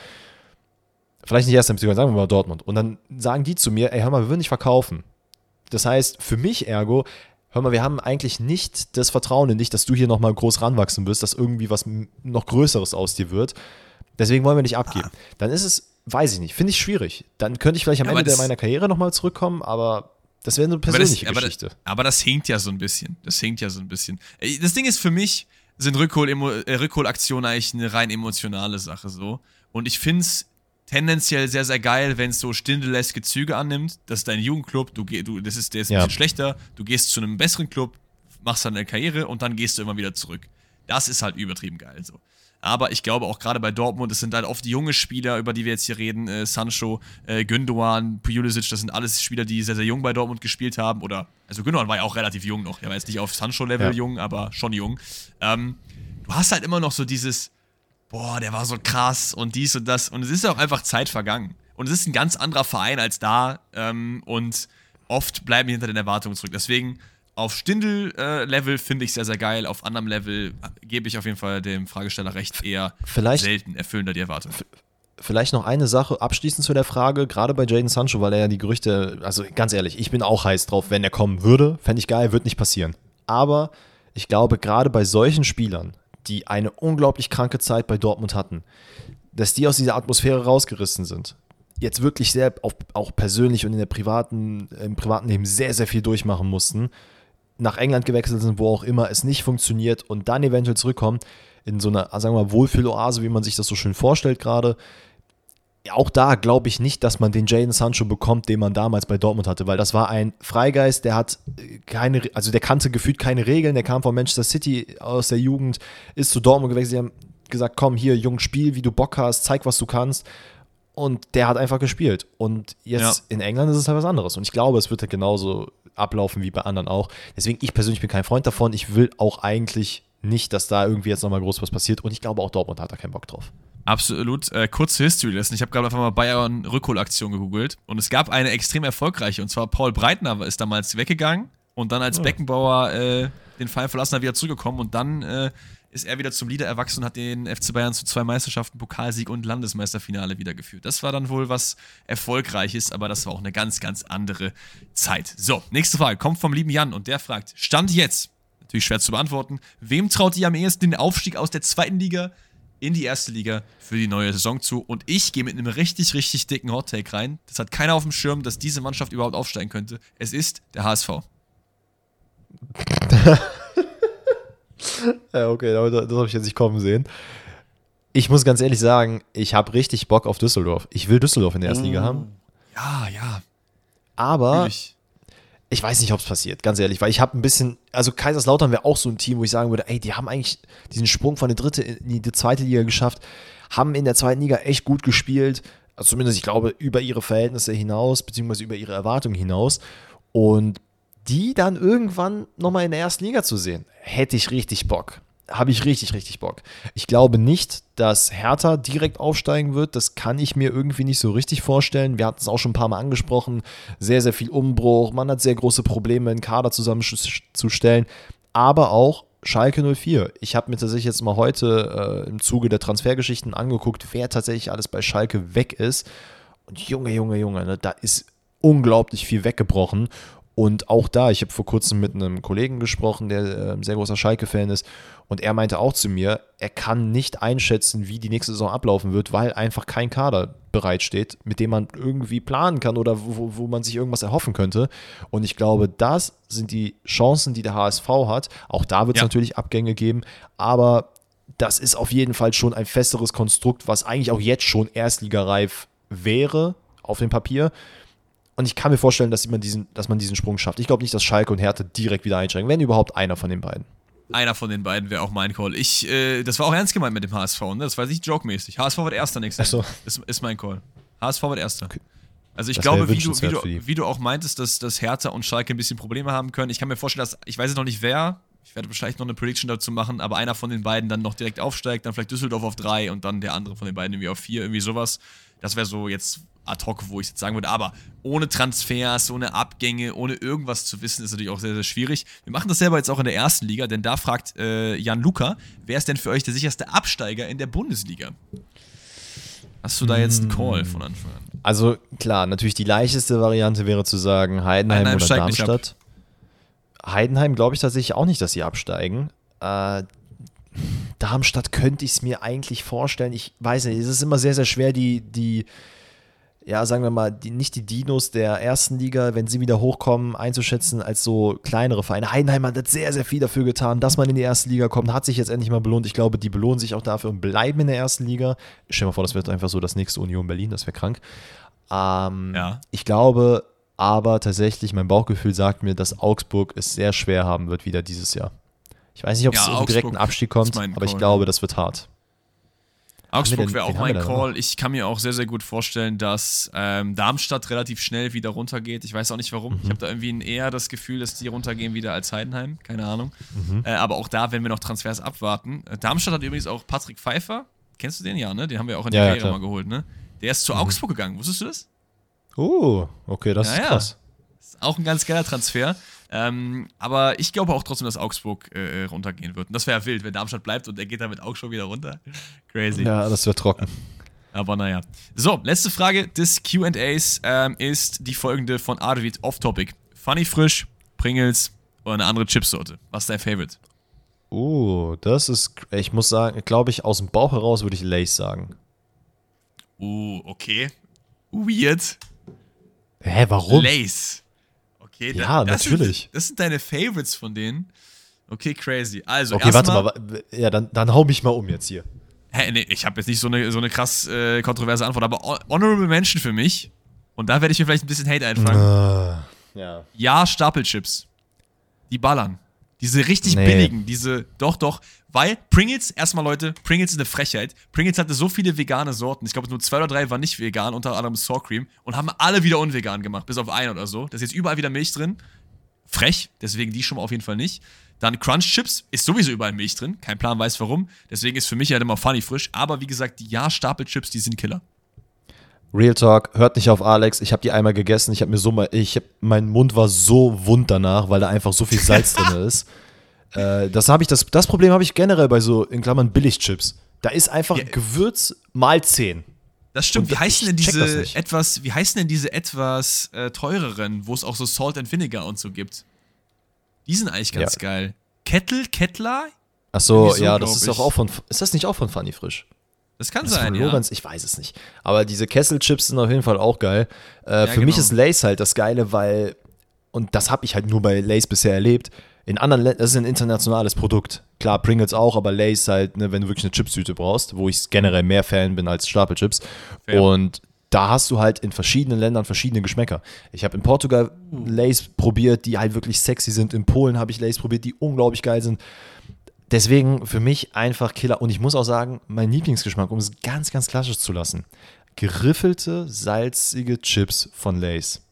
Vielleicht nicht 1. FC Köln, sagen wir mal Dortmund. Und dann sagen die zu mir, ey, hör mal, wir würden dich verkaufen. Das heißt, für mich ergo, hör mal, wir haben eigentlich nicht das Vertrauen in dich, dass du hier nochmal groß ranwachsen wirst, dass irgendwie was noch Größeres aus dir wird. Deswegen wollen wir nicht abgeben. Ah. Dann ist es, weiß ich nicht, finde ich schwierig. Dann könnte ich vielleicht am ja, Ende meiner Karriere nochmal zurückkommen, aber das wäre eine persönliche aber das, Geschichte. Aber, aber, das hinkt ja so ein bisschen. Das hinkt ja so ein bisschen. Das Ding ist für mich, sind Rückhol äh, Rückholaktionen eigentlich eine rein emotionale Sache so. Und ich finde es tendenziell sehr, sehr geil, wenn es so stindeläske Züge annimmt. Das ist dein Jugendclub, du, du, das ist, der ist ein ja. bisschen schlechter, du gehst zu einem besseren Club, machst dann eine Karriere und dann gehst du immer wieder zurück. Das ist halt übertrieben geil so. Aber ich glaube auch gerade bei Dortmund, es sind halt oft junge Spieler, über die wir jetzt hier reden. Äh, Sancho, äh, Gündogan, Pulisic, das sind alles Spieler, die sehr, sehr jung bei Dortmund gespielt haben. Oder, also Gündogan war ja auch relativ jung noch. Er war jetzt nicht auf Sancho-Level ja. jung, aber schon jung. Ähm, du hast halt immer noch so dieses, boah, der war so krass und dies und das. Und es ist auch einfach Zeit vergangen. Und es ist ein ganz anderer Verein als da. Ähm, und oft bleiben die hinter den Erwartungen zurück. Deswegen auf Stindel-Level äh, finde ich sehr, sehr geil. Auf anderem Level gebe ich auf jeden Fall dem Fragesteller recht eher vielleicht, selten erfüllender die Erwartungen. Vielleicht noch eine Sache abschließend zu der Frage, gerade bei Jaden Sancho, weil er ja die Gerüchte, also ganz ehrlich, ich bin auch heiß drauf, wenn er kommen würde, fände ich geil, wird nicht passieren. Aber ich glaube, gerade bei solchen Spielern, die eine unglaublich kranke Zeit bei Dortmund hatten, dass die aus dieser Atmosphäre rausgerissen sind, jetzt wirklich sehr, auch, auch persönlich und in der privaten, im privaten Leben sehr, sehr viel durchmachen mussten nach England gewechselt sind, wo auch immer es nicht funktioniert und dann eventuell zurückkommen in so einer, sagen wir mal, Wohlfühloase, wie man sich das so schön vorstellt gerade. Auch da glaube ich nicht, dass man den Jaden Sancho bekommt, den man damals bei Dortmund hatte, weil das war ein Freigeist, der hat keine, also der kannte gefühlt keine Regeln, der kam von Manchester City aus der Jugend, ist zu Dortmund gewechselt, sie haben gesagt, komm hier, Jung, spiel, wie du Bock hast, zeig, was du kannst. Und der hat einfach gespielt. Und jetzt ja. in England ist es halt was anderes. Und ich glaube, es wird halt genauso ablaufen wie bei anderen auch. Deswegen, ich persönlich bin kein Freund davon. Ich will auch eigentlich nicht, dass da irgendwie jetzt nochmal groß was passiert. Und ich glaube, auch Dortmund hat da keinen Bock drauf. Absolut. Äh, kurze History lesson. Ich habe gerade einfach mal Bayern Rückholaktion gegoogelt und es gab eine extrem erfolgreiche. Und zwar Paul Breitner ist damals weggegangen und dann als ja. Beckenbauer äh, den Verein verlassen hat, wieder zurückgekommen und dann äh, ist er wieder zum Leader erwachsen und hat den FC Bayern zu zwei Meisterschaften, Pokalsieg und Landesmeisterfinale wiedergeführt. Das war dann wohl was Erfolgreiches, aber das war auch eine ganz, ganz andere Zeit. So, nächste Frage kommt vom lieben Jan und der fragt: Stand jetzt, natürlich schwer zu beantworten, wem traut ihr am ehesten den Aufstieg aus der zweiten Liga in die erste Liga für die neue Saison zu? Und ich gehe mit einem richtig, richtig dicken Hottake rein. Das hat keiner auf dem Schirm, dass diese Mannschaft überhaupt aufsteigen könnte. Es ist der HSV. ja, okay, das, das habe ich jetzt nicht kommen sehen. Ich muss ganz ehrlich sagen, ich habe richtig Bock auf Düsseldorf. Ich will Düsseldorf in der ersten mm. Liga haben. Ja, ja. Aber ich. ich weiß nicht, ob es passiert, ganz ehrlich, weil ich habe ein bisschen, also Kaiserslautern wäre auch so ein Team, wo ich sagen würde, ey, die haben eigentlich diesen Sprung von der dritte in die zweite Liga geschafft, haben in der zweiten Liga echt gut gespielt, also zumindest ich glaube über ihre Verhältnisse hinaus, beziehungsweise über ihre Erwartungen hinaus. Und die dann irgendwann nochmal in der ersten Liga zu sehen, hätte ich richtig Bock. Habe ich richtig, richtig Bock. Ich glaube nicht, dass Hertha direkt aufsteigen wird. Das kann ich mir irgendwie nicht so richtig vorstellen. Wir hatten es auch schon ein paar Mal angesprochen. Sehr, sehr viel Umbruch. Man hat sehr große Probleme, einen Kader zusammenzustellen. Aber auch Schalke 04. Ich habe mir tatsächlich jetzt mal heute äh, im Zuge der Transfergeschichten angeguckt, wer tatsächlich alles bei Schalke weg ist. Und Junge, Junge, Junge, ne, da ist unglaublich viel weggebrochen. Und auch da, ich habe vor kurzem mit einem Kollegen gesprochen, der äh, ein sehr großer Schalke-Fan ist, und er meinte auch zu mir, er kann nicht einschätzen, wie die nächste Saison ablaufen wird, weil einfach kein Kader bereitsteht, mit dem man irgendwie planen kann oder wo, wo man sich irgendwas erhoffen könnte. Und ich glaube, das sind die Chancen, die der HSV hat. Auch da wird es ja. natürlich Abgänge geben, aber das ist auf jeden Fall schon ein festeres Konstrukt, was eigentlich auch jetzt schon erstligareif wäre auf dem Papier. Und ich kann mir vorstellen, dass man diesen, dass man diesen Sprung schafft. Ich glaube nicht, dass Schalke und Hertha direkt wieder einsteigen, wenn überhaupt einer von den beiden. Einer von den beiden wäre auch mein Call. Ich, äh, das war auch ernst gemeint mit dem HSV, ne? Das war nicht joke-mäßig. HSV wird Erster nächstes Jahr. So. Ist, ist mein Call. HSV wird Erster. Okay. Also ich das glaube, wie du, wie, du, wie du auch meintest, dass, dass Hertha und Schalke ein bisschen Probleme haben können. Ich kann mir vorstellen, dass, ich weiß jetzt noch nicht wer, ich werde wahrscheinlich noch eine Prediction dazu machen, aber einer von den beiden dann noch direkt aufsteigt, dann vielleicht Düsseldorf auf drei und dann der andere von den beiden irgendwie auf vier, irgendwie sowas. Das wäre so jetzt ad hoc, wo ich jetzt sagen würde, aber ohne Transfers, ohne Abgänge, ohne irgendwas zu wissen, ist natürlich auch sehr, sehr schwierig. Wir machen das selber jetzt auch in der ersten Liga, denn da fragt äh, Jan Luca, wer ist denn für euch der sicherste Absteiger in der Bundesliga? Hast du da jetzt einen Call von Anfang an? Also klar, natürlich die leichteste Variante wäre zu sagen Heidenheim, Heidenheim oder Darmstadt. Heidenheim glaube ich tatsächlich auch nicht, dass sie absteigen. Äh, Darmstadt könnte ich es mir eigentlich vorstellen. Ich weiß nicht, es ist immer sehr, sehr schwer, die, die ja, sagen wir mal, die, nicht die Dinos der ersten Liga, wenn sie wieder hochkommen, einzuschätzen als so kleinere Vereine. Heidenheim hat sehr, sehr viel dafür getan, dass man in die erste Liga kommt, hat sich jetzt endlich mal belohnt. Ich glaube, die belohnen sich auch dafür und bleiben in der ersten Liga. Ich stell mir vor, das wird einfach so das nächste Union Berlin, das wäre krank. Ähm, ja. Ich glaube aber tatsächlich, mein Bauchgefühl sagt mir, dass Augsburg es sehr schwer haben wird wieder dieses Jahr. Ich weiß nicht, ob es ja, um direkten Abstieg kommt, aber ich glaube, das wird hart. Augsburg wäre auch mein Call. Ich kann mir auch sehr, sehr gut vorstellen, dass ähm, Darmstadt relativ schnell wieder runtergeht. Ich weiß auch nicht warum. Mhm. Ich habe da irgendwie eher das Gefühl, dass die runtergehen wieder als Heidenheim. Keine Ahnung. Mhm. Äh, aber auch da werden wir noch Transfers abwarten. Äh, Darmstadt hat übrigens auch Patrick Pfeiffer. Kennst du den? Ja, ne? Den haben wir auch in der ja, Karriere ja, mal geholt, ne? Der ist zu mhm. Augsburg gegangen. Wusstest du das? Oh, okay, das ja, ist krass. Ist auch ein ganz geiler Transfer. Ähm, aber ich glaube auch trotzdem, dass Augsburg äh, runtergehen wird. Und das wäre ja wild, wenn Darmstadt bleibt und er geht dann mit Augsburg wieder runter. Crazy. Ja, das wird trocken. Aber naja. So, letzte Frage des QAs ähm, ist die folgende von Arvid Off-Topic. Funny Frisch, Pringles oder eine andere Chipsorte? Was ist dein Favorite? Oh, das ist, ich muss sagen, glaube ich, aus dem Bauch heraus würde ich Lace sagen. Uh, okay. Weird. Hä, warum? Lace. Okay, ja, das natürlich. Sind, das sind deine Favorites von denen. Okay, crazy. Also, okay, warte mal, mal, ja, dann, dann hau mich mal um jetzt hier. Hä, nee, ich habe jetzt nicht so eine, so eine krass äh, kontroverse Antwort, aber Honorable Mention für mich, und da werde ich mir vielleicht ein bisschen Hate einfangen. Uh, ja. ja, Stapelchips. Die ballern. Diese richtig nee. billigen, diese, doch, doch, weil Pringles, erstmal Leute, Pringles ist eine Frechheit. Pringles hatte so viele vegane Sorten. Ich glaube, nur zwei oder drei waren nicht vegan, unter anderem Sour Cream, und haben alle wieder unvegan gemacht, bis auf einen oder so. Da ist jetzt überall wieder Milch drin. Frech, deswegen die schon mal auf jeden Fall nicht. Dann Crunch Chips, ist sowieso überall Milch drin. Kein Plan weiß warum. Deswegen ist für mich halt immer funny frisch. Aber wie gesagt, die Ja-Stapelchips, die sind Killer. Real Talk, hört nicht auf Alex. Ich habe die einmal gegessen. Ich habe mir so mal, ich hab, mein Mund war so wund danach, weil da einfach so viel Salz drin ist. Äh, das habe ich, das, das Problem habe ich generell bei so, in Klammern, Billigchips. Da ist einfach ja. Gewürz mal 10. Das stimmt. wie heißen denn diese etwas, wie heißen denn diese etwas äh, teureren, wo es auch so Salt and Vinegar und so gibt? Die sind eigentlich ganz ja. geil. Kettle, Kettler? Ach so, ja, das ist doch auch von, ist das nicht auch von Funny Frisch? Das kann das sein, ja. Lorenz, ich weiß es nicht. Aber diese Kesselchips sind auf jeden Fall auch geil. Äh, ja, für genau. mich ist Lace halt das Geile, weil, und das habe ich halt nur bei Lace bisher erlebt, in anderen Ländern, das ist ein internationales Produkt. Klar, Pringles auch, aber Lace halt, ne, wenn du wirklich eine Chipstüte brauchst, wo ich generell mehr Fan bin als Stapelchips. Fair. Und da hast du halt in verschiedenen Ländern verschiedene Geschmäcker. Ich habe in Portugal Lace probiert, die halt wirklich sexy sind. In Polen habe ich Lace probiert, die unglaublich geil sind. Deswegen für mich einfach Killer. Und ich muss auch sagen, mein Lieblingsgeschmack, um es ganz, ganz klassisch zu lassen, geriffelte, salzige Chips von Lace.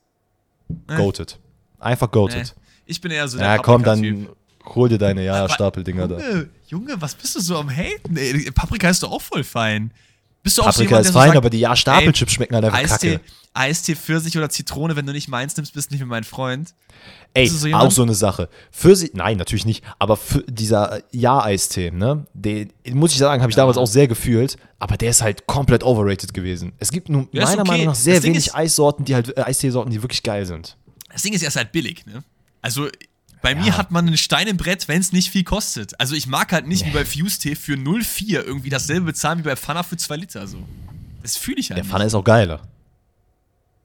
Äh. Goated. Einfach goated. Ich bin eher so der Ja, komm, dann hol dir deine ja, Aber- Stapeldinger da. Junge, was bist du so am Haten? Ey, Paprika ist doch auch voll fein. Bist du auch so Paprika jemand, ist der so fein, sagt, aber die ja Stapelchips schmecken halt einfach Eistee, kacke. Eistee, Pfirsich oder Zitrone, wenn du nicht meins nimmst, bist du nicht mehr mein Freund. Ey, so auch so eine Sache. Pfirsich, nein, natürlich nicht, aber für dieser äh, Ja-Eistee, ne, den muss ich sagen, habe ich damals auch sehr gefühlt, aber der ist halt komplett overrated gewesen. Es gibt nun Ja, meiner okay. Meinung nach sehr wenig ist- Eissorten, die halt, äh, Eisteesorten, die wirklich geil sind. Das Ding ist, er ist halt billig, ne? Also, bei mir hat man einen Stein im Brett, wenn es nicht viel kostet. Also, ich mag halt nicht wie bei Fuse-Tee für 0,4 irgendwie dasselbe bezahlen wie bei Pfanner für 2 Liter. So. Das fühle ich halt Der nicht. Pfanne ist auch geiler.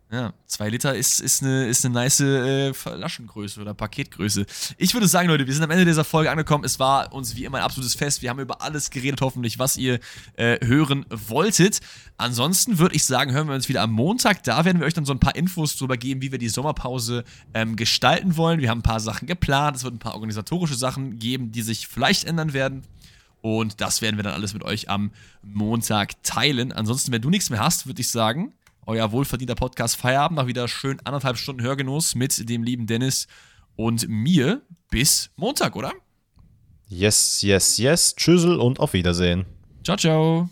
Ja, 2 Liter ist, ist, eine, ist eine nice äh, Flaschengröße oder Paketgröße. Ich würde sagen, Leute, wir sind am Ende dieser Folge angekommen. Es war uns wie immer ein absolutes Fest. Wir haben über alles geredet, hoffentlich, was ihr äh, hören wolltet. Ansonsten würde ich sagen, hören wir uns wieder am Montag. Da werden wir euch dann so ein paar Infos drüber geben, wie wir die Sommerpause ähm, gestalten wollen. Wir haben ein paar Sachen geplant. Es wird ein paar organisatorische Sachen geben, die sich vielleicht ändern werden. Und das werden wir dann alles mit euch am Montag teilen. Ansonsten, wenn du nichts mehr hast, würde ich sagen, euer wohlverdienter Podcast Feierabend. Nach wieder schön anderthalb Stunden Hörgenuss mit dem lieben Dennis und mir. Bis Montag, oder? Yes, yes, yes. Tschüssel und auf Wiedersehen. Ciao, ciao.